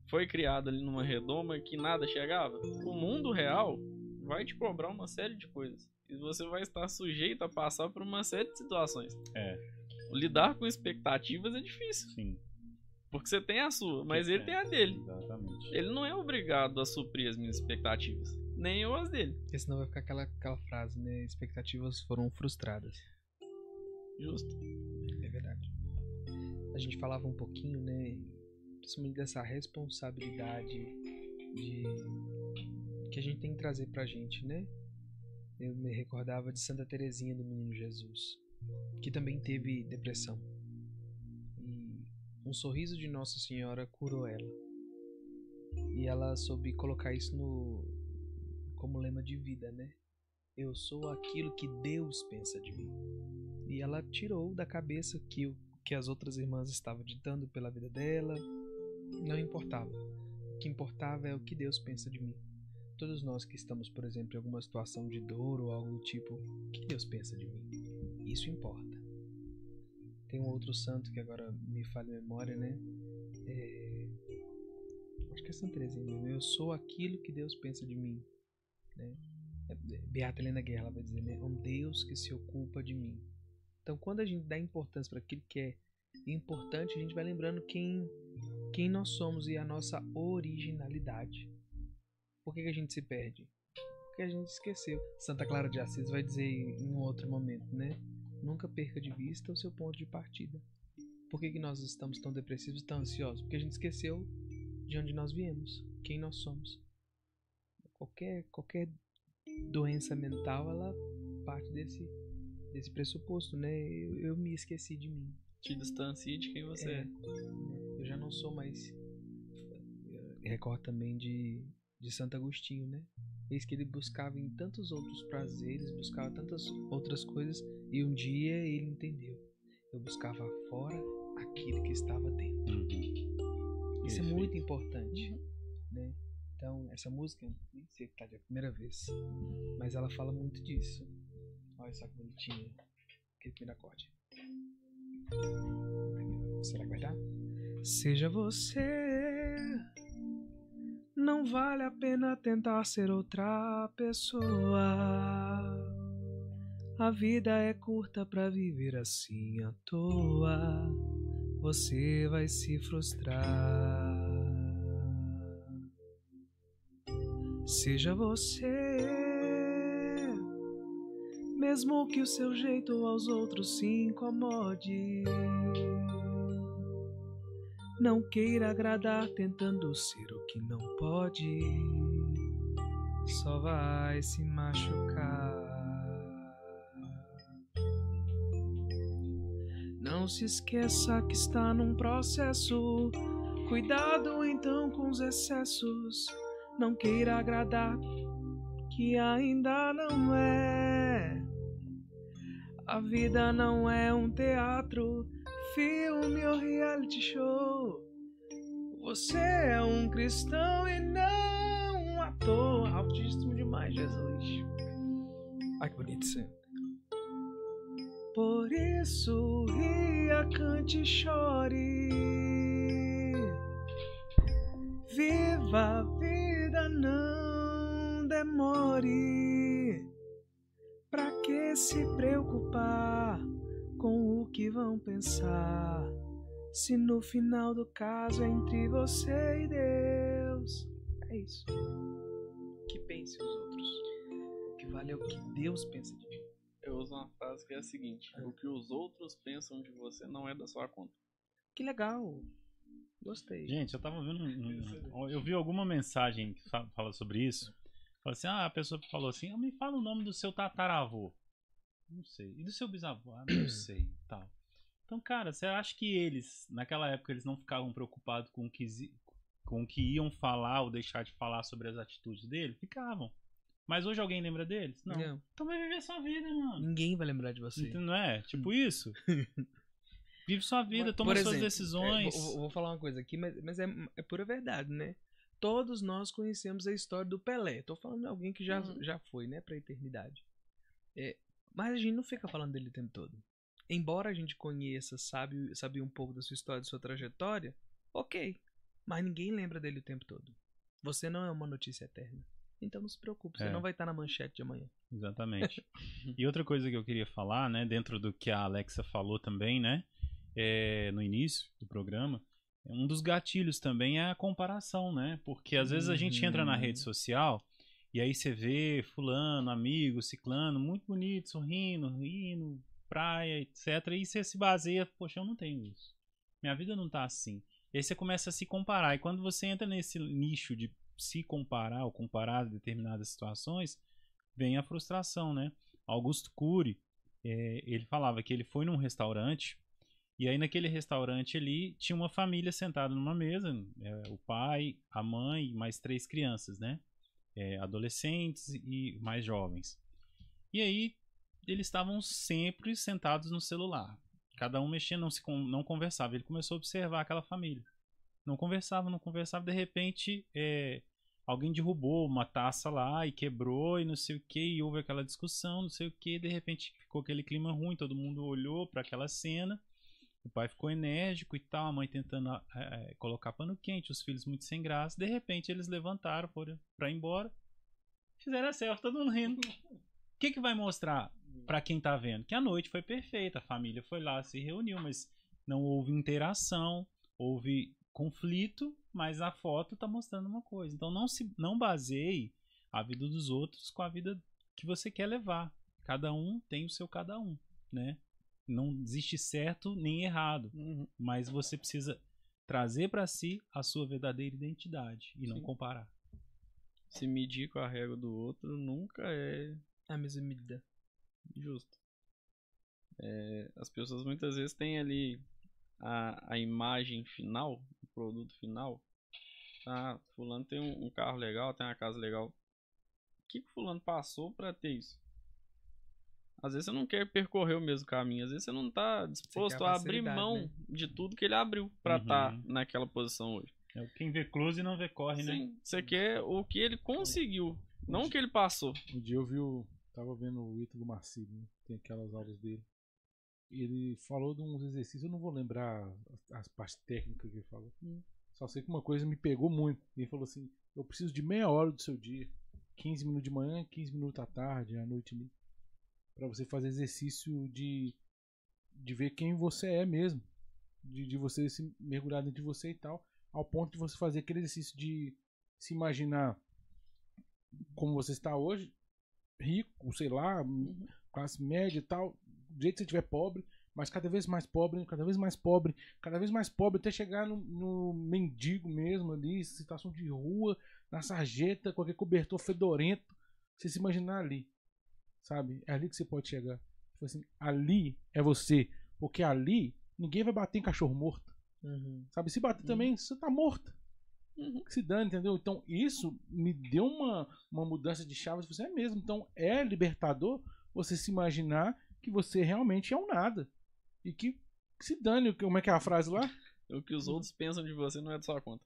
Foi criado ali numa redoma que nada chegava. O mundo real vai te cobrar uma série de coisas. E você vai estar sujeito a passar por uma série de situações. É. Lidar com expectativas é difícil. Sim, Porque você tem a sua, mas ele tem a dele. exatamente. Ele não é obrigado a suprir as minhas expectativas. Nem eu as dele. Porque senão vai ficar aquela, aquela frase, né? Expectativas foram frustradas. Justo. É verdade. A gente falava um pouquinho, né? Principalmente dessa responsabilidade de que a gente tem que trazer pra gente, né? Eu me recordava de Santa Teresinha do Menino Jesus, que também teve depressão. E um sorriso de Nossa Senhora curou ela. E ela soube colocar isso no como lema de vida, né? Eu sou aquilo que Deus pensa de mim. E ela tirou da cabeça que o que as outras irmãs estavam ditando pela vida dela, não importava. que importava é o que Deus pensa de mim. Todos nós que estamos, por exemplo, em alguma situação de dor ou algo do tipo, o que Deus pensa de mim? Isso importa. Tem um outro santo que agora me falha memória, né? É... Acho que é Santa Teresinha. Eu sou aquilo que Deus pensa de mim. Né? É, Beata Helena Guerra vai dizer, né? Um Deus que se ocupa de mim. Então, quando a gente dá importância para aquilo que é importante, a gente vai lembrando quem, quem nós somos e a nossa originalidade. Por que, que a gente se perde? Porque a gente esqueceu. Santa Clara de Assis vai dizer em um outro momento, né? Nunca perca de vista o seu ponto de partida. Por que, que nós estamos tão depressivos tão ansiosos? Porque a gente esqueceu de onde nós viemos, quem nós somos. Qualquer, qualquer doença mental, ela parte desse, desse pressuposto, né? Eu, eu me esqueci de mim. Te distancie de quem você é. Eu já não sou mais. Recordo também de, de Santo Agostinho, né? Eis que ele buscava em tantos outros prazeres, buscava tantas outras coisas, e um dia ele entendeu. Eu buscava fora aquilo que estava dentro. Uhum. Isso é muito importante, né? Então, essa música, que tá de primeira vez, mas ela fala muito disso. Olha só que bonitinha. Aquele primeiro acorde. Será que vai dar? Seja você. Não vale a pena tentar ser outra pessoa. A vida é curta pra viver assim à toa. Você vai se frustrar. Seja você. Mesmo que o seu jeito aos outros se incomode. Não queira agradar tentando ser o que não pode. Só vai se machucar. Não se esqueça que está num processo. Cuidado então com os excessos. Não queira agradar que ainda não é. A vida não é um teatro, filme ou reality show. Você é um cristão e não um ator. Altíssimo demais, Jesus. Ai, que bonito isso. Por isso, ria, cante e chore. Viva a vida, não demore. Pra que se preocupar com o que vão pensar? Se no final do caso é entre você e Deus. É isso. Que pense os outros. O que vale é o que Deus pensa de mim. Eu uso uma frase que é a seguinte. O que os outros pensam de você não é da sua conta. Que legal. Gostei. Gente, eu tava vendo. um- um- eu vi alguma mensagem que fa- fala sobre isso. Fala assim: ah, a pessoa falou assim: ah, me fala o nome do seu tataravô. Não sei. E do seu bisavô? Ah, não sei. Tal. Então, cara, você acha que eles, naquela época, eles não ficavam preocupados com o que, com o que iam falar ou deixar de falar sobre as atitudes dele? Ficavam. Mas hoje alguém lembra deles? Não. Não. Então vai viver sua vida, mano. Ninguém vai lembrar de você. Então, não é? Tipo isso. Vive sua vida, toma por suas exemplo, decisões. é, vou, vou falar uma coisa aqui, mas, mas é, é pura verdade, né? Todos nós conhecemos a história do Pelé. Tô falando de alguém que já, Uhum. já foi, né, pra eternidade. É, mas a gente não fica falando dele o tempo todo. Embora a gente conheça, sabe, sabe um pouco da sua história, da sua trajetória, ok. Mas ninguém lembra dele o tempo todo. Você não é uma notícia eterna. Então não se preocupe, você É. não vai estar na manchete de amanhã. Exatamente. e outra coisa que eu queria falar, né, dentro do que a Alexa falou também, né, é, no início do programa, um dos gatilhos também é a comparação, né? Porque às vezes a gente entra na Uhum. rede social e aí você vê fulano, amigo, ciclano, muito bonito, sorrindo, rindo, praia, etc. E você se baseia, poxa, eu não tenho isso. Minha vida não tá assim. E aí você começa a se comparar. E quando você entra nesse nicho de se comparar ou comparar determinadas situações, vem a frustração, né? Augusto Cury, é, ele falava que ele foi num restaurante e aí naquele restaurante ali tinha uma família sentada numa mesa, é, o pai, a mãe mais três crianças, né? É, adolescentes e mais jovens. E aí eles estavam sempre sentados no celular, cada um mexendo, não se não conversava. Ele começou a observar aquela família. Não conversava, não conversava. De repente, é, alguém derrubou uma taça lá e quebrou e não sei o que, e houve aquela discussão, não sei o que. De repente ficou aquele clima ruim, todo mundo olhou para aquela cena. O pai ficou enérgico e tal, a mãe tentando é, colocar pano quente, os filhos muito sem graça. De repente eles levantaram, pra ir embora. Fizeram a selfie, todo mundo rindo. O que, que vai mostrar para quem tá vendo? Que a noite foi perfeita, a família foi lá, se reuniu, mas não houve interação, houve conflito, mas a foto tá mostrando uma coisa. Então não se não baseie a vida dos outros com a vida que você quer levar. Cada um tem o seu cada um, né? Não existe certo nem errado, Uhum. mas você precisa trazer para si a sua verdadeira identidade e não Sim. comparar. Se medir com a régua do outro nunca é A mesma medida. justo. É, as pessoas muitas vezes têm ali a, a imagem final, o produto final. Ah, fulano tem um, um carro legal, tem uma casa legal. O que, que fulano passou pra ter isso? Às vezes você não quer percorrer o mesmo caminho, às vezes você não tá disposto a abrir mão né? de tudo que ele abriu pra Uhum. estar naquela posição hoje. É quem vê close não vê corre, né? Sim, você quer o que ele conseguiu, não o que ele passou. Um dia eu vi o. Tava vendo o Ítalo Marcílio, né? tem aquelas aulas dele. Ele falou de uns exercícios, eu não vou lembrar as, as partes técnicas que ele falou. Só sei que uma coisa me pegou muito. Ele falou assim: eu preciso de meia hora do seu dia. 15 minutos de manhã, 15 minutos à tarde, à noite Pra você fazer exercício de, de ver quem você é mesmo. De, de você se mergulhar dentro de você e tal. Ao ponto de você fazer aquele exercício de se imaginar como você está hoje, rico, sei lá, classe média e tal, do jeito que você estiver pobre, mas cada vez mais pobre, cada vez mais pobre, cada vez mais pobre, até chegar no, no mendigo mesmo ali, situação de rua, na sarjeta, qualquer cobertor fedorento, você se imaginar ali, sabe? É ali que você pode chegar. Tipo assim, ali é você, porque ali ninguém vai bater em cachorro morto, Uhum. sabe? Se bater também, você tá morto. Uhum. Que se dane, entendeu? Então isso me deu uma, uma mudança de chave. Você é mesmo. Então é libertador você se imaginar que você realmente é um nada. E que, que se dane. Como é que é a frase lá? O que os outros pensam de você não é de sua conta.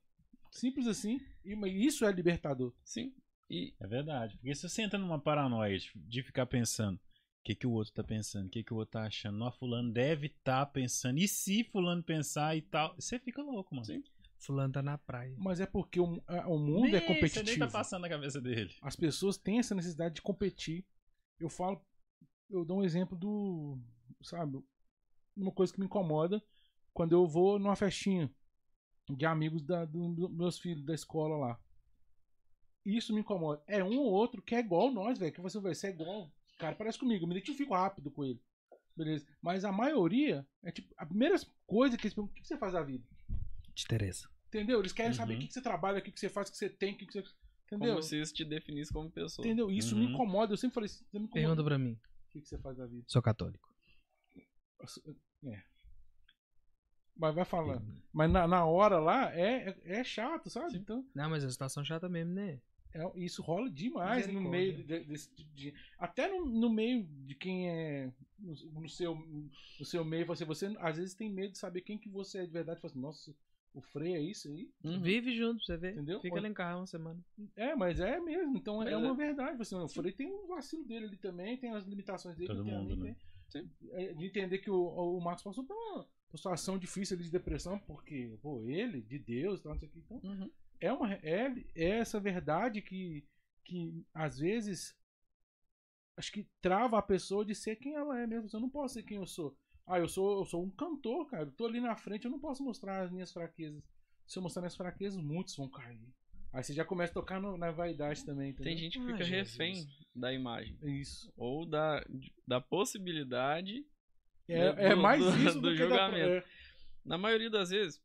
Simples assim. E, isso é libertador. Sim. E É verdade. Porque se você entra numa paranoia de- ficar pensando o que, que o outro tá pensando, o que, que o outro tá achando, ó, fulano deve estar pensando, e se fulano pensar e tal, você fica louco, mano. Sim. Fulano tá na praia. Mas é porque o, o mundo Nem- é Você nem competitivo. tá passando na cabeça dele. As pessoas têm essa necessidade de competir. Eu falo, eu dou um exemplo do, sabe, uma coisa que me incomoda quando eu vou numa festinha de amigos da, dos meus filhos da escola lá. Isso me incomoda. É um ou outro que é igual nós, velho. Que você vai ser igual. Cara, parece comigo. Eu me identifico rápido com ele. Beleza. Mas a maioria é tipo. A primeira coisa que eles perguntam: o que você faz da vida? De Tereza. Entendeu? Eles querem Uhum. saber o que que você trabalha, o que você faz, o que você tem, o que você. Entendeu? como se isso te definisse como pessoa. Entendeu? Isso Uhum. me incomoda. Eu sempre falei isso. me incomoda. Pergunta pra mim. O que, você faz da vida? Sou católico. É. Mas vai falando. Mas na, na hora lá é, é, é chato, sabe? Sim. Então, Não, mas a situação chata mesmo, né? É- isso rola demais no meio de- desse tipo de. Até no, no meio de quem é. No, no seu, no seu meio, você, você às vezes tem medo de saber quem que você é de verdade. Fala assim, nossa, o Frei é isso aí? Uhum. Vive junto pra você ver. Entendeu? Fica lá em carro uma semana. É, mas é mesmo. Então é, Mas uma é. verdade. Você, o Frei tem um vacilo dele ali também, tem as limitações dele. Todo mundo, né? tem- é, De entender que o, o Marcos passou por uma situação difícil ali de depressão, porque, pô, ele, de Deus, tal, não sei o que. Então, Uhum. É, uma, é, é essa verdade que, que às vezes acho que trava a pessoa de ser quem ela é mesmo. Eu não posso ser quem eu sou. Ah, eu sou, eu sou um cantor, cara. Eu tô ali na frente, eu não posso mostrar as minhas fraquezas. Se eu mostrar minhas fraquezas, muitos vão cair. Aí você já começa a tocar no- na vaidade também, entendeu? Tem gente que Ai, fica Jesus. refém da imagem. Isso. Ou da, da possibilidade. É, Do- é mais do- isso do, do que julgamento. Da, é, Na maioria das vezes,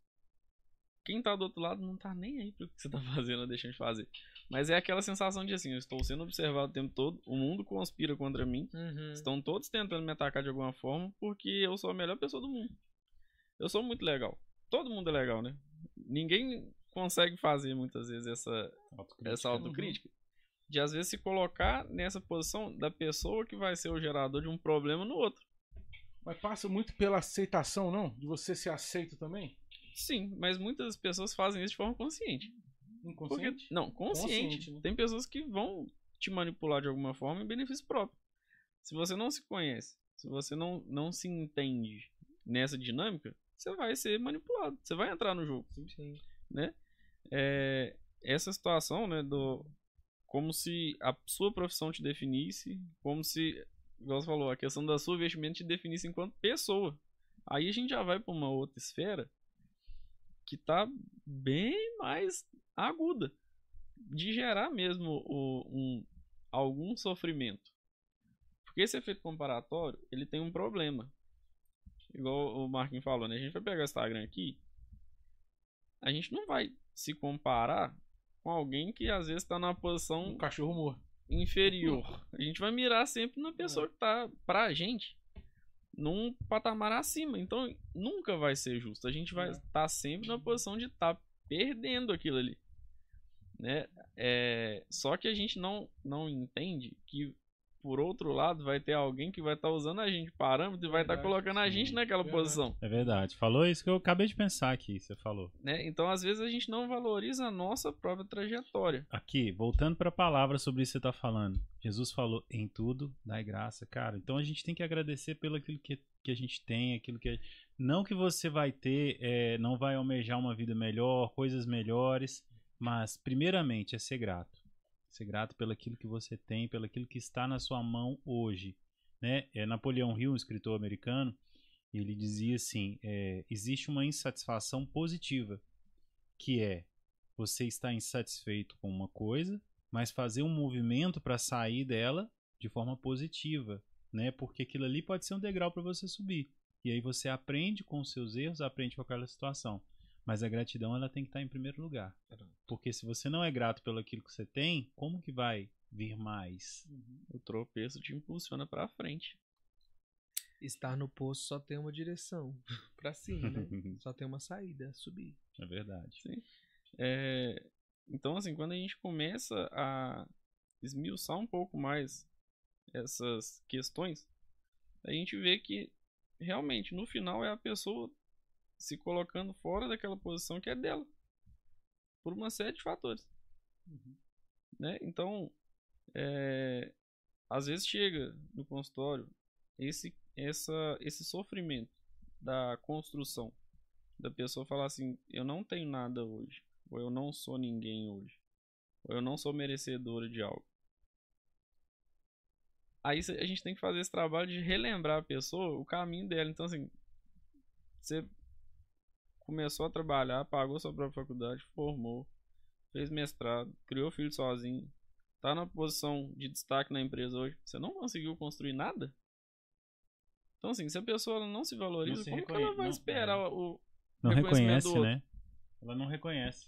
quem tá do outro lado não tá nem aí pro que você tá fazendo ou deixando de fazer. Mas é aquela sensação de assim, eu estou sendo observado o tempo todo, o mundo conspira contra mim, Uhum. estão todos tentando me atacar de alguma forma, porque eu sou a melhor pessoa do mundo. Eu sou muito legal. Todo mundo é legal, né? Ninguém consegue fazer muitas vezes essa, essa autocrítica. De às vezes se colocar nessa posição da pessoa que vai ser o gerador de um problema no outro. mas passa muito pela aceitação, não? De você ser aceito também? Sim, mas muitas pessoas fazem isso de forma consciente. Porque, Inconsciente? não, consciente. Consciente, né? Tem pessoas que vão te manipular de alguma forma em benefício próprio. Se você não se conhece, se você não, não se entende nessa dinâmica, você vai ser manipulado. Você vai entrar no jogo Sim. né? É, essa situação, né, do como se a sua profissão te definisse, como se, igual você falou, a questão da sua vestimenta te definisse enquanto pessoa. Aí a gente já vai para uma outra esfera que tá bem mais aguda de gerar mesmo o, um, algum sofrimento. Porque esse efeito comparatório, ele tem um problema. Igual o Marquinhos falou, né? A gente vai pegar o Instagram aqui, a gente não vai se comparar com alguém que às vezes está numa posição Um cachorro morto. inferior. A gente vai mirar sempre na pessoa que tá pra gente num patamar acima. Então nunca vai ser justo. A gente vai É. estar sempre na posição de estar perdendo aquilo ali. Né? É, só que a gente não, não entende que por outro lado vai ter alguém que vai estar usando a gente de parâmetro e vai estar Verdade, colocando a gente naquela Verdade. posição. É verdade. Falou isso que eu acabei de pensar aqui, você falou. Né? Então às vezes a gente não valoriza a nossa própria trajetória. Aqui, voltando para a palavra sobre isso que você está falando. Jesus falou em tudo, dai graça, cara. Então a gente tem que agradecer pelo aquilo que, que a gente tem, aquilo que não que você vai ter, é, não vai almejar uma vida melhor, coisas melhores, mas primeiramente é ser grato. Ser grato pelo aquilo que você tem, pelo aquilo que está na sua mão hoje, né? É Napoleão Hill, um escritor americano, ele dizia assim: é, existe uma insatisfação positiva, que é você está insatisfeito com uma coisa, mas fazer um movimento para sair dela de forma positiva, né? Porque aquilo ali pode ser um degrau para você subir. E aí você aprende com os seus erros, aprende com aquela situação. Mas a gratidão ela tem que estar em primeiro lugar. Porque se você não é grato pelo aquilo que você tem, como que vai vir mais? O tropeço te impulsiona pra frente. Estar no poço só tem uma direção. Pra cima, né? Só tem uma saída, subir. é verdade. É, então, assim, quando a gente começa a esmiuçar um pouco mais essas questões, a gente vê que realmente no final é a pessoa se colocando fora daquela posição que é dela, por uma série de fatores. Né? Então, é, às vezes chega no consultório esse, essa, esse sofrimento da construção da pessoa falar assim: eu não tenho nada hoje, ou eu não sou ninguém hoje, ou eu não sou merecedora de algo. Aí a gente tem que fazer esse trabalho de relembrar a pessoa o caminho dela. Então, assim, você começou a trabalhar, pagou sua própria faculdade, formou, fez mestrado, criou filho sozinho, tá na posição de destaque na empresa hoje, você não conseguiu construir nada? Então, assim, se a pessoa não se valoriza, Não se como que reconhe- ela vai não- esperar é. o, Não reconhece, do outro. né? Ela não reconhece.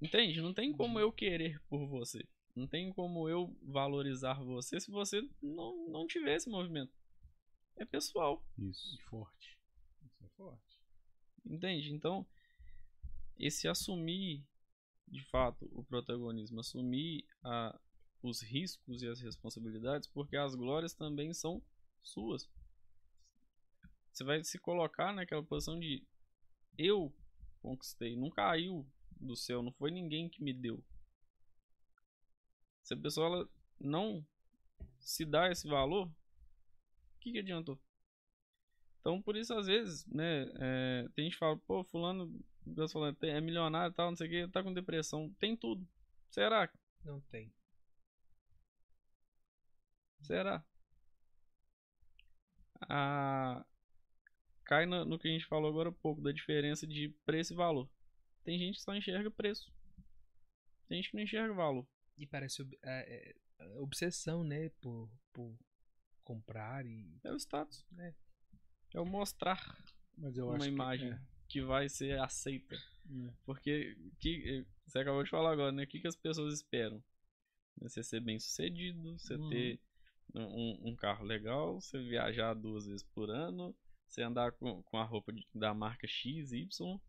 Entende? Não tem como eu querer por você. Não tem como eu valorizar você se você não, não tiver esse movimento. É pessoal, Isso. E forte. Isso é forte. entende? Então, esse assumir de fato o protagonismo, assumir a, os riscos e as responsabilidades, porque as glórias também são suas. Você vai se colocar naquela posição de eu conquistei, não caiu do céu, não foi ninguém que me deu. Se a pessoa ela não se dá esse valor, o que, que adiantou? Então, por isso, às vezes, né, é, tem gente que fala, pô, fulano, Deus falando, é milionário e tal, não sei o que, tá com depressão, tem tudo. Será? Não tem. Será? Ah, cai no, no que a gente falou agora há pouco, da diferença de preço e valor. Tem gente que só enxerga preço. Tem gente que não enxerga valor. E parece ob- é, é, é, obsessão, né? Por, por comprar e. É o status. É. É o mostrar Mas eu uma acho que- imagem é. que vai ser aceita. É. Porque que, você acabou de falar agora, né? O que, que as pessoas esperam? Você ser bem sucedido, você Uhum. ter um, um carro legal, você viajar duas vezes por ano, você andar com, com a roupa de- da marca X, Y.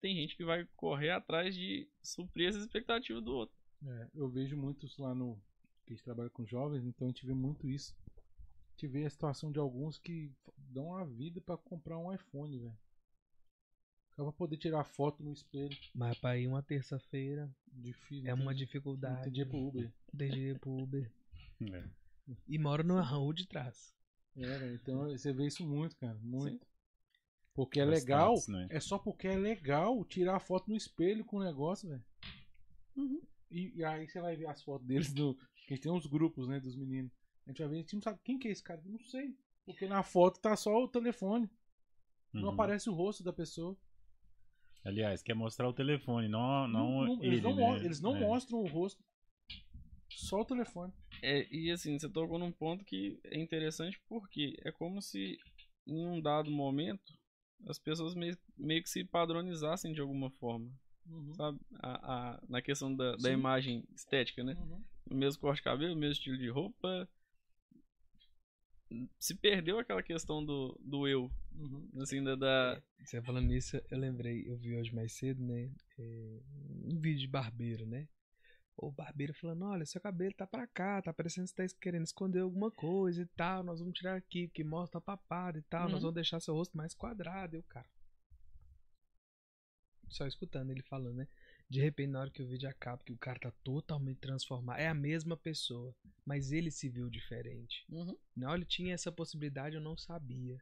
Tem gente que vai correr atrás de suprir as expectativas do outro. É, eu vejo muito isso lá no. que a gente trabalha com jovens, então a gente vê muito isso. A gente vê a situação de alguns que dão a vida pra comprar um iPhone, velho. Só pra poder tirar foto no espelho. Mas pra ir uma terça-feira Difícil. é uma tem- Não dificuldade. tem dinheiro pro Uber. DG pro Uber. É. E moro numa rua de trás. É, velho, então você vê isso muito, cara. Muito. Porque é legal. né? É só porque é legal tirar a foto no espelho com o negócio, velho. Uhum. E, e aí você vai ver as fotos deles no. Que a gente tem uns grupos, né, dos meninos. A gente vai ver, a gente não sabe quem que é esse cara. Não sei. Porque na foto tá só o telefone. Não Uhum. aparece o rosto da pessoa. Aliás, quer mostrar o telefone, não, não, Não- não- ele, eles não, né? eles não É. mostram o rosto. Só o telefone. É, e assim, você tocou num ponto que é interessante porque é como se em um dado momento as pessoas meio, meio que se padronizassem de alguma forma, Uhum. sabe? A, a- na questão da, da imagem estética, né? Uhum. O mesmo corte de cabelo, o mesmo estilo de roupa. Se perdeu aquela questão do, do eu, Uhum. assim, da, da- Você falando isso, eu lembrei, eu vi hoje mais cedo, né? é, um vídeo de barbeiro, né? O barbeiro falando, olha, seu cabelo tá pra cá, tá parecendo que você tá querendo esconder alguma coisa e tal, nós vamos tirar aqui, que mostra a papada e tal, nós Uhum. vamos deixar seu rosto mais quadrado, e o cara. Só escutando ele falando, né? De repente, na hora que o vídeo acaba, que o cara tá totalmente transformado, é a mesma pessoa, mas ele se viu diferente. Não, ele tinha essa possibilidade, eu não sabia.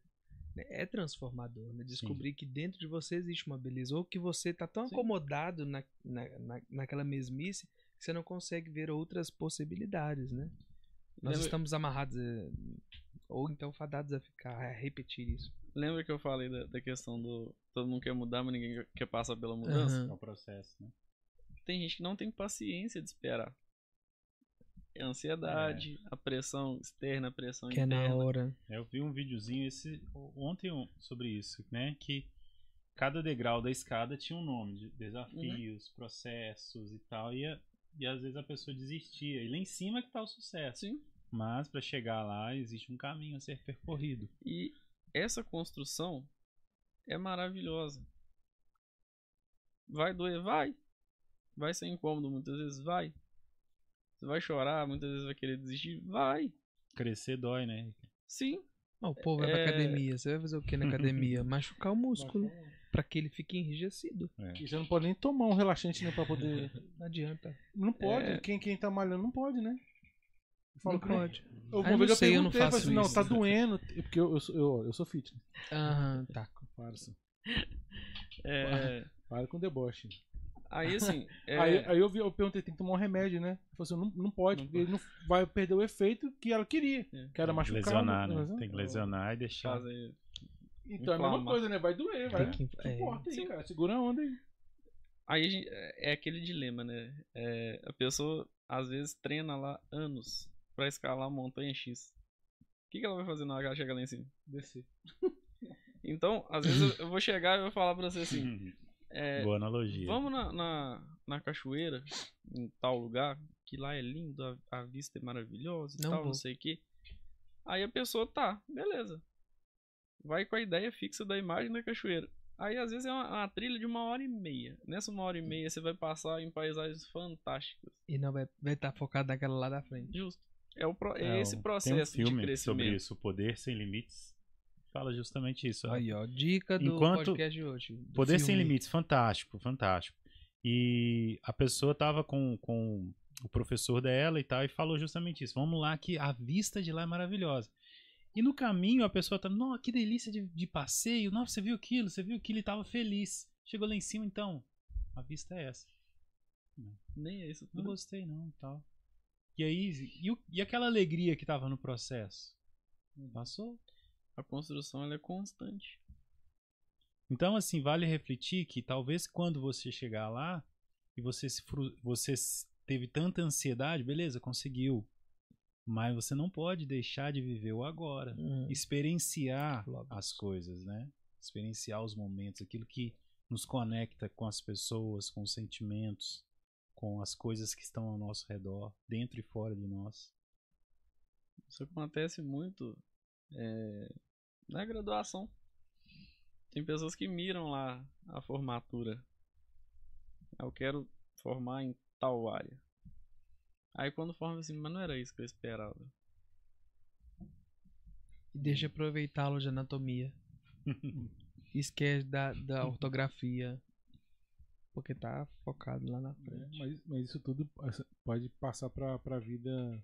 Né? É transformador, né? Descobrir que dentro de você existe uma beleza. Ou que você tá tão Sim. acomodado na, na, na- naquela mesmice você não consegue ver outras possibilidades, né? Nós Lembra- estamos amarrados, eh, ou então fadados a ficar, a repetir isso. Lembra que eu falei da, da questão do todo mundo quer mudar, mas ninguém quer passar pela mudança? Aham. É o processo, né? Tem gente que não tem paciência de esperar. É a ansiedade, a pressão externa, a pressão Que é na interna. hora. Eu vi um videozinho esse ontem sobre isso, né? Que cada degrau da escada tinha um nome, de desafios, processos e tal, e, a- e às vezes a pessoa desistia. E lá em cima que tá o sucesso. Sim. Mas para chegar lá existe um caminho a ser percorrido. E essa construção é maravilhosa. Vai doer? Vai. Vai ser incômodo muitas vezes? Vai. Você vai chorar, muitas vezes vai querer desistir? Vai. Crescer dói, né? Sim. Ó, o povo vai pra É. academia. Você vai fazer o que na academia? Machucar o músculo. Pra que ele fique enrijecido. E você não pode nem tomar um relaxante né, pra poder. Não adianta. Não pode. É. Quem, quem tá malhando não pode, né? Eu falo Não que pode. Eu, Ah, uma eu vez não eu sei, eu não perguntei, falei faço assim, não, tá doendo. Porque eu, eu, sou, eu, eu sou fitness. Aham, tá. Parça. É, Para com deboche. aí assim. é, Aí, aí eu, vi, eu perguntei, tem que tomar um remédio, né? Ele falou assim, não, não pode, Não porque ele não vai perder o efeito que ela queria. É. Que era machucar. lesionar, né? Tem que lesionar e deixar. fazer- Então é a mesma coisa, né? Vai doer, vai. Que- é. Suporta aí, Sim. cara. Segura a onda aí. Aí gente- é aquele dilema, né? É, a pessoa às vezes treina lá anos pra escalar a montanha X. O que, que ela vai fazer na hora que ela chegar lá em cima? Descer. Então, às vezes eu, vou chegar e vou falar pra você assim: é, Boa analogia. vamos na, na, na cachoeira, em tal lugar, que lá é lindo, a, a vista é maravilhosa e Não tal, vou. não sei o que. Aí a pessoa tá, beleza. Vai com a ideia fixa da imagem da cachoeira. Aí às vezes é uma, uma trilha de uma hora e meia. Nessa uma hora e meia você vai passar em paisagens fantásticas. E não vai estar vai tá focado naquela lá da frente. Justo. É, o pro- é É, esse Tem um processo de filme crescimento. sobre isso, O Poder Sem Limites. Fala justamente isso. Aí, ó. Dica do Enquanto- podcast de hoje. do Poder Sem filme. Limites, fantástico, fantástico. E a pessoa tava com, com o professor dela e tal, e falou justamente isso. Vamos lá, que a vista de lá é maravilhosa. E no caminho a pessoa tá, nossa, que delícia de, de passeio, nossa, você viu aquilo, você viu aquilo e tava feliz. Chegou lá em cima, então, a vista é essa. Nem é isso Não gostei não, tal. E aí, e, o- e aquela alegria que tava no processo? Passou. A construção ela é constante. Então, assim, vale refletir que talvez quando você chegar lá e você, se você teve tanta ansiedade, beleza, conseguiu. Mas você não pode deixar de viver o agora. Hum. Experienciar Logo. as coisas, né? Experienciar os momentos, aquilo que nos conecta com as pessoas, com os sentimentos, com as coisas que estão ao nosso redor, dentro e fora de nós. Isso acontece muito é, na graduação. Tem pessoas que miram lá a formatura. Eu quero formar em tal área. Aí quando forma assim, mas não era isso que eu esperava. E deixa eu aproveitá-lo de anatomia. esquece da, da ortografia. Porque tá focado lá na frente. É, mas, mas isso tudo pode passar pra, pra vida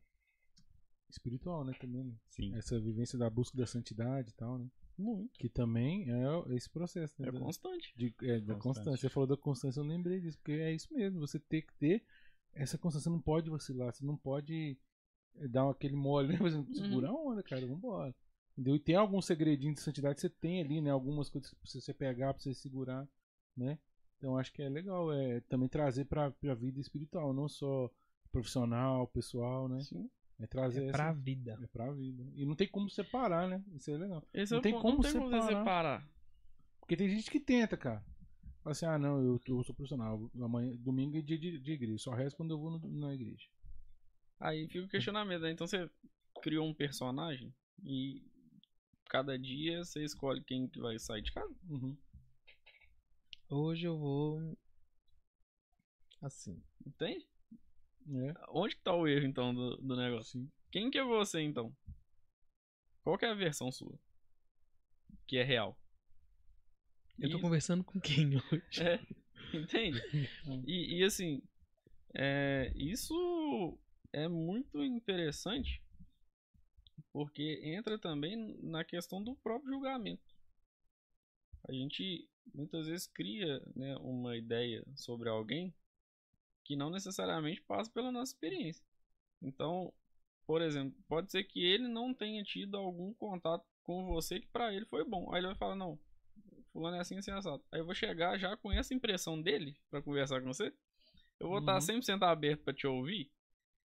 espiritual, né? Também, né? Sim. Essa vivência da busca da santidade e tal, né? Muito. Que também é esse processo, né? É Da- constante. de- é, da Constante. constância. Você falou da constância, eu lembrei disso, porque é isso mesmo. Você tem que ter essa constância. Não pode vacilar, você não pode eh, dar aquele mole, né? Você segura a onda, cara, vambora. Entendeu? E tem alguns segredinhos de santidade que você tem ali, né? Algumas coisas que você pegar pra você segurar, né? Então acho que é legal é também trazer pra, pra vida espiritual, não só profissional, pessoal, né? Sim. É trazer É essa. pra vida. É pra vida. E não tem como separar, né? Isso é legal. Esse Não é tem ponto. como não tem como separar. Porque tem gente que tenta, cara. Fala assim, ah não, eu, eu sou profissional. Amanhã, domingo é dia de, de igreja. Só resta quando eu vou no- na igreja. Aí fica o questionamento, né? Então você criou um personagem e cada dia você escolhe quem que vai sair de casa. Uhum. Hoje eu vou. Assim. Entende? É. Onde que tá o erro, então, do, do negócio? Sim. Quem que é você, então? Qual que é a versão sua? Que é real. Eu tô Isso. conversando com quem hoje? É, entende? E, e, assim, é, isso é muito interessante porque entra também na questão do próprio julgamento. A gente muitas vezes cria né, uma ideia sobre alguém que não necessariamente passa pela nossa experiência. Então, por exemplo, pode ser que ele não tenha tido algum contato com você que pra ele foi bom. Aí ele vai falar, não, fulano é assim, assim, assado. Aí eu vou chegar já com essa impressão dele pra conversar com você. Eu vou estar Uhum. 100% aberto pra te ouvir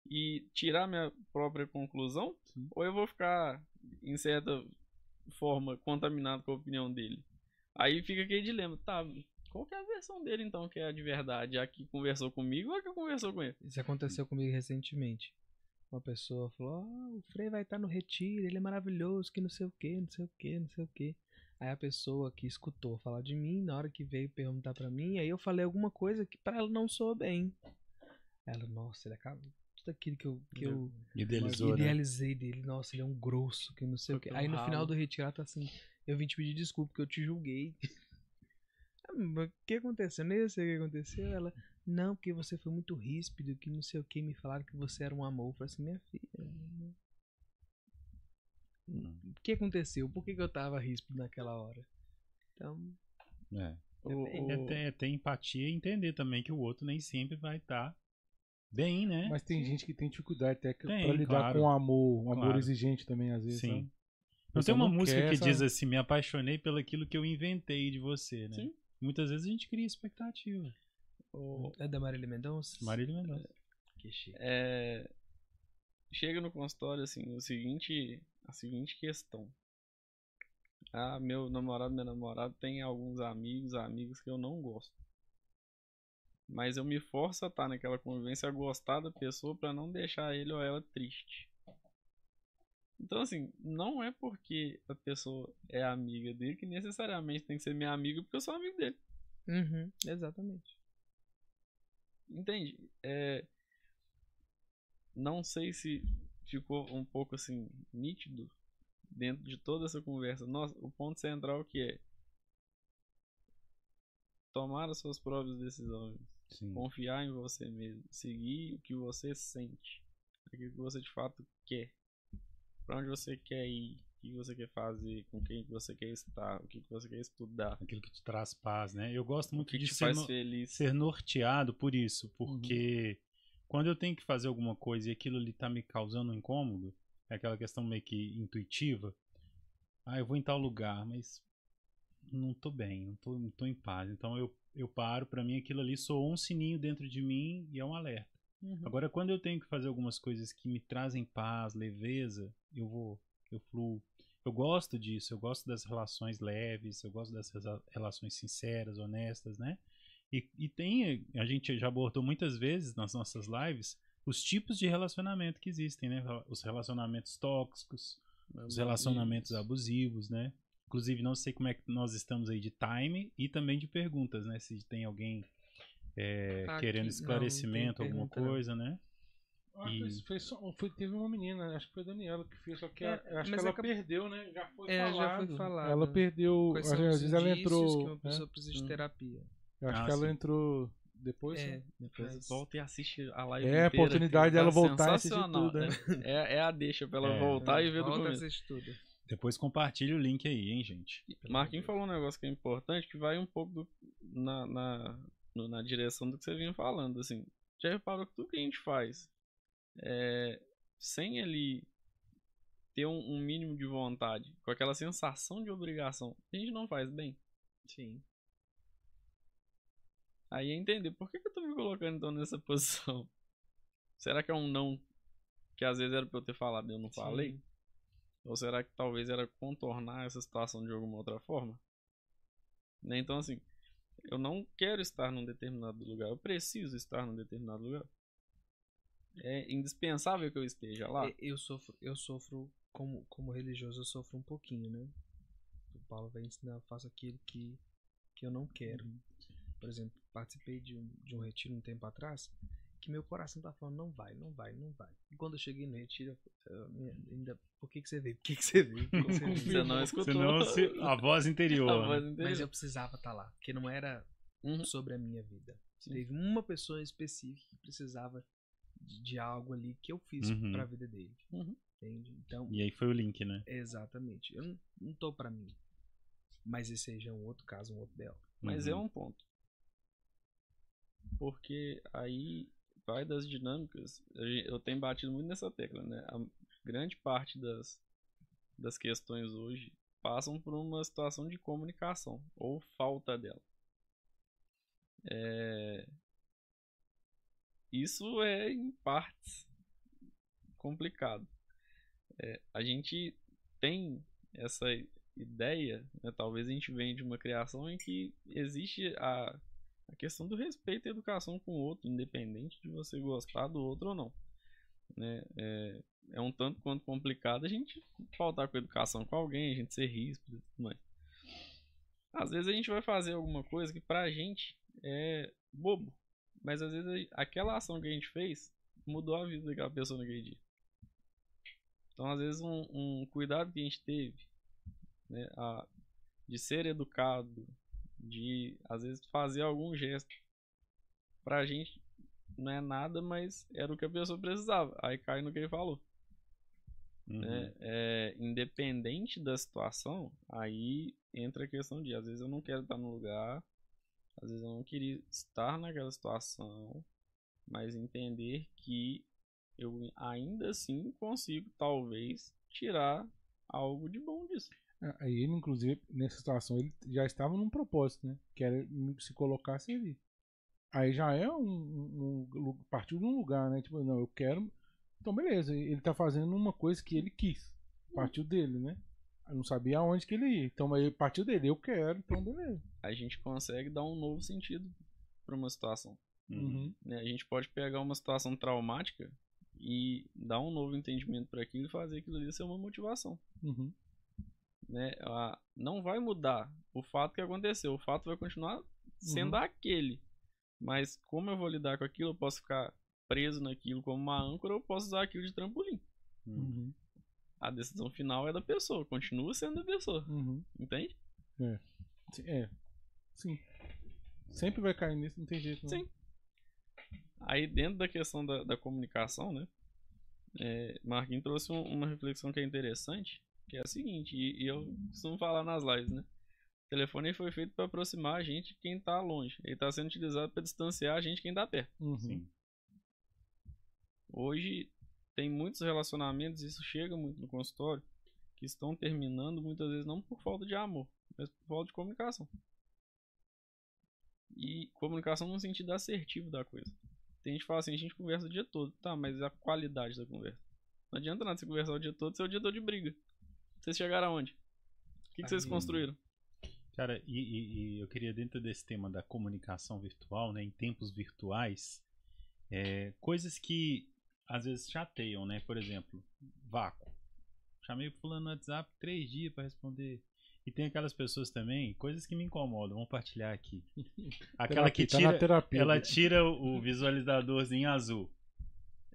e tirar minha própria conclusão, Sim. ou eu vou ficar, em certa forma, contaminado com a opinião dele. Aí fica aquele dilema, tá, qual que é a versão dele então que é a de verdade? A que conversou comigo ou a que conversou com ele? Isso aconteceu comigo recentemente. Uma pessoa falou: ah, o Frei vai estar no retiro, ele é maravilhoso, que não sei o que, não sei o que, não sei o que. Aí a pessoa que escutou falar de mim, na hora que veio perguntar pra mim, aí eu falei alguma coisa que pra ela não soou bem. Ela, nossa, ele acaba. Tudo aquilo que eu, que eu Idealizou, né? idealizei dele, nossa, ele é um grosso, que não sei o que. Foi Aí no final ralo. do retiro ela tá assim: eu vim te pedir desculpa porque eu te julguei. Ah, mas O que aconteceu? Nem eu sei o que aconteceu. Ela, não, porque você foi muito ríspido, que não sei o que, me falaram que você era um amor. Eu falei assim, minha filha. O que aconteceu? Por que, que eu tava ríspido naquela hora? Então, É. O- É ter, é ter empatia e entender também que o outro nem sempre vai estar bem, né? Mas tem gente que tem dificuldade até que- Tem, pra lidar claro. com o amor, um amor Claro. exigente também, às vezes. Sim. sabe? Não tem uma música quer que essa- diz assim, me apaixonei pelo aquilo que eu inventei de você, né? Sim. Muitas vezes a gente cria expectativa. o- é da Marília Mendonça? Marília Mendonça. Que chique. é, chega no consultório assim, o seguinte, a seguinte questão. Ah, meu namorado, minha namorada tem alguns amigos, amigos que eu não gosto. Mas eu me forço a estar naquela convivência, a gostar da pessoa pra não deixar ele ou ela triste. Então assim, não é porque a pessoa é amiga dele que necessariamente tem que ser minha amiga porque eu sou amigo dele. Uhum, exatamente. Entende? É... Não sei se ficou um pouco assim nítido dentro de toda essa conversa. Nossa, o ponto central que é tomar as suas próprias decisões, Sim. confiar em você mesmo, seguir o que você sente, aquilo que você de fato quer, para onde você quer ir, o que você quer fazer, com quem que você quer estar, o que você quer estudar, Aquilo que te traz paz, né? Eu gosto muito de ser, no- ser norteado por isso, porque quando eu tenho que fazer alguma coisa e aquilo ali tá me causando um incômodo, é aquela questão meio que intuitiva. Ah, eu vou em tal lugar, mas não tô bem, não tô, não tô em paz. Então eu, eu paro, pra mim aquilo ali soou um sininho dentro de mim e é um alerta. Agora, quando eu tenho que fazer algumas coisas que me trazem paz, leveza, eu vou, eu fluo. Eu gosto disso, eu gosto das relações leves, eu gosto das relações sinceras, honestas, né? E, e tem, a gente já abordou muitas vezes nas nossas lives os tipos de relacionamento que existem, né? Os relacionamentos tóxicos, os relacionamentos abusivos, né? Inclusive, não sei como é que nós estamos aí de time e também de perguntas, né? Se tem alguém é, Aqui, querendo esclarecimento, não alguma coisa, né? Ah, E- só- foi, teve uma menina, acho que foi a Daniela que fez, só que É, a- acho que ela acab- perdeu, né? Já foi É, já falado. foi falado. Ela perdeu. Às vezes ela entrou. que uma né? pessoa precisa de Hum. terapia. Eu acho Ah, que ela sim. entrou depois. É, né? Depois Mas- volta e assiste a live. É, inteira, oportunidade cara. dela Tá voltar e assistir sensacional, tudo, né? É, é a deixa pra ela É. voltar e ver do Volta a começo. tudo. Depois compartilha o link aí, hein, gente. Marquinhos falou um negócio que é importante, que vai um pouco do- na, na, no- na direção do que você vinha falando, assim. Já reparou que tudo que a gente faz, é, sem ele ter um, um mínimo de vontade, com aquela sensação de obrigação, a gente não faz bem. Sim. Aí é entender por que, que eu tô me colocando então nessa posição. Será que é um não que às vezes era pra eu ter falado e eu não falei? Ou será que talvez era contornar essa situação de alguma outra forma? Né? Então, assim, eu não quero estar num determinado lugar, eu preciso estar num determinado lugar. É indispensável que eu esteja lá. Eu sofro, eu sofro como, como religioso, eu sofro um pouquinho, né? O Paulo vai ensinar, eu faço aquilo que, que eu não quero. Por exemplo, participei de um, de um retiro um tempo atrás que meu coração tá falando, não vai, não vai, não vai. E quando eu cheguei no retiro, eu, eu me- ainda, por que que você veio? Por que que você veio? Por que que você veio? Você não escutou. Senão se, a voz interior. A voz né? interior. Mas eu precisava estar lá, porque não era Uhum. sobre a minha vida. Sim. Teve uma pessoa específica que precisava de, de algo ali que eu fiz Uhum. pra vida dele. Uhum. Entende? Então, E aí foi o link, né? exatamente. Eu não, não tô pra mim. Mas esse aí já é um outro caso, um outro belo. Mas é Uhum. um ponto. Porque aí vai das dinâmicas. Eu tenho batido muito nessa tecla, né? A grande parte das, das questões hoje passam por uma situação de comunicação ou falta dela. É... Isso é, em partes, complicado. É, a gente tem essa ideia, né, talvez a gente venha de uma criação em que existe a, a questão do respeito e educação com o outro, independente de você gostar do outro ou não. Né? É, é um tanto quanto complicado a gente faltar com educação com alguém, a gente ser ríspido e tudo mais. Às vezes a gente vai fazer alguma coisa que pra gente é bobo, mas às vezes aquela ação que a gente fez mudou a vida daquela pessoa naquele dia. Então, às vezes, um, um cuidado que a gente teve né, a, de ser educado, de às vezes fazer algum gesto, pra gente não é nada, mas era o que a pessoa precisava. Aí cai no que ele falou. Uhum. né? É, independente da situação, aí entra a questão de às vezes eu não quero estar no lugar, às vezes eu não queria estar naquela situação, mas entender que eu ainda assim consigo talvez tirar algo de bom disso. É, Aí ele, inclusive, nessa situação, ele já estava num propósito, né? Que era se colocar a servir. Aí já é um, um, um partiu de um lugar, né? Tipo, não, eu quero. Então, beleza, ele tá fazendo uma coisa que ele quis. Partiu dele, né? Eu não sabia aonde que ele ia. Então, aí partiu dele, eu quero, então beleza. A gente consegue dar um novo sentido para uma situação. Uhum. né? A gente pode pegar uma situação traumática e dar um novo entendimento para aquilo e fazer aquilo ali ser uma motivação. Uhum. Né? Ah, não vai mudar o fato que aconteceu. O fato vai continuar sendo aquele. Mas como eu vou lidar com aquilo, eu posso ficar preso naquilo como uma âncora ou eu posso usar aquilo de trampolim. Uhum. Uhum. A decisão final é da pessoa, continua sendo da pessoa, Uhum. entende? Sim, É. Sim. Sempre vai cair nisso, não tem jeito. Não. Sim. Aí dentro da questão da, da comunicação, né? É, Marquinhos trouxe um- uma reflexão que é interessante, que é a seguinte, e, e eu costumo falar nas lives, né? O telefone ele foi feito para aproximar a gente de quem tá longe. Ele está sendo utilizado para distanciar a gente de quem tá perto. Uhum. Sim. Hoje tem muitos relacionamentos, isso chega muito no consultório, que estão terminando muitas vezes não por falta de amor, mas por falta de comunicação. E comunicação no sentido assertivo da coisa. Tem gente que fala assim, a gente conversa o dia todo, tá, mas a qualidade da conversa. Não adianta nada você conversar o dia todo, ser o dia todo de briga. Vocês chegaram aonde? O que, que vocês construíram? Cara, e, e- e eu queria, dentro desse tema da comunicação virtual, né, em tempos virtuais, é, coisas que às vezes chateiam, né? Por exemplo, vácuo. Chamei o fulano no WhatsApp três dias para responder. E tem aquelas pessoas também, coisas que me incomodam, vou compartilhar aqui. Aquela que tá tira, terapia. ela tira o visualizadorzinho azul.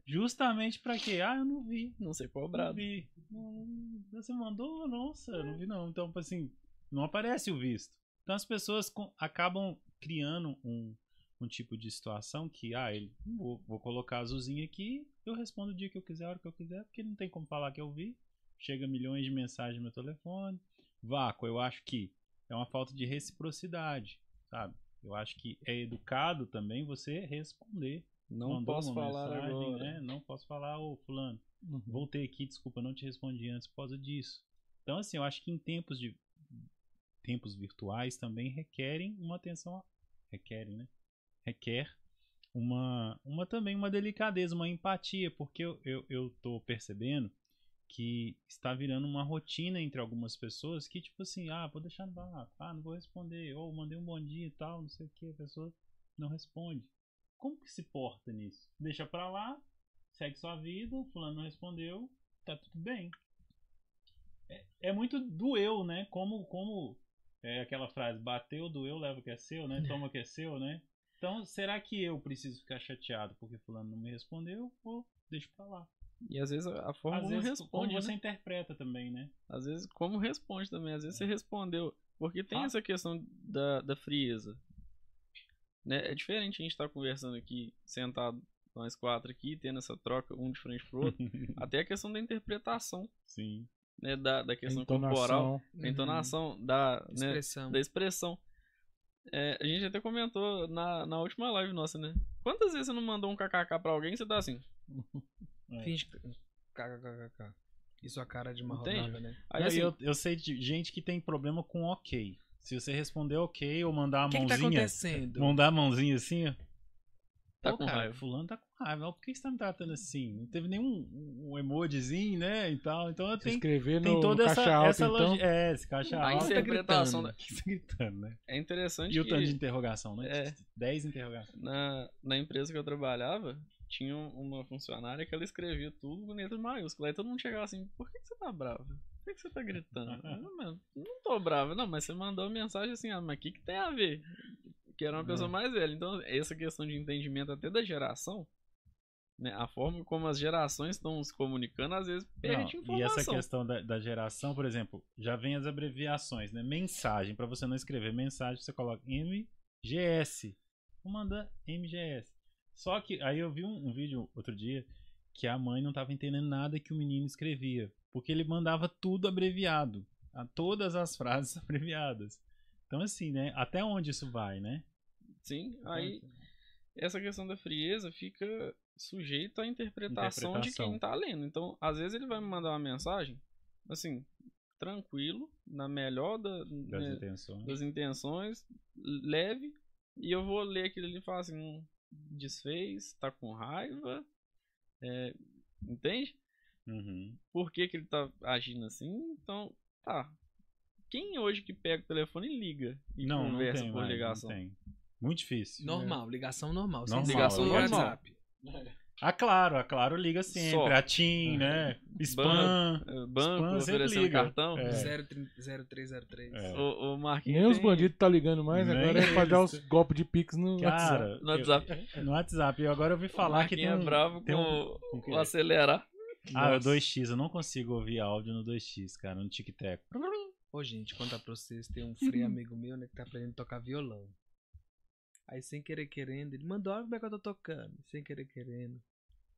Justamente pra quê? Ah, eu não vi. Não Não cobrado. vi. Não, Você mandou? Nossa, eu não vi não. Então, assim, não aparece o visto. Então as pessoas com- acabam criando um, um tipo de situação que, ah, ele, vou, vou colocar azulzinho aqui, eu respondo o dia que eu quiser, a hora que eu quiser, porque não tem como falar que eu vi. Chega milhões de mensagens no meu telefone. Vácuo, eu acho que é uma falta de reciprocidade, sabe? Eu acho que é educado também você responder. Não Mandou posso falar mensagem, agora. né? Não posso falar, ô fulano, Uhum. voltei aqui, desculpa, não te respondi antes por causa disso. Então, assim, eu acho que em tempos de tempos virtuais também requerem uma atenção, requerem, né? Requer uma, uma também uma delicadeza, uma empatia, porque eu, eu, eu tô percebendo que está virando uma rotina entre algumas pessoas que, tipo assim, ah, vou deixar no vácuo, ah, não vou responder, ou mandei um bom dia e tal, não sei o que, a pessoa não responde. Como que se porta nisso? Deixa pra lá, segue sua vida, fulano não respondeu, tá tudo bem. É, é muito do eu, né? Como, como é aquela frase, bateu, doeu, leva o que é seu, né? Toma o que é seu, né? Então, será que eu preciso ficar chateado porque fulano não me respondeu ou deixo pra lá? E às vezes a forma Às como vezes, responde, como né? você interpreta também, né? Às vezes, como responde também. Às vezes É. você respondeu. Porque tem Ah. essa questão da, da frieza. Né? É diferente a gente estar conversando aqui, sentado, nós quatro aqui, tendo essa troca, um de frente pro outro. Até a questão da interpretação, Sim. né? Da, da A questão corporal, entonação. da entonação, da, né? Expressão. da expressão. É, a gente até comentou na, na última live nossa, né? Quantas vezes você não mandou um kkk pra alguém e você tá assim? É. Finge. que- KKKK. E sua cara de uma rodada, né? Aí assim, eu, eu sei de gente que tem problema com ok. Se você responder ok ou mandar a O que, que tá mãozinha, acontecendo? mandar a mãozinha assim, ó. tá Pô, com cara, raiva. fulano tá com raiva. Por que você tá me tratando assim? Não teve nenhum um emojizinho, né? E tal. Então eu tenho, escrever tem no, toda no essa, caixa alta, essa então. É, esse caixa A alta. interpretação gritando. da- gritando, né? É interessante E o que tanto de interrogação, né? É. 10 interrogações. na, na empresa que eu trabalhava, tinha uma funcionária que ela escrevia tudo com letra maiúscula. Aí todo mundo chegava assim, por que, que você tá bravo? Por que, que você tá gritando? Não, mano, não tô bravo, não, mas você mandou uma mensagem assim, ah, mas o que, que tem a ver? Que era uma pessoa É. mais velha. Então, essa questão de entendimento até da geração, né? A forma como as gerações estão se comunicando, às vezes perde Não, e informação. essa questão da, da geração, por exemplo, já vem as abreviações, né? Mensagem, pra você não escrever mensagem, você coloca MGS. Vou mandar MGS. Só que aí eu vi um, um vídeo outro dia que a mãe não tava entendendo nada que o menino escrevia, porque ele mandava tudo abreviado, a todas as frases abreviadas. Então assim, né? Até onde isso vai, né? Sim, aí essa questão da frieza fica sujeita à interpretação, de Interpretação. quem tá lendo. Então, às vezes ele vai me mandar uma mensagem, assim, tranquilo, na melhor da- das né, intenções. das intenções, leve, e eu vou ler aquilo ali e falar assim, hum, desfez, tá com raiva, é, entende? Uhum. Por que, que ele tá agindo assim? Então, tá. Quem hoje que pega o telefone e liga e Não, não conversa tem por mais, ligação? não tem. Muito difícil. Normal, ligação normal. Normal, ligação no normal. WhatsApp. A Claro, a Claro liga sempre. Só. A TIM, né? Spam. É, Banco, Spam sempre oferecendo liga. cartão. É. 0303. É. O, o Marquinhos Nem os tem- bandidos tá ligando mais, Nem agora é pra dar os golpes de pix no WhatsApp. Cara, No WhatsApp. eu- no WhatsApp. E agora eu ouvi falar que tem Marquinhos um, é bravo tem com, um- com o quê? o acelerar. Ah, o Nossa. 2x. Eu não consigo ouvir áudio no 2x, cara, no tic-tac. Ô, gente, contar pra vocês, tem um free amigo meu, né, que tá aprendendo a tocar violão. Aí, sem querer querendo, ele mandou, olha como é que eu tô tocando. Sem querer querendo,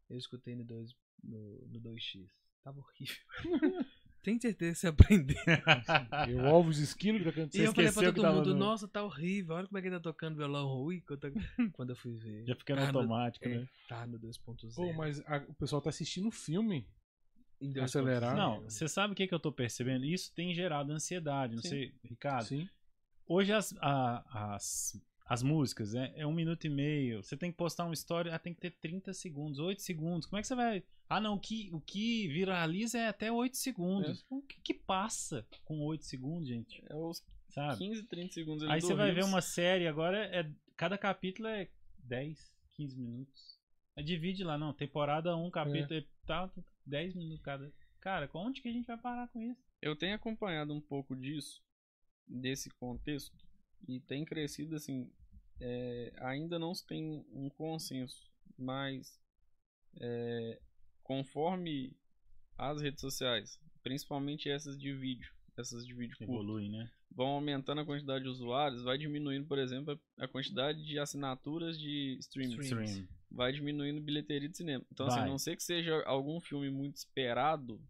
eu escutei no, 2, no, no 2x. Tava horrível. Tem certeza que você aprendeu. E o Alves Esquilo que tá cantando. E eu falei pra todo mundo, no- nossa, tá horrível. Olha como é que ele tá tocando violão ruim. Quando eu, quando eu fui ver. Já fica no tava automático, é, né? Tá no 2.0. Pô, mas a- o pessoal tá assistindo o filme. Em 2.0. acelerar. Não, você sabe o que, que eu tô percebendo? Isso tem gerado ansiedade, não Sim. sei, Ricardo. Sim. Hoje as, a- as, as músicas é, é um minuto e meio. Você tem que postar uma história, ah, tem que ter 30 segundos, 8 segundos. Como é que você vai. Ah, não, o que, o que viraliza é até 8 segundos. O que, que passa com 8 segundos, gente? É os Sabe? 15, 30 segundos Aí você vai ver Reels. uma série agora, é, cada capítulo é 10, 15 minutos. Aí divide lá, não, temporada 1, capítulo e tal, 10 minutos cada. Cara, onde que a gente vai parar com isso? Eu tenho acompanhado um pouco disso, desse contexto, e tem crescido assim. É, ainda não se tem um consenso, mas é, conforme as redes sociais, principalmente essas de vídeo, essas de vídeo curto, Evolui, né? vão aumentando a quantidade de usuários, vai diminuindo, por exemplo, a quantidade de assinaturas de streaming. Streams. Stream. Vai diminuindo bilheteria de cinema. Então, assim, Vai. a não ser que seja algum filme muito esperado,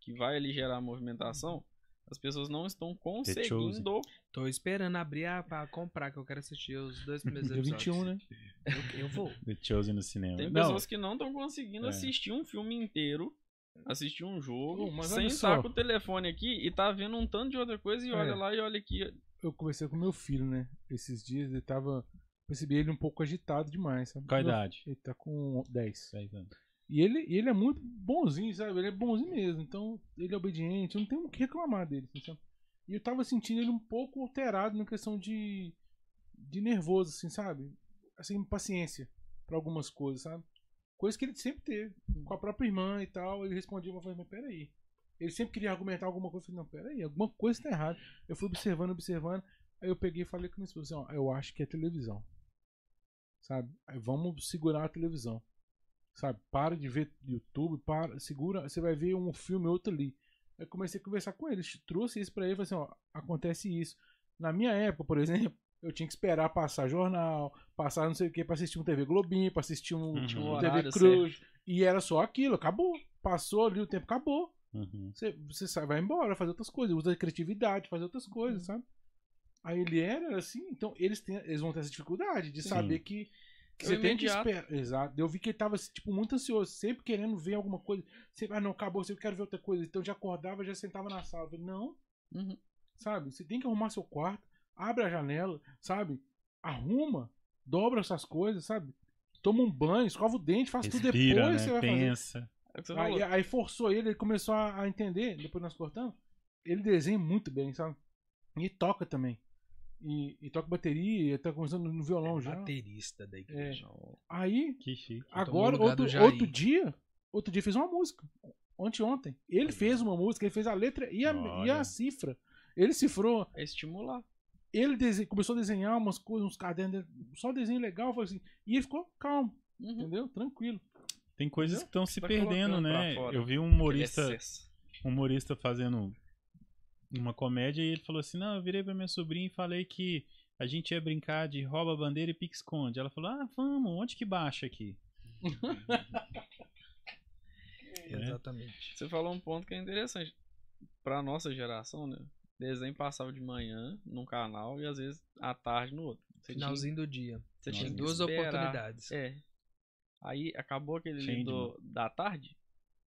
que vai ali gerar movimentação, as pessoas não estão conseguindo. Tô esperando abrir a, pra comprar, que eu quero assistir os dois primeiros Dia episódios. 21, né? Eu, eu vou. The Chosen no cinema. Tem Não, pessoas que não estão conseguindo É. assistir um filme inteiro, assistir um jogo, Pô, mas sem estar com o telefone aqui e tá vendo um tanto de outra coisa e olha É. lá e olha aqui. Eu conversei com meu filho, né? Esses dias ele tava. Percebi ele um pouco agitado demais, sabe? Qual idade? Ele tá com 10. Dez anos. E ele, ele é muito bonzinho, sabe? Ele é bonzinho mesmo. Então, ele é obediente. Eu não tenho o que reclamar dele, assim? E eu tava sentindo ele um pouco alterado na questão de. de nervoso, assim, sabe? Assim, paciência pra algumas coisas, sabe? Coisa que ele sempre teve. Com a própria irmã e tal. Ele respondia uma coisa, mas peraí. Ele sempre queria argumentar alguma coisa. Eu falei, não, peraí, alguma coisa tá errada. Eu fui observando, observando. Aí eu peguei e falei com minha esposa assim, ó, eu acho que é televisão. Sabe? Aí vamos segurar a televisão. Sabe? Para de ver YouTube, para, segura, você vai ver um filme outro ali. Aí eu comecei a conversar com ele, trouxe isso pra ele, falei assim, ó, acontece isso. Na minha época, por exemplo, eu tinha que esperar passar jornal, passar não sei o que pra assistir um TV Globinho, pra assistir um, Uhum. um TV Cruz. E era só aquilo, acabou. Passou ali, o tempo acabou. Uhum. Você, você sai, vai embora, fazer outras coisas, usa a criatividade, fazer outras coisas, sabe? Aí ele era assim, então eles, têm, eles vão ter essa dificuldade de Sim. saber que, que É o você tem que esperar. Exato. Eu vi que ele tava tipo, muito ansioso, sempre querendo ver alguma coisa. Sempre, ah, não, acabou, eu quero ver outra coisa. Então já acordava, já sentava na sala. Eu falei, não, Uhum. sabe? Você tem que arrumar seu quarto, abre a janela, sabe? Arruma, dobra essas coisas, sabe? Toma um banho, escova o dente, faz tudo Respira, depois, né? você vai fazer. Pensa. É você falou. Aí, aí forçou ele, ele começou a, a entender, depois nós cortamos. Ele desenha muito bem, sabe? E toca também. E, e toca bateria, ele tá começando no violão já. Baterista da igreja. Aí, Que chique. agora, outro, outro dia, outro dia fez uma música. Ontem, ontem. Ele fez uma música, ele fez a letra e a, e a cifra. Ele cifrou. É estimular. Ele começou a desenhar umas coisas, uns cadernos, só desenho legal, foi assim. E ele ficou calmo, Uhum. entendeu? Tranquilo. Tem coisas que estão se Tá perdendo, né? Eu vi um humorista, excesso. um humorista fazendo uma comédia e ele falou assim: Não, eu virei pra minha sobrinha e falei que a gente ia brincar de rouba bandeira e pique-esconde. Ela falou: Ah, vamos, onde que baixa aqui? Exatamente. Você falou um ponto que é interessante. Pra nossa geração, né? Desenho passava de manhã num canal e às vezes à tarde no outro. Você tinha- Finalzinho do dia. você Tinha tinha duas esperar. oportunidades. É. Aí acabou aquele do, da tarde,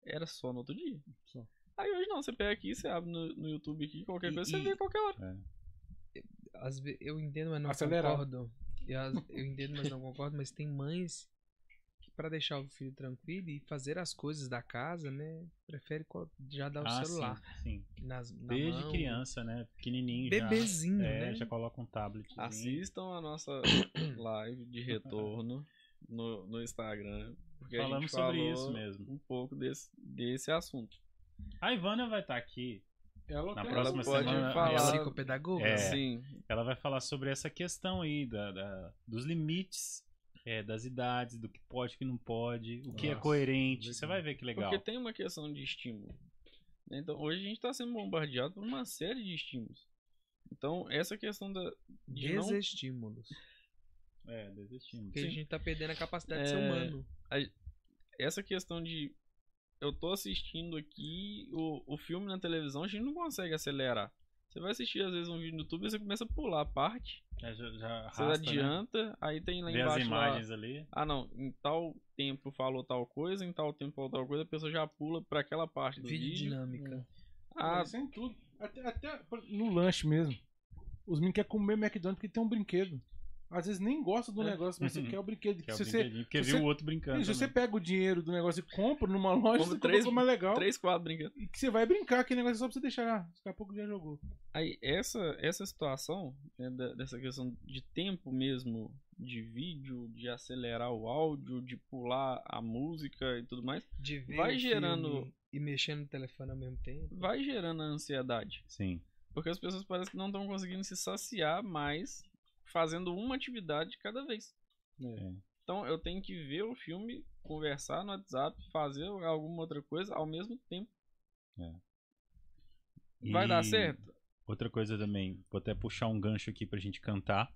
era só no outro dia. Só. Aí hoje não, você pega aqui, você abre no, no YouTube aqui, qualquer E- coisa, você e- vê qualquer hora. Às ve- eu entendo, mas não Acelerado. concordo. Eu, as- eu entendo, mas não concordo. Mas tem mães que, pra deixar o filho tranquilo e fazer as coisas da casa, né? Prefere já dar o ah, celular sim, sim. nas, na Desde mão. criança, né? Pequenininho Bebezinho, já. É, né? já coloca um tablet. Assistam a nossa live de retorno no, no Instagram. Porque a Falamos gente sobre falou isso mesmo. um pouco desse, desse assunto. A Ivana vai estar aqui. Ela Na próxima pode semana falar- ela, Psicopedagoga. É. Sim, ela vai falar sobre essa questão aí da, da- dos limites, é, das idades, do que pode e que não pode, o que é Nossa, coerente. legal. Você vai ver que legal. porque tem uma questão de estímulo. né? Então, hoje a gente está sendo bombardeado por uma série de estímulos. Então, essa questão da, de não Desestímulos. É, desistimos. Porque a gente tá perdendo a capacidade de ser É. humano. essa questão de eu tô assistindo aqui o, o filme na televisão, a gente não consegue acelerar. Você vai assistir às vezes um vídeo no YouTube e você começa a pular a parte, É, já, já você arrasta, né? adianta, aí tem lá Vê as embaixo lá, imagens ali. ah não, em tal tempo falou tal coisa, em tal tempo falou tal coisa, a pessoa já pula pra aquela parte do Vídeo vídeo. dinâmica. Ah, Ah, isso é em tudo. Até, até no lanche mesmo. Os meninos querem comer McDonald's porque tem um brinquedo. Às vezes nem gosta do É. negócio, mas você quer o brinquedo. Que é o se você, brinquedinho, porque se viu você- o outro brincando. se você pega o dinheiro do negócio e compra numa loja, Compra você compra três- coisa mais legal. três, quatro brincando. E que você vai brincar, aquele negócio é só pra você deixar. Ah, daqui a pouco já jogou. Aí, essa, essa situação, né, dessa questão de tempo mesmo, de vídeo, de acelerar o áudio, de pular a música e tudo mais, De ver Vai gerando- e mexendo no telefone ao mesmo tempo. vai gerando a ansiedade. Sim. Porque as pessoas parecem que não estão conseguindo se saciar mais fazendo uma atividade de cada vez. É. Então eu tenho que ver o filme conversar no WhatsApp, fazer alguma outra coisa ao mesmo tempo. Vai E dar certo? Outra coisa também, vou até puxar um gancho aqui pra gente cantar.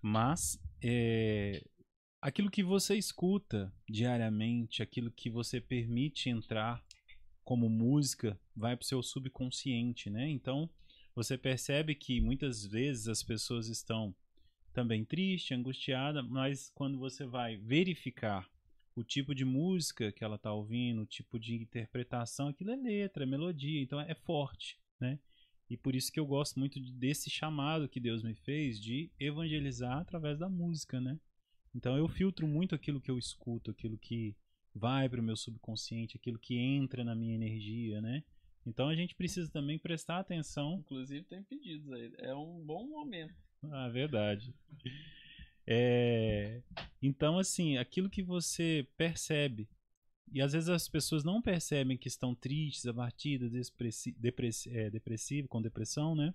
Mas é, aquilo que você escuta diariamente, aquilo que você permite entrar como música, vai pro seu subconsciente, né? Então, você percebe que muitas vezes as pessoas estão também tristes, angustiadas, mas quando você vai verificar o tipo de música que ela está ouvindo, o tipo de interpretação, aquilo é letra, é melodia, então é forte, né? E por isso que eu gosto muito de- desse chamado que Deus me fez de evangelizar através da música, né? Então eu filtro muito aquilo que eu escuto, aquilo que vai para o meu subconsciente, aquilo que entra na minha energia, né? Então a gente precisa também prestar atenção Inclusive tem pedidos aí. É um bom momento. ah, verdade. É, Então, assim, aquilo que você percebe, e às vezes as pessoas não percebem que estão tristes, abatidas, depressi é, depressivo, com depressão, né?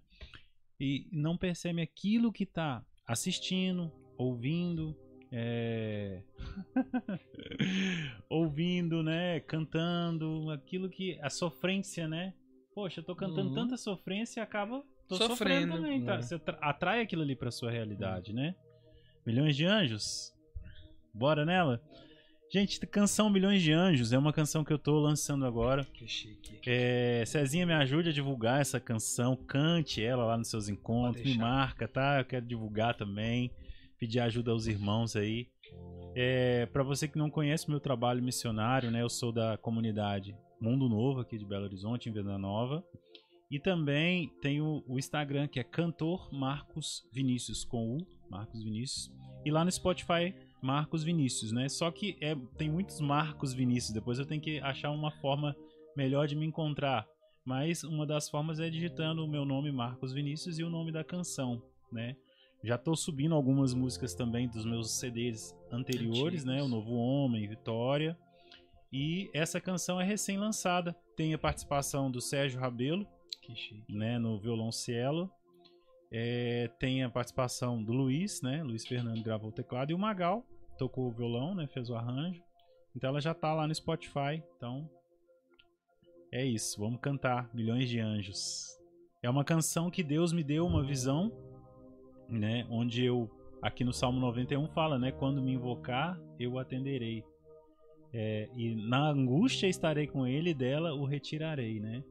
E não percebem aquilo que está assistindo, ouvindo, é, ouvindo, né? Cantando, aquilo que. A sofrência, né? Poxa, eu tô cantando Uhum. tanta sofrência e acaba. Tô sofrendo, Sofrendo, também, tá? né? Você tra- atrai aquilo ali pra sua realidade, né? Milhões de Anjos? Bora nela? Gente, canção Milhões de Anjos é uma canção que eu tô lançando agora. Que chique. É, Cezinha, me ajude a divulgar essa canção. Cante ela lá nos seus encontros. Me marca, tá? Eu quero divulgar também. Pedir ajuda aos irmãos aí. É, para você que não conhece meu trabalho missionário, né? Eu sou da comunidade Mundo Novo aqui de Belo Horizonte, em Venda Nova. E também tenho o Instagram que é Cantor Marcos Vinícius com U, Marcos Vinícius. E lá no Spotify Marcos Vinícius, né? Só que é, tem muitos Marcos Vinícius. Depois eu tenho que achar uma forma melhor de me encontrar. Mas uma das formas é digitando o meu nome Marcos Vinícius e o nome da canção, né? Já tô subindo algumas músicas também dos meus CDs anteriores, Antigos. né? O Novo Homem, Vitória. E essa canção é recém-lançada. Tem a participação do Sérgio Rabelo. Né, no violoncelo. É, tem a participação do Luiz, né? Luiz Fernando gravou o teclado e o Magal tocou o violão, né? Fez o arranjo. Então ela já tá lá no Spotify. Então é isso. Vamos cantar Milhões de Anjos. É uma canção que Deus me deu uma visão, né? Onde eu aqui no Salmo 91 fala, né? Quando me invocar, eu atenderei. É, e na angústia estarei com ele, e dela o retirarei, né?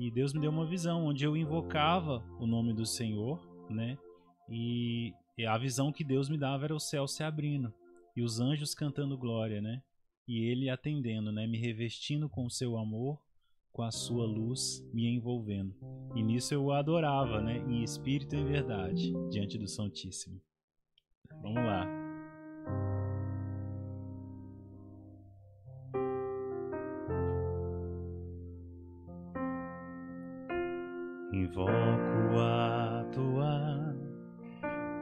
E Deus me deu uma visão onde eu invocava o nome do Senhor, né? E a visão que Deus me dava era o céu se abrindo e os anjos cantando glória, né? E ele atendendo, né? Me revestindo com o seu amor, com a sua luz, me envolvendo. E nisso eu o adorava, né? Em espírito e verdade, diante do Santíssimo. Vamos lá. Invoco a tua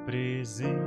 presença,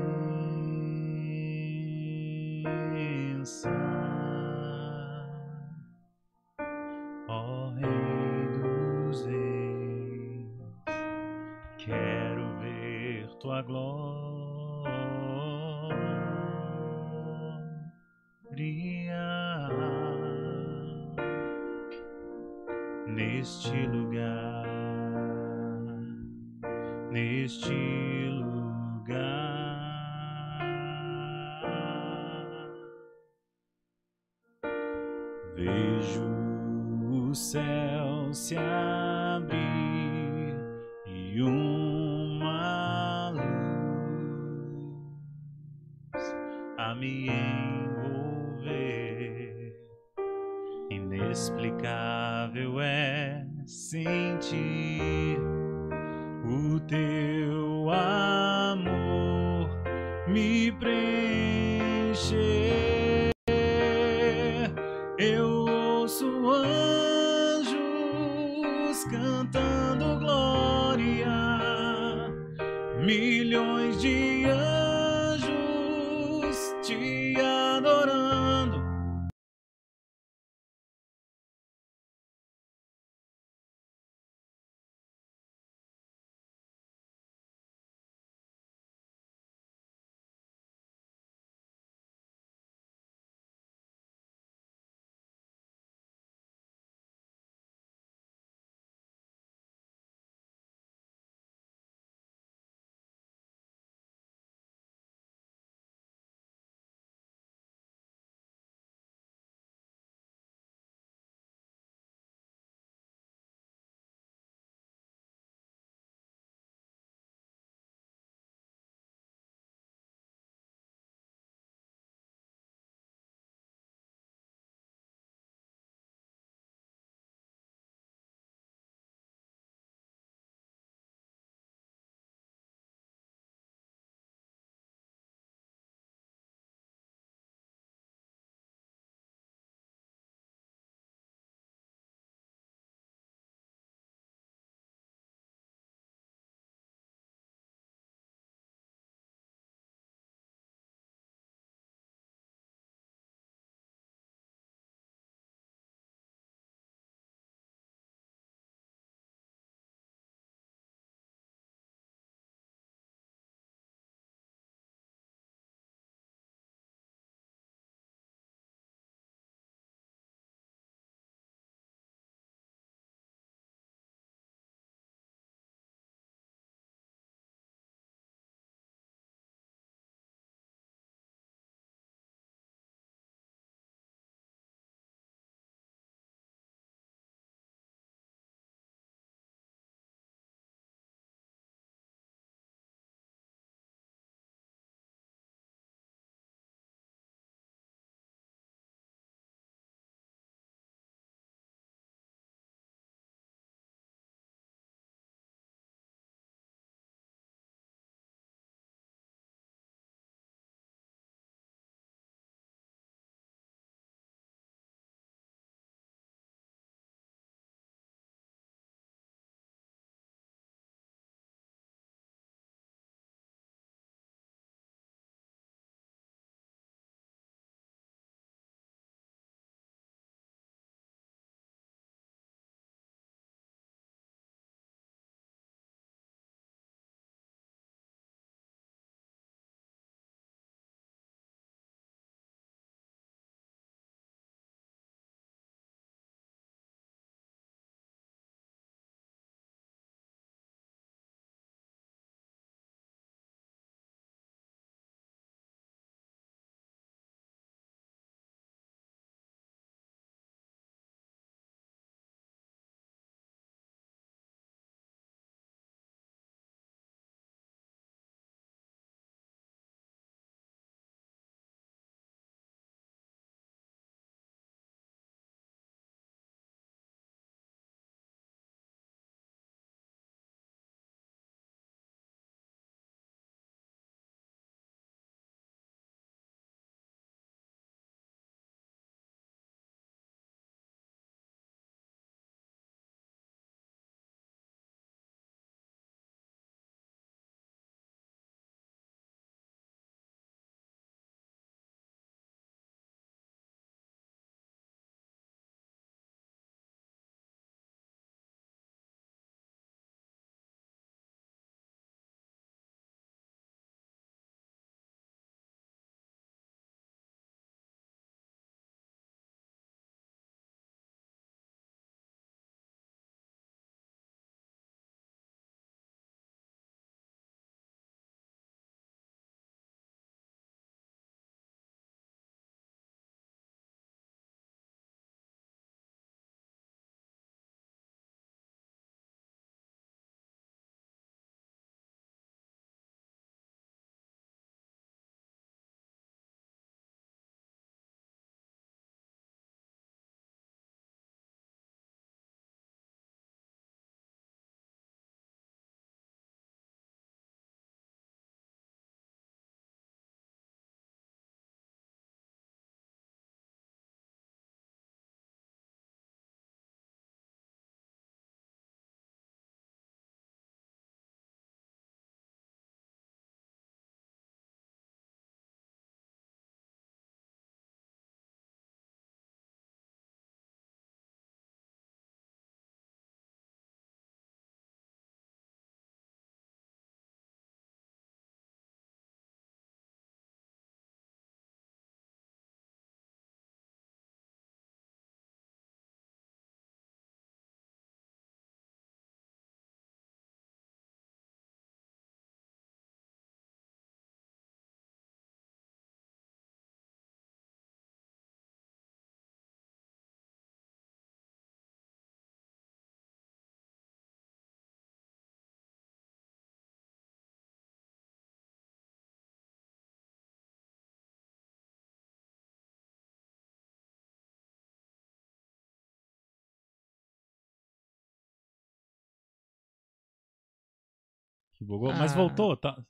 Bugou? Mas Ah. voltou, tá?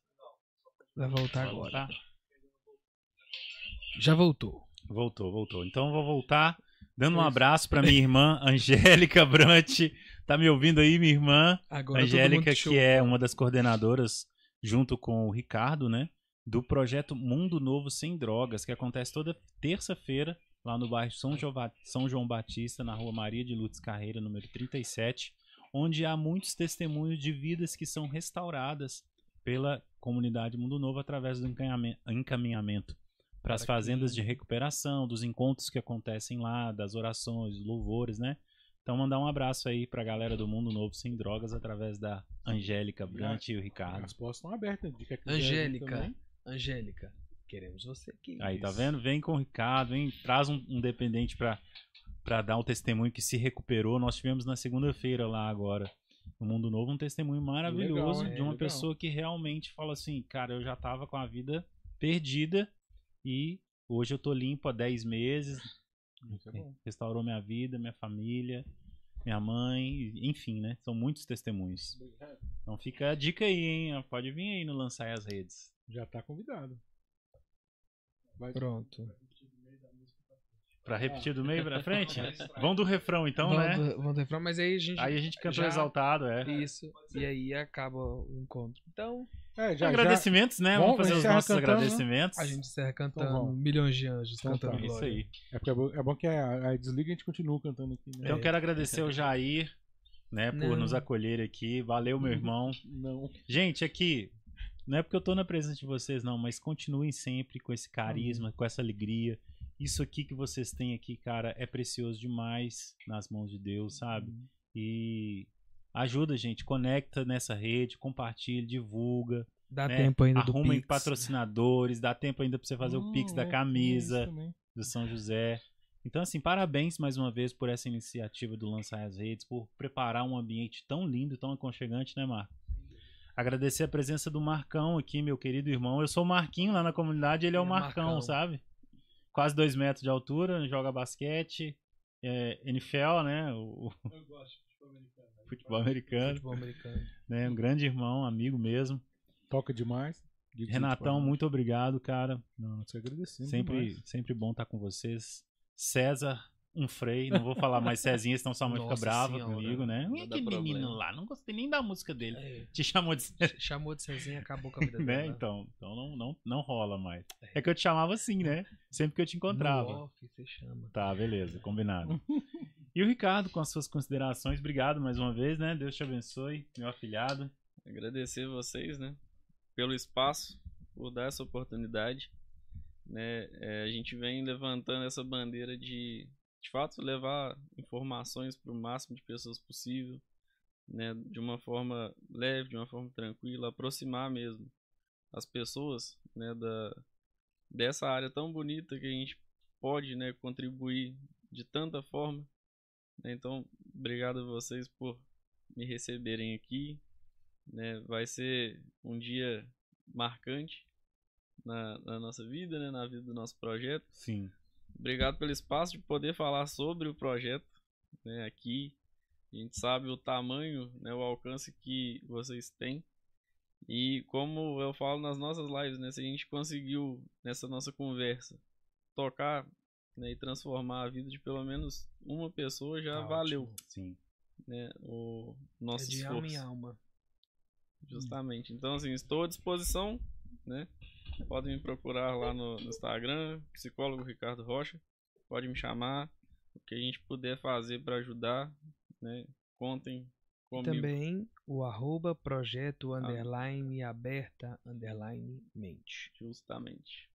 Vai voltar Vai agora. voltar? Já voltou. Voltou, voltou. Então eu vou voltar dando um abraço pra minha irmã Angélica Brant. Tá me ouvindo aí, minha irmã? Agora Angélica, que é uma das coordenadoras, junto com o Ricardo, né? Do projeto Mundo Novo Sem Drogas, que acontece toda terça-feira lá no bairro São João, Ba- São João Batista, na rua Maria de Lourdes Carreira, número 37, onde há muitos testemunhos de vidas que são restauradas pela comunidade Mundo Novo através do encaminhamen- encaminhamento para as Para fazendas de recuperação, dos encontros que acontecem lá, das orações, louvores, né? Então mandar um abraço aí pra galera do Mundo Novo Sem Drogas através da Angélica Brant e o Ricardo. As portas estão abertas. vir Angélica. Angélica, queremos você aqui. Aí, tá vendo? Vem com o Ricardo, vem, traz um, um dependente pra, pra dar um testemunho que se recuperou. Nós tivemos na segunda-feira lá agora, no Mundo Novo, um testemunho maravilhoso Legal, de uma Legal. pessoa que realmente fala assim, cara, eu já tava com a vida perdida e hoje eu tô limpo há 10 meses, é bom. restaurou minha vida, minha família, minha mãe, enfim, né? São muitos testemunhos. Então fica a dica aí, hein? Pode vir aí no Lançar as Redes. Já tá convidado. Vai- Pronto. Pra repetir do meio pra frente? Vamos do refrão então, vamos, né? do- vamos do refrão, mas aí a gente. Aí a gente canta já- exaltado, é. Isso. E aí acaba o encontro. Então, É, já, já, agradecimentos, né? Bom, Vamos fazer os nossos cantando, né? agradecimentos. a gente encerra Então cantando vamos. milhões de anjos Então cantando tá. Isso aí. É, porque é bom, é bom que a, a desliga e a gente continua cantando aqui, né? Então É. quero agradecer ao Jair, né, por Não. nos acolher aqui. Valeu, meu irmão. Não. Gente, aqui, não é porque eu tô na presença de vocês, não, mas continuem sempre com esse carisma, com essa alegria. Isso aqui que vocês têm aqui, cara, é precioso demais nas mãos de Deus, sabe? E ajuda, gente, conecta nessa rede, compartilha, divulga, Dá né? tempo ainda do arrumem Pix. patrocinadores, dá tempo ainda pra você fazer o Hum, Pix da é, isso camisa também. do São José. Então, assim, parabéns mais uma vez por essa iniciativa do Lançar as Redes, por preparar um ambiente tão lindo, tão aconchegante, né, Marco? Agradecer a presença do Marcão aqui, meu querido irmão. Eu sou o Marquinho lá na comunidade, ele é o É, Marcão, Marcão. sabe? Quase dois metros de altura, joga basquete, é, NFL, né? O, o futebol americano, Futebol americano. né? Um grande irmão, amigo mesmo. Toca demais. Que Renatão, pode. muito obrigado, cara. Não, que agradecemos. Sempre, demais. sempre bom estar com vocês. César, um freio. Não vou falar mais Cezinha, senão sua mãe fica Nossa brava Senhora. comigo, né? Não E aquele problema. menino lá, não gostei nem da música dele. É, Te chamou de Cezinha, chamou de Cezinha acabou com a vida né? dela. Então, então não, não, não rola mais. É que eu te chamava assim, né? Sempre que eu te encontrava. No off, você chama. Tá, beleza, combinado. E o Ricardo, com as suas considerações, obrigado mais uma vez, né? Deus te abençoe, meu afilhado. agradecer vocês, né, pelo espaço, por dar essa oportunidade, né, é, a gente vem levantando essa bandeira de, de fato, levar informações para o máximo de pessoas possível, né, de uma forma leve, de uma forma tranquila, aproximar mesmo as pessoas, né, da, dessa área tão bonita que a gente pode, né, contribuir de tanta forma, né, então, obrigado a vocês por me receberem aqui, né, vai ser um dia marcante na, na nossa vida, né, na vida do nosso projeto. Sim. Obrigado pelo espaço de poder falar sobre o projeto né, aqui. A gente sabe o tamanho, né, o alcance que vocês têm. E como eu falo nas nossas lives, né, se a gente conseguiu nessa nossa conversa tocar né, e transformar a vida de pelo menos uma pessoa, já Tá valeu ótimo. Sim. né, o É nosso de alma esforço. em alma. Justamente. Então, assim, estou à disposição, né? Podem me procurar lá no, no Instagram, psicólogo Ricardo Rocha. Pode me chamar. O que a gente puder fazer para ajudar, né? Contem comigo. também o arroba Ah. projeto underline aberta underline mente. Justamente.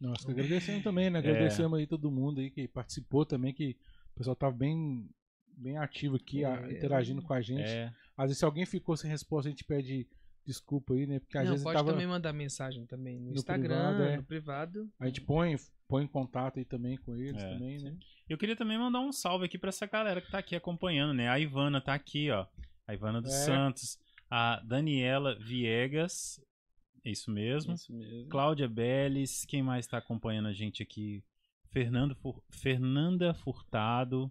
Nós que agradecemos também, né? É. Agradecemos aí todo mundo aí que participou também, que o pessoal tava bem, bem ativo aqui, a- É. interagindo com a gente. É, Às vezes se alguém ficou sem resposta, a gente pede desculpa aí, né? Porque às Não, vezes pode tava... também mandar mensagem também no, no Instagram, privado, é. no privado. a gente põe, põe em contato aí também com eles É, também, né? Eu queria também mandar um salve aqui pra essa galera que tá aqui acompanhando, né? A Ivana tá aqui, ó. A Ivana dos É. Santos. A Daniela Viegas. É isso mesmo. Isso mesmo. Cláudia Beles. Quem mais tá acompanhando a gente aqui? Fernando Fur- Fernanda Furtado.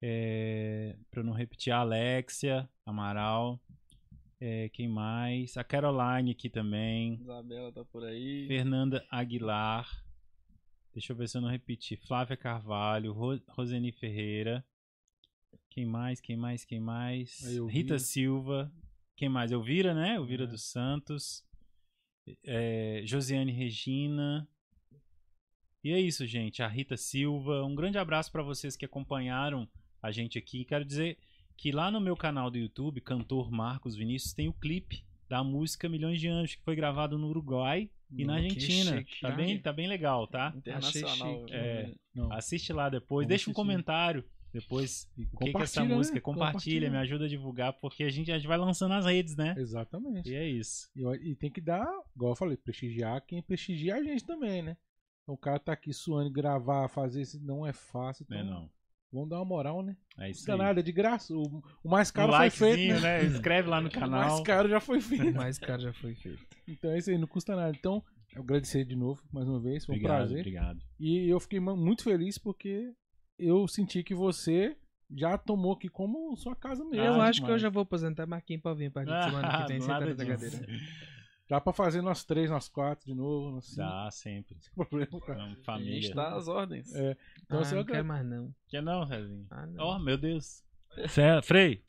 É... Pra eu não repetir, a Alexia Amaral. É, quem mais? A Caroline aqui também. Isabela tá por aí. Fernanda Aguilar. Deixa eu ver se eu não repeti. Flávia Carvalho, Ro Roseni Ferreira. Quem mais? Quem mais? Quem mais? Rita Silva. Quem mais? Elvira, né? Elvira É. dos Santos. É, Josiane Regina. E é isso, gente. A Rita Silva. Um grande abraço para vocês que acompanharam a gente aqui. Quero dizer que lá no meu canal do YouTube, Cantor Marcos Vinícius, tem o clipe da música Milhões de Anjos, que foi gravado no Uruguai e na Hum, Argentina. chique, Tá né? bem, tá bem legal, tá? Internacional. chique. É. Não. Assiste lá depois, Vamos deixa um assistir. comentário depois o que, que é essa compartilha, né? música. Compartilha, me ajuda a divulgar, porque a gente, a gente vai lançando nas redes, né? Exatamente. E é isso. E, e tem que dar, igual eu falei, prestigiar quem prestigia a gente também, né? Então o cara tá aqui suando, gravar, fazer isso não é fácil. Então, Né, não? Vamos dar uma moral, né? É Não isso custa aí. nada, é de graça. O, o mais Um caro foi feito, né? né? Inscreve lá no O mais canal. caro já foi feito. Mas, cara, já foi feito. Então é isso aí, não custa nada. Então, eu agradecer de novo, mais uma vez, foi um Obrigado, prazer. obrigado. E eu fiquei muito feliz porque eu senti que você já tomou aqui como sua casa mesmo. eu Ah, acho que eu demais. já vou aposentar Marquinhos pra vir de semana que vem sentado na cadeira. Dá pra fazer nós três, nós quatro de novo, nós cinco, Dá sempre. sem problema. cara. Não, A gente família. tá às ordens. É. Então, ah, assim, não eu quero mais não. Quer não, Rezinho? Ah, não. Oh, meu Deus. Cé- Frei.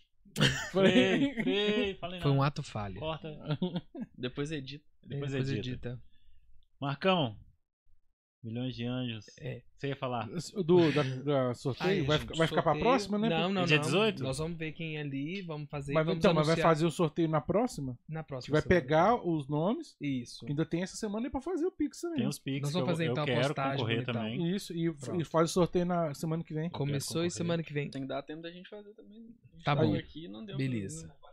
Falei- Frei, Frei. Falei Foi não. um ato falho. Corta. Depois edita. Depois, Depois edita. edita. Marcão. Milhões de anjos. É. Você ia falar? Do, da, da sorteio, Aí, vai, gente, ficar- vai ficar pra próxima, né? Não, não, Dia não. 18? Nós vamos ver quem é ali, vamos fazer Mas, vamos então, mas vai fazer o sorteio na próxima? na A gente próxima vai pegar os nomes, Isso. que ainda tem essa semana aí pra fazer o Pix também. Tem os Pix Nós vamos eu, fazer, eu então, a quero postagem concorrer também. Isso, e, e faz o sorteio na semana que vem. Começou concorrer. e semana que vem. Tem que dar tempo da gente fazer também. A gente Tá bom. aqui não deu Beleza. pra-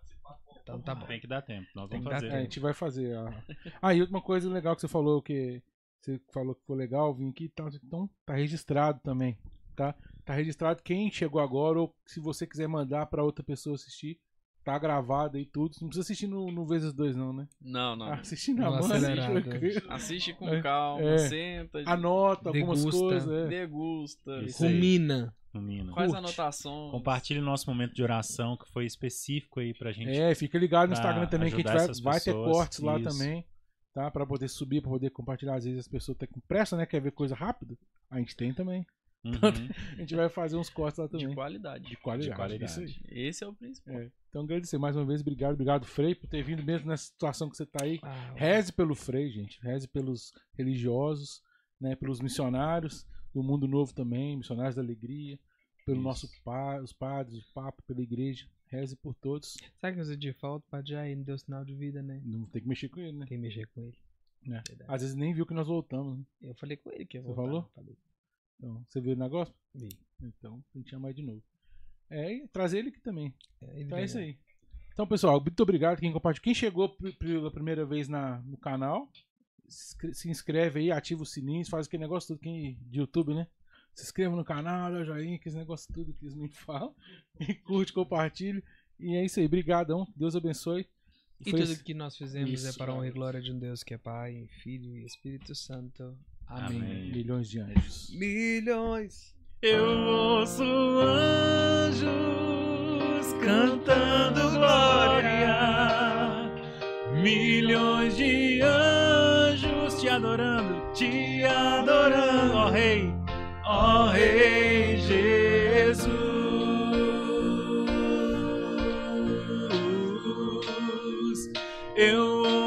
Então tá bom. Tem que dar tempo. Nós Tem vamos fazer. É, a gente vai fazer. A... Ah, e outra coisa legal que você falou que você falou que foi legal, vim aqui e tal. Então tá registrado também, tá? Tá registrado quem chegou agora ou se você quiser mandar pra outra pessoa assistir, tá gravado aí tudo. Não precisa assistir no, no vezes dois não, né? Não, não. Assiste na mão. Assiste com É. calma, É. senta, anota algumas Degusta. coisas. É. degusta. Rumina. Menina. faz Curte. anotações. Compartilhe o nosso momento de oração, que foi específico aí pra gente. É, fica ligado no Instagram também que a gente vai, vai ter cortes lá também, tá? Pra poder subir, pra poder compartilhar. Às vezes as pessoas estão com pressa, né? Quer ver coisa rápida? A gente tem também. Uhum. A gente vai fazer uns cortes lá também. De qualidade. De qualidade. De qualidade. Isso aí. Esse é o principal. É. Então agradecer mais uma vez, obrigado, obrigado Frei por ter vindo mesmo nessa situação que você tá aí. Ah, Reze pelo Frei, gente. Reze pelos religiosos, né? Pelos missionários do mundo novo também, missionários da alegria, pelo Isso. nosso pa, os padres, o Papa, pela igreja. Reze por todos. Sabe que eu de falta pra já não deu sinal de vida, né? Não tem que mexer com ele, né? Quem mexer com ele. É. Às vezes nem viu que nós voltamos. Né? Eu falei com ele que eu Você voltar. falou? Falei. Então, você viu o negócio? Vi. Então, a gente chamar ele de novo. É, e trazer ele aqui também. É, ele Então é isso aí. Então, pessoal, muito obrigado quem compartilhou. Quem chegou pela primeira vez na, no canal, se se inscreve aí, ativa o sininho, faz aquele negócio tudo quem, de YouTube, né? Se inscreva no canal, dá o joinha, aqueles negócios tudo que eles me falam. E curte, compartilhe. E é isso aí. Obrigadão. Deus abençoe. E Foi tudo esse- que nós fizemos é Isso, para a honra e cara. glória de um Deus que é Pai, Filho e Espírito Santo. Amém. Amém. milhões de anjos. Milhões. Eu ouço anjos cantando glória, milhões de anjos te adorando, te adorando, ó Rei, ó Rei Jesus. Eu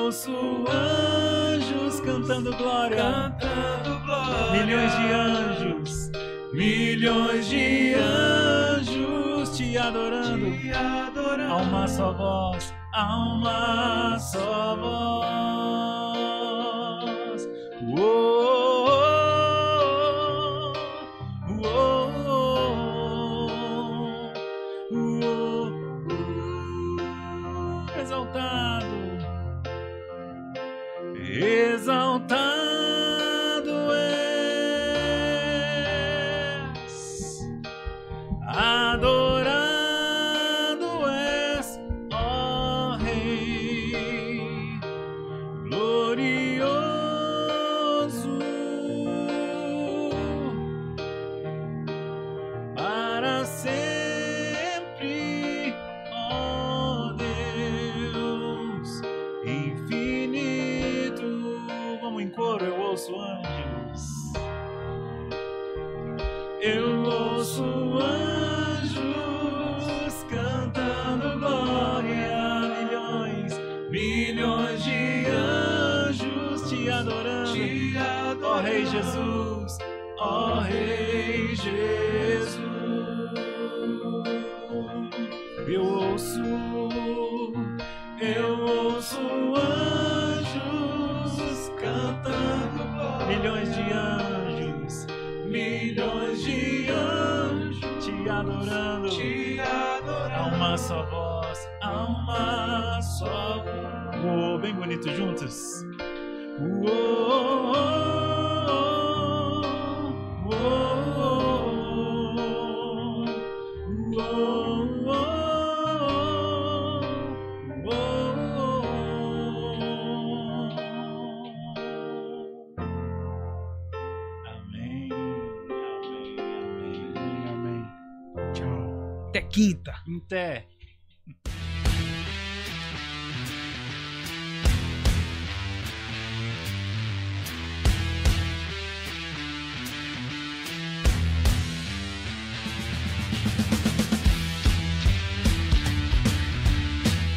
ouço anjos cantando glória, cantando glória, milhões de anjos. Milhões de anjos te adorando, te adorando. a uma só voz, a uma só voz. Uou,